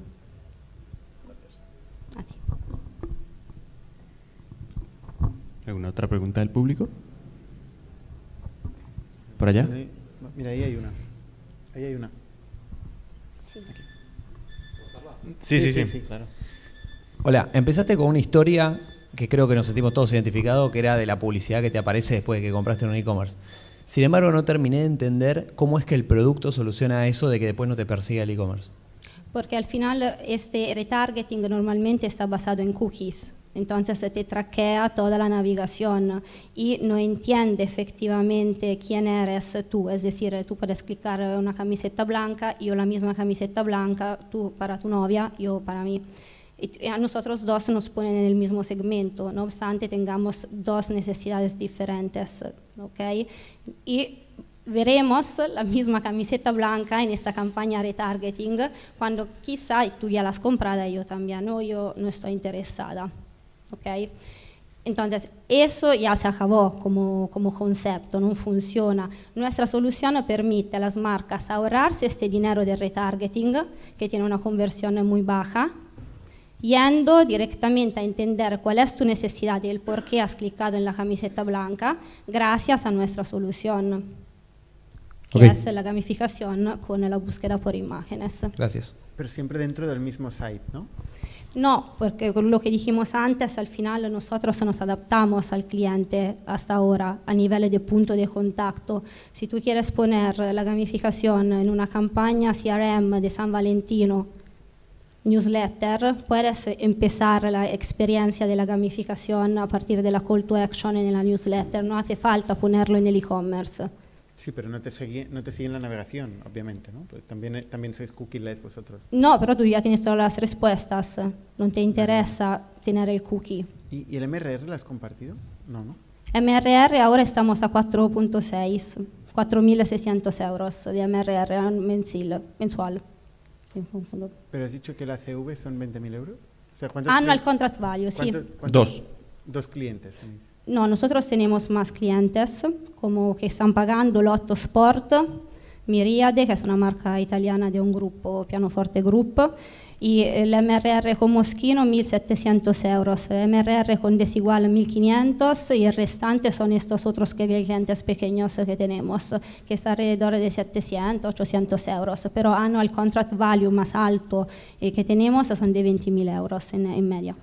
¿Alguna otra pregunta del público? ¿Por allá? Sí, Mira, ahí hay una. Ahí hay una. Sí, sí, sí, claro. Hola, empezaste con una historia que creo que nos sentimos todos identificados, que era de la publicidad que te aparece después de que compraste en un e-commerce. Sin embargo, no terminé de entender cómo es que el producto soluciona eso de que después no te persiga el e-commerce. Porque al final este retargeting normalmente está basado en cookies. Entonces te traquea toda la navegación y no entiende efectivamente quién eres tú. Es decir, tú puedes clicar una camiseta blanca, yo la misma camiseta blanca, tú para tu novia, yo para mí. Y a nosotros dos nos ponen en el mismo segmento, no obstante tengamos dos necesidades diferentes. ¿ok? Y veremos la misma camiseta blanca en esta campaña retargeting cuando quizá tú ya la has comprado y yo también, no, yo no estoy interesada. ¿Ok? Entonces, eso ya se acabó como, como concepto, no funciona. Nuestra solución permite a las marcas ahorrarse este dinero de retargeting, que tiene una conversión muy baja, yendo directamente a entender cuál es tu necesidad y el por qué has clicado en la camiseta blanca, gracias a nuestra solución, que es la gamificación con la búsqueda por imágenes. Gracias. Pero siempre dentro del mismo site, ¿no? No, porque con lo que dijimos antes, al final nosotros nos adaptamos al cliente hasta ahora a nivel de punto de contacto. Si tú quieres poner la gamificación en una campaña CRM de San Valentino, newsletter, puedes empezar la experiencia de la gamificación a partir de la call to action en la newsletter. No hace falta ponerlo en el e-commerce. Sí, pero no te, sigue, no te siguen la navegación, obviamente, ¿no? Pues también, también sois cookie-less vosotros. No, pero tú ya tienes todas las respuestas. No te interesa tener el cookie. ¿Y, y el MRR lo has compartido? No, ¿no? MRR ahora estamos a 4.6, 4.600 euros de MRR mensil, mensual. Sí, confundo. Pero has dicho que la CV son 20.000 euros. O sea, ¿cuántos Annual cli- contract value, sí. cuántos- cuántos- Dos. Dos clientes tenéis. No, nosotros tenemos más clientes, como que están pagando Lotto Sport, Miriade, que es una marca italiana de un grupo, Pianoforte Group, y el MRR con Moschino 1.700 euros, el MRR con Desigual 1.500 y el restante son estos otros clientes pequeños que tenemos, que está alrededor de 700, 800 euros, pero annual contract value más alto eh, que tenemos son de 20.000 euros en, en media.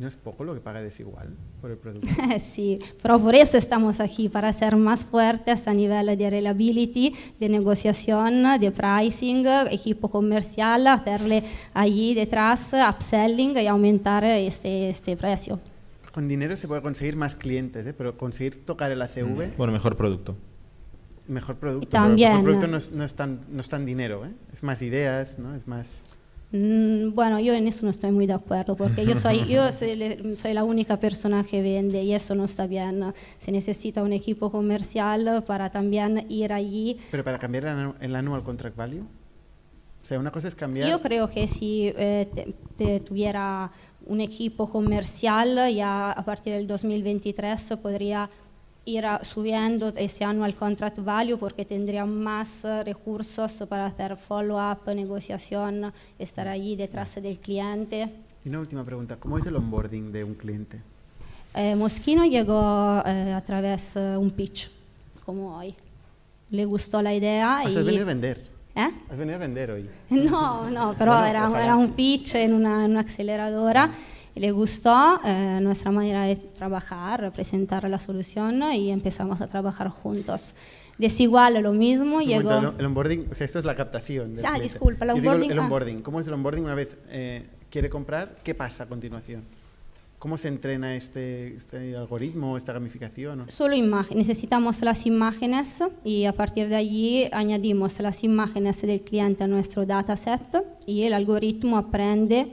¿No es poco lo que paga Desigual por el producto? sí, pero por eso estamos aquí, para ser más fuertes a nivel de reliability, de negociación, de pricing, equipo comercial, hacerle allí detrás upselling y aumentar este, este precio. Con dinero se puede conseguir más clientes, ¿eh? pero conseguir tocar el ACV, Bueno, mejor producto. mejor producto. Y pero también, el mejor producto eh. no es, no es tan, no es tan dinero, ¿eh? es más ideas, ¿no? es más... Mm, Bueno, yo en eso no estoy muy de acuerdo, porque yo soy, yo soy, le- soy la única persona que vende y eso no está bien. Se necesita un equipo comercial para también ir allí Pero para cambiar el, el annual contract value, o sea, una cosa es cambiar... Yo creo que si eh, te- te- tuviera un equipo comercial, ya a partir del 2023 podría ir a- subiendo ese annual contract value porque tendría más eh, recursos para hacer follow-up, negociación, estar allí detrás del cliente. Y una última pregunta, ¿cómo es el onboarding de un cliente? Eh, Moschino llegó eh, a través de un pitch, como hoy. Le gustó la idea Ah, y... ¿Has venido a vender? ¿Eh? ¿Has venido a vender hoy? No, no, pero Bueno, era, era un pitch en una, en una aceleradora. Le gustó eh, nuestra manera de trabajar, presentar la solución y empezamos a trabajar juntos. Desigual lo mismo, llegó... momento, el, onboarding, o sea, esto es la captación. del Ah, cliente. disculpa, el Yo digo onboarding, el ah. onboarding. ¿Cómo es el onboarding una vez eh, quiere comprar? ¿Qué pasa a continuación? ¿Cómo se entrena este, este algoritmo, esta gamificación? Solo imagen. Necesitamos las imágenes y a partir de allí añadimos las imágenes del cliente a nuestro dataset y el algoritmo aprende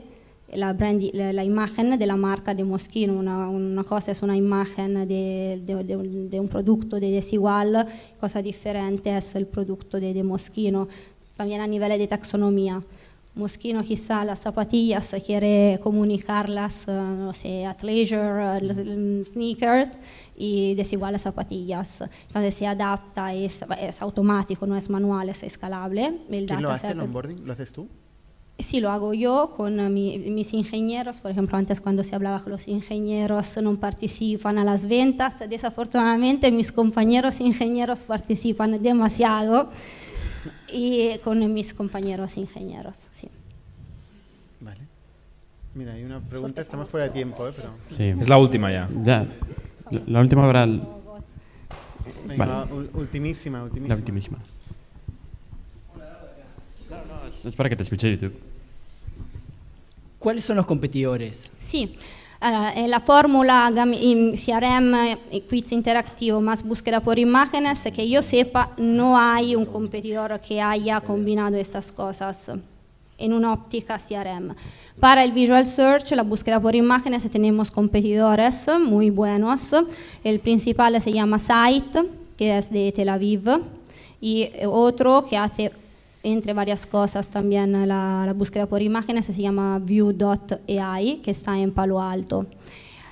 la, brandi- la, la imagen de la marca de Moschino. Una, una cosa es una imagen de un producto de Desigual, cosa diferente es el producto de, de Moschino. También a nivel de taxonomía. Moschino quizá las zapatillas quiere comunicarlas, eh, no sé, athleisure, sneakers y desigual las zapatillas. Entonces se adapta, es, es automático, no es manual, es escalable. El ¿Quién lo hace el onboarding? ¿Lo haces tú? Sí, lo hago yo con eh, mi- mis ingenieros. Por ejemplo, antes cuando se hablaba que los ingenieros no participan a las ventas, desafortunadamente mis compañeros ingenieros participan demasiado y con mis compañeros ingenieros, sí. Vale. Mira, hay una pregunta, estamos fuera de tiempo, ¿eh? Pero... Sí. Es la última ya. Ya. La, la última habrá. el- Venga, Vale. ul- ultimísima, ultimísima. La ultimísima. Es para que te escuche YouTube. ¿Cuáles son los competidores? Sí, allora, eh, la fórmula gam- in CRM, eh, quiz interactivo más búsqueda por imágenes, que yo sepa, no hay un competidor que haya combinado estas cosas en una óptica CRM. Para el Visual Search, la búsqueda por imágenes, tenemos competidores muy buenos. El principal se llama Site, que es de Tel Aviv, y eh, otro que hace entre varias cosas también la, la búsqueda por imágenes se llama View.ai, que está en Palo Alto.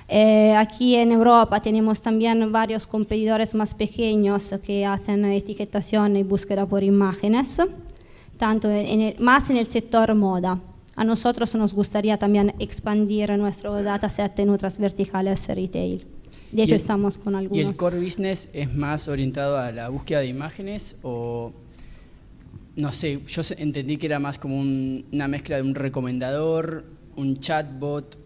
Eh, aquí en Europa tenemos también varios competidores más pequeños que hacen etiquetación y búsqueda por imágenes, tanto en el- más en el sector moda. A nosotros nos gustaría también expandir nuestro dataset en otras verticales retail. De hecho, Y el- estamos con ¿Y algunos. el core business es más orientado a la búsqueda de imágenes o no sé, yo se- entendí que era más como un- una mezcla de un recomendador, un chatbot,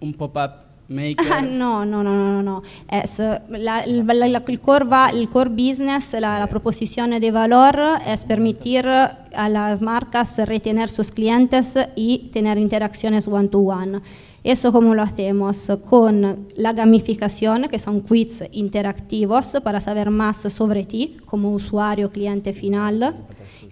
un pop-up maker? Ah, no, no, no, no, no. Es, la- el, la- la- el core, va- el core business, la, la proposición de valor es permitir a las marcas retener sus clientes y tener interacciones one-to-one. Eso cómo lo hacemos con la gamificación, que son quiz interactivos para saber más sobre ti como usuario, cliente final.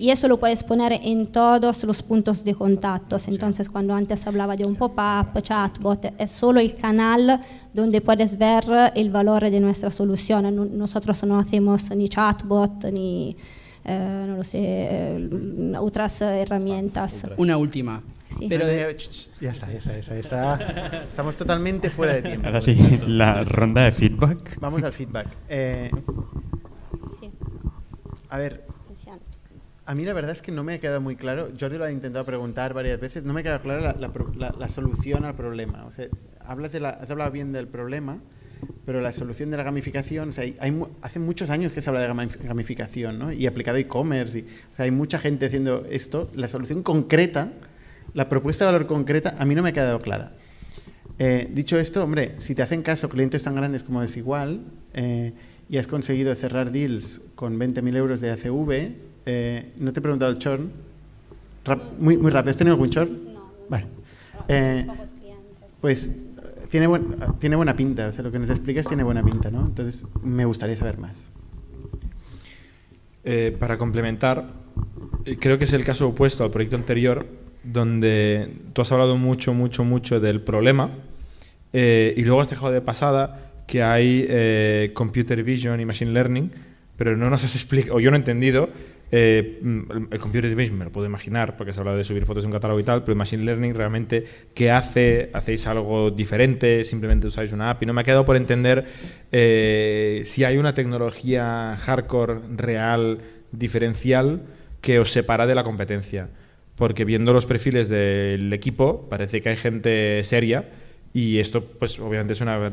Y eso lo puedes poner en todos los puntos de contactos. Entonces, cuando antes hablaba de un pop-up, chatbot, es solo el canal donde puedes ver el valor de nuestra solución. No- Nosotros no hacemos ni chatbot ni, eh, no lo sé, eh, otras herramientas. Una última. Sí. Pero Eh, ch, ch, ya está, ya está, ya está, ya está. Estamos totalmente fuera de tiempo. Ahora sí, la ronda de feedback. Vamos al feedback. Eh, Sí. a ver, a mí la verdad es que no me ha quedado muy claro. Jordi lo ha intentado preguntar varias veces. No me ha quedado clara la, la solución al problema. O sea, has hablado bien del problema, pero la solución de la gamificación, o sea, hay, hace muchos años que se habla de gamificación, ¿no? Y aplicado e-commerce. O sea, hay mucha gente haciendo esto. La solución concreta, la propuesta de valor concreta, a mí no me ha quedado clara. Eh, dicho esto, hombre, si te hacen caso clientes tan grandes como Desigual eh, y has conseguido cerrar deals con 20.000 euros de ACV, eh, no te he preguntado el churn. Rap- muy, muy rápido, ¿has tenido algún churn? No. Vale. Eh, pues tiene, buen- tiene buena pinta, o sea, lo que nos explicas tiene buena pinta, ¿no? Entonces, me gustaría saber más. Eh, para complementar, creo que es el caso opuesto al proyecto anterior, donde tú has hablado mucho, mucho, mucho del problema eh, y luego has dejado de pasada que hay eh, computer vision y machine learning, pero no nos has explicado, o yo no he entendido, eh, mm, el computer vision me lo puedo imaginar, porque se ha hablado de subir fotos de un catálogo y tal, pero el machine learning realmente, ¿qué hace? ¿Hacéis algo diferente? ¿Simplemente usáis una API? No me ha quedado por entender eh, si hay una tecnología hardcore real, diferencial, que os separa de la competencia. Porque viendo los perfiles del equipo, parece que hay gente seria y esto, pues obviamente es una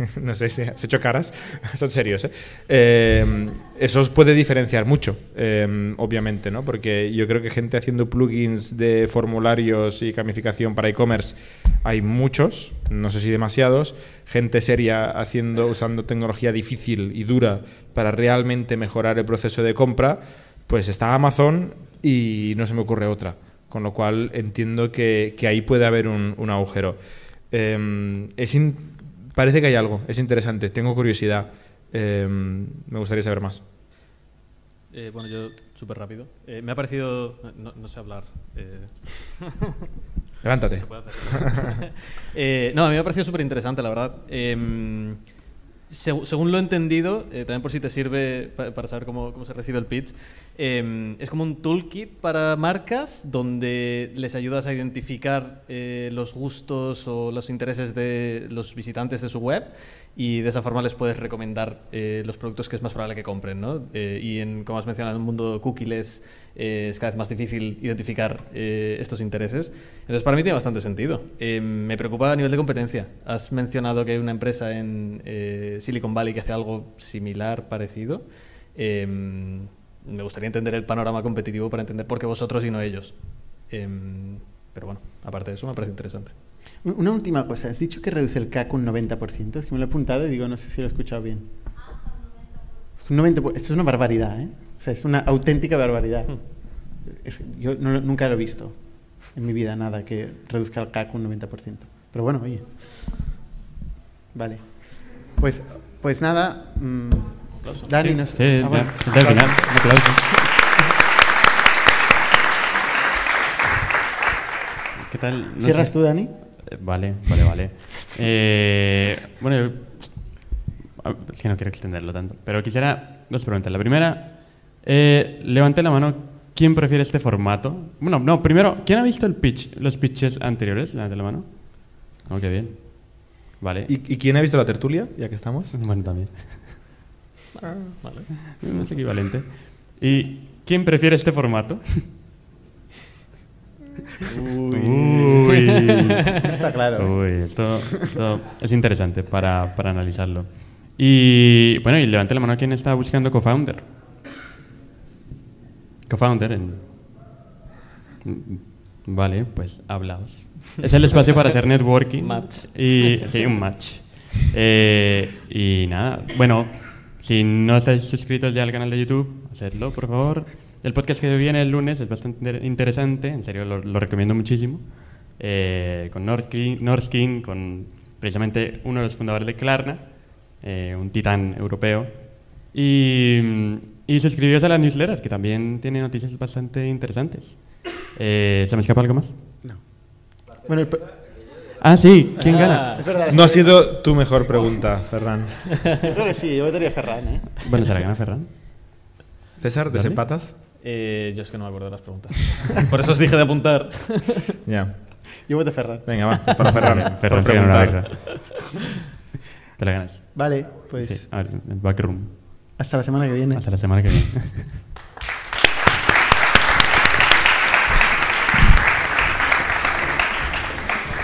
no sé si has hecho caras, son serios, ¿eh? ¿eh? eso os puede diferenciar mucho, eh, obviamente, ¿no? Porque yo creo que gente haciendo plugins de formularios y gamificación para e-commerce hay muchos, no sé si demasiados, gente seria haciendo, usando tecnología difícil y dura para realmente mejorar el proceso de compra, pues está Amazon y no se me ocurre otra. Con lo cual entiendo que, ahí puede haber un, agujero. Eh, es parece que hay algo, es interesante, tengo curiosidad. Em, me gustaría saber más. Eh, bueno, yo súper rápido. Eh, me ha parecido, no, sé hablar. Eh. Levántate. no, a mí me ha parecido súper interesante, la verdad. Según lo he entendido, también por si te sirve para saber cómo, cómo se recibe el pitch, Em, es como un toolkit para marcas donde les ayudas a identificar eh, los gustos o los intereses de los visitantes de su web y de esa forma les puedes recomendar eh, los productos que es más probable que compren. ¿no? Eh, y en, como has mencionado, en un mundo cookies es cada vez más difícil identificar estos intereses. Entonces, para mí tiene bastante sentido. Em, me preocupa a nivel de competencia. Has mencionado que hay una empresa en Silicon Valley que hace algo similar, parecido. Em, me gustaría entender el panorama competitivo para entender por qué vosotros y no ellos. Em, pero bueno, aparte de eso, me parece interesante. Una última cosa, has dicho que reduce el CAC un 90%, es que me lo he apuntado y digo, no sé si lo he escuchado bien. Un 90, esto es una barbaridad, ¿eh? O sea, es una auténtica barbaridad. Hmm. yo nunca lo he visto en mi vida, nada, que reduzca el CAC un 90%. Pero bueno, oye. Vale. Pues, pues nada. Mmm, Dani, no sé. Sí, ah, final, un aplauso. ¿Qué tal? ¿Cierras tú, Dani? Vale, vale, vale. Eh, bueno, es que no quiero extenderlo tanto, pero quisiera dos preguntas. La primera, eh, levante la mano, ¿quién prefiere este formato? Bueno, no, primero, ¿quién ha visto el pitch, los pitches anteriores? Levante la mano. Oh, qué bien. Vale. ¿Y, ¿Y quién ha visto la tertulia, ya que estamos? Bueno, también. Ah, vale. Es equivalente. ¿Y quién prefiere este formato? Uy. Está claro. Uy, esto, es interesante para, para, analizarlo. Y bueno, y levante la mano quién está buscando co-founder. Co-founder en... Vale, pues hablaos. Es el espacio para hacer networking. Match. Y, sí, un match. Eh, y nada, bueno, si no estáis suscritos ya al canal de YouTube, hacedlo, por favor. El podcast que viene el lunes es bastante interesante, en serio lo, recomiendo muchísimo. Eh, con Norskin, con precisamente uno de los fundadores de Klarna, eh, un titán europeo. Y, y suscribiros a la newsletter, que también tiene noticias bastante interesantes. Eh, ¿Se me escapa algo más? No. Bueno, Ah, sí, ¿quién gana? Ah, no ha sido tu mejor pregunta, Ferran. Yo creo que sí, yo votaría Ferran, ¿eh? Bueno, ¿será gana Ferran? César, ¿desempatas? Eh, yo es que no me acuerdo de las preguntas. Por eso os dije de apuntar. ya. Yo voto Ferran. Venga, va, para Ferran. Ferran se gana la Te la ganas. Vale, pues. Sí, a ver, backroom. Hasta la semana que viene. Hasta la semana que viene.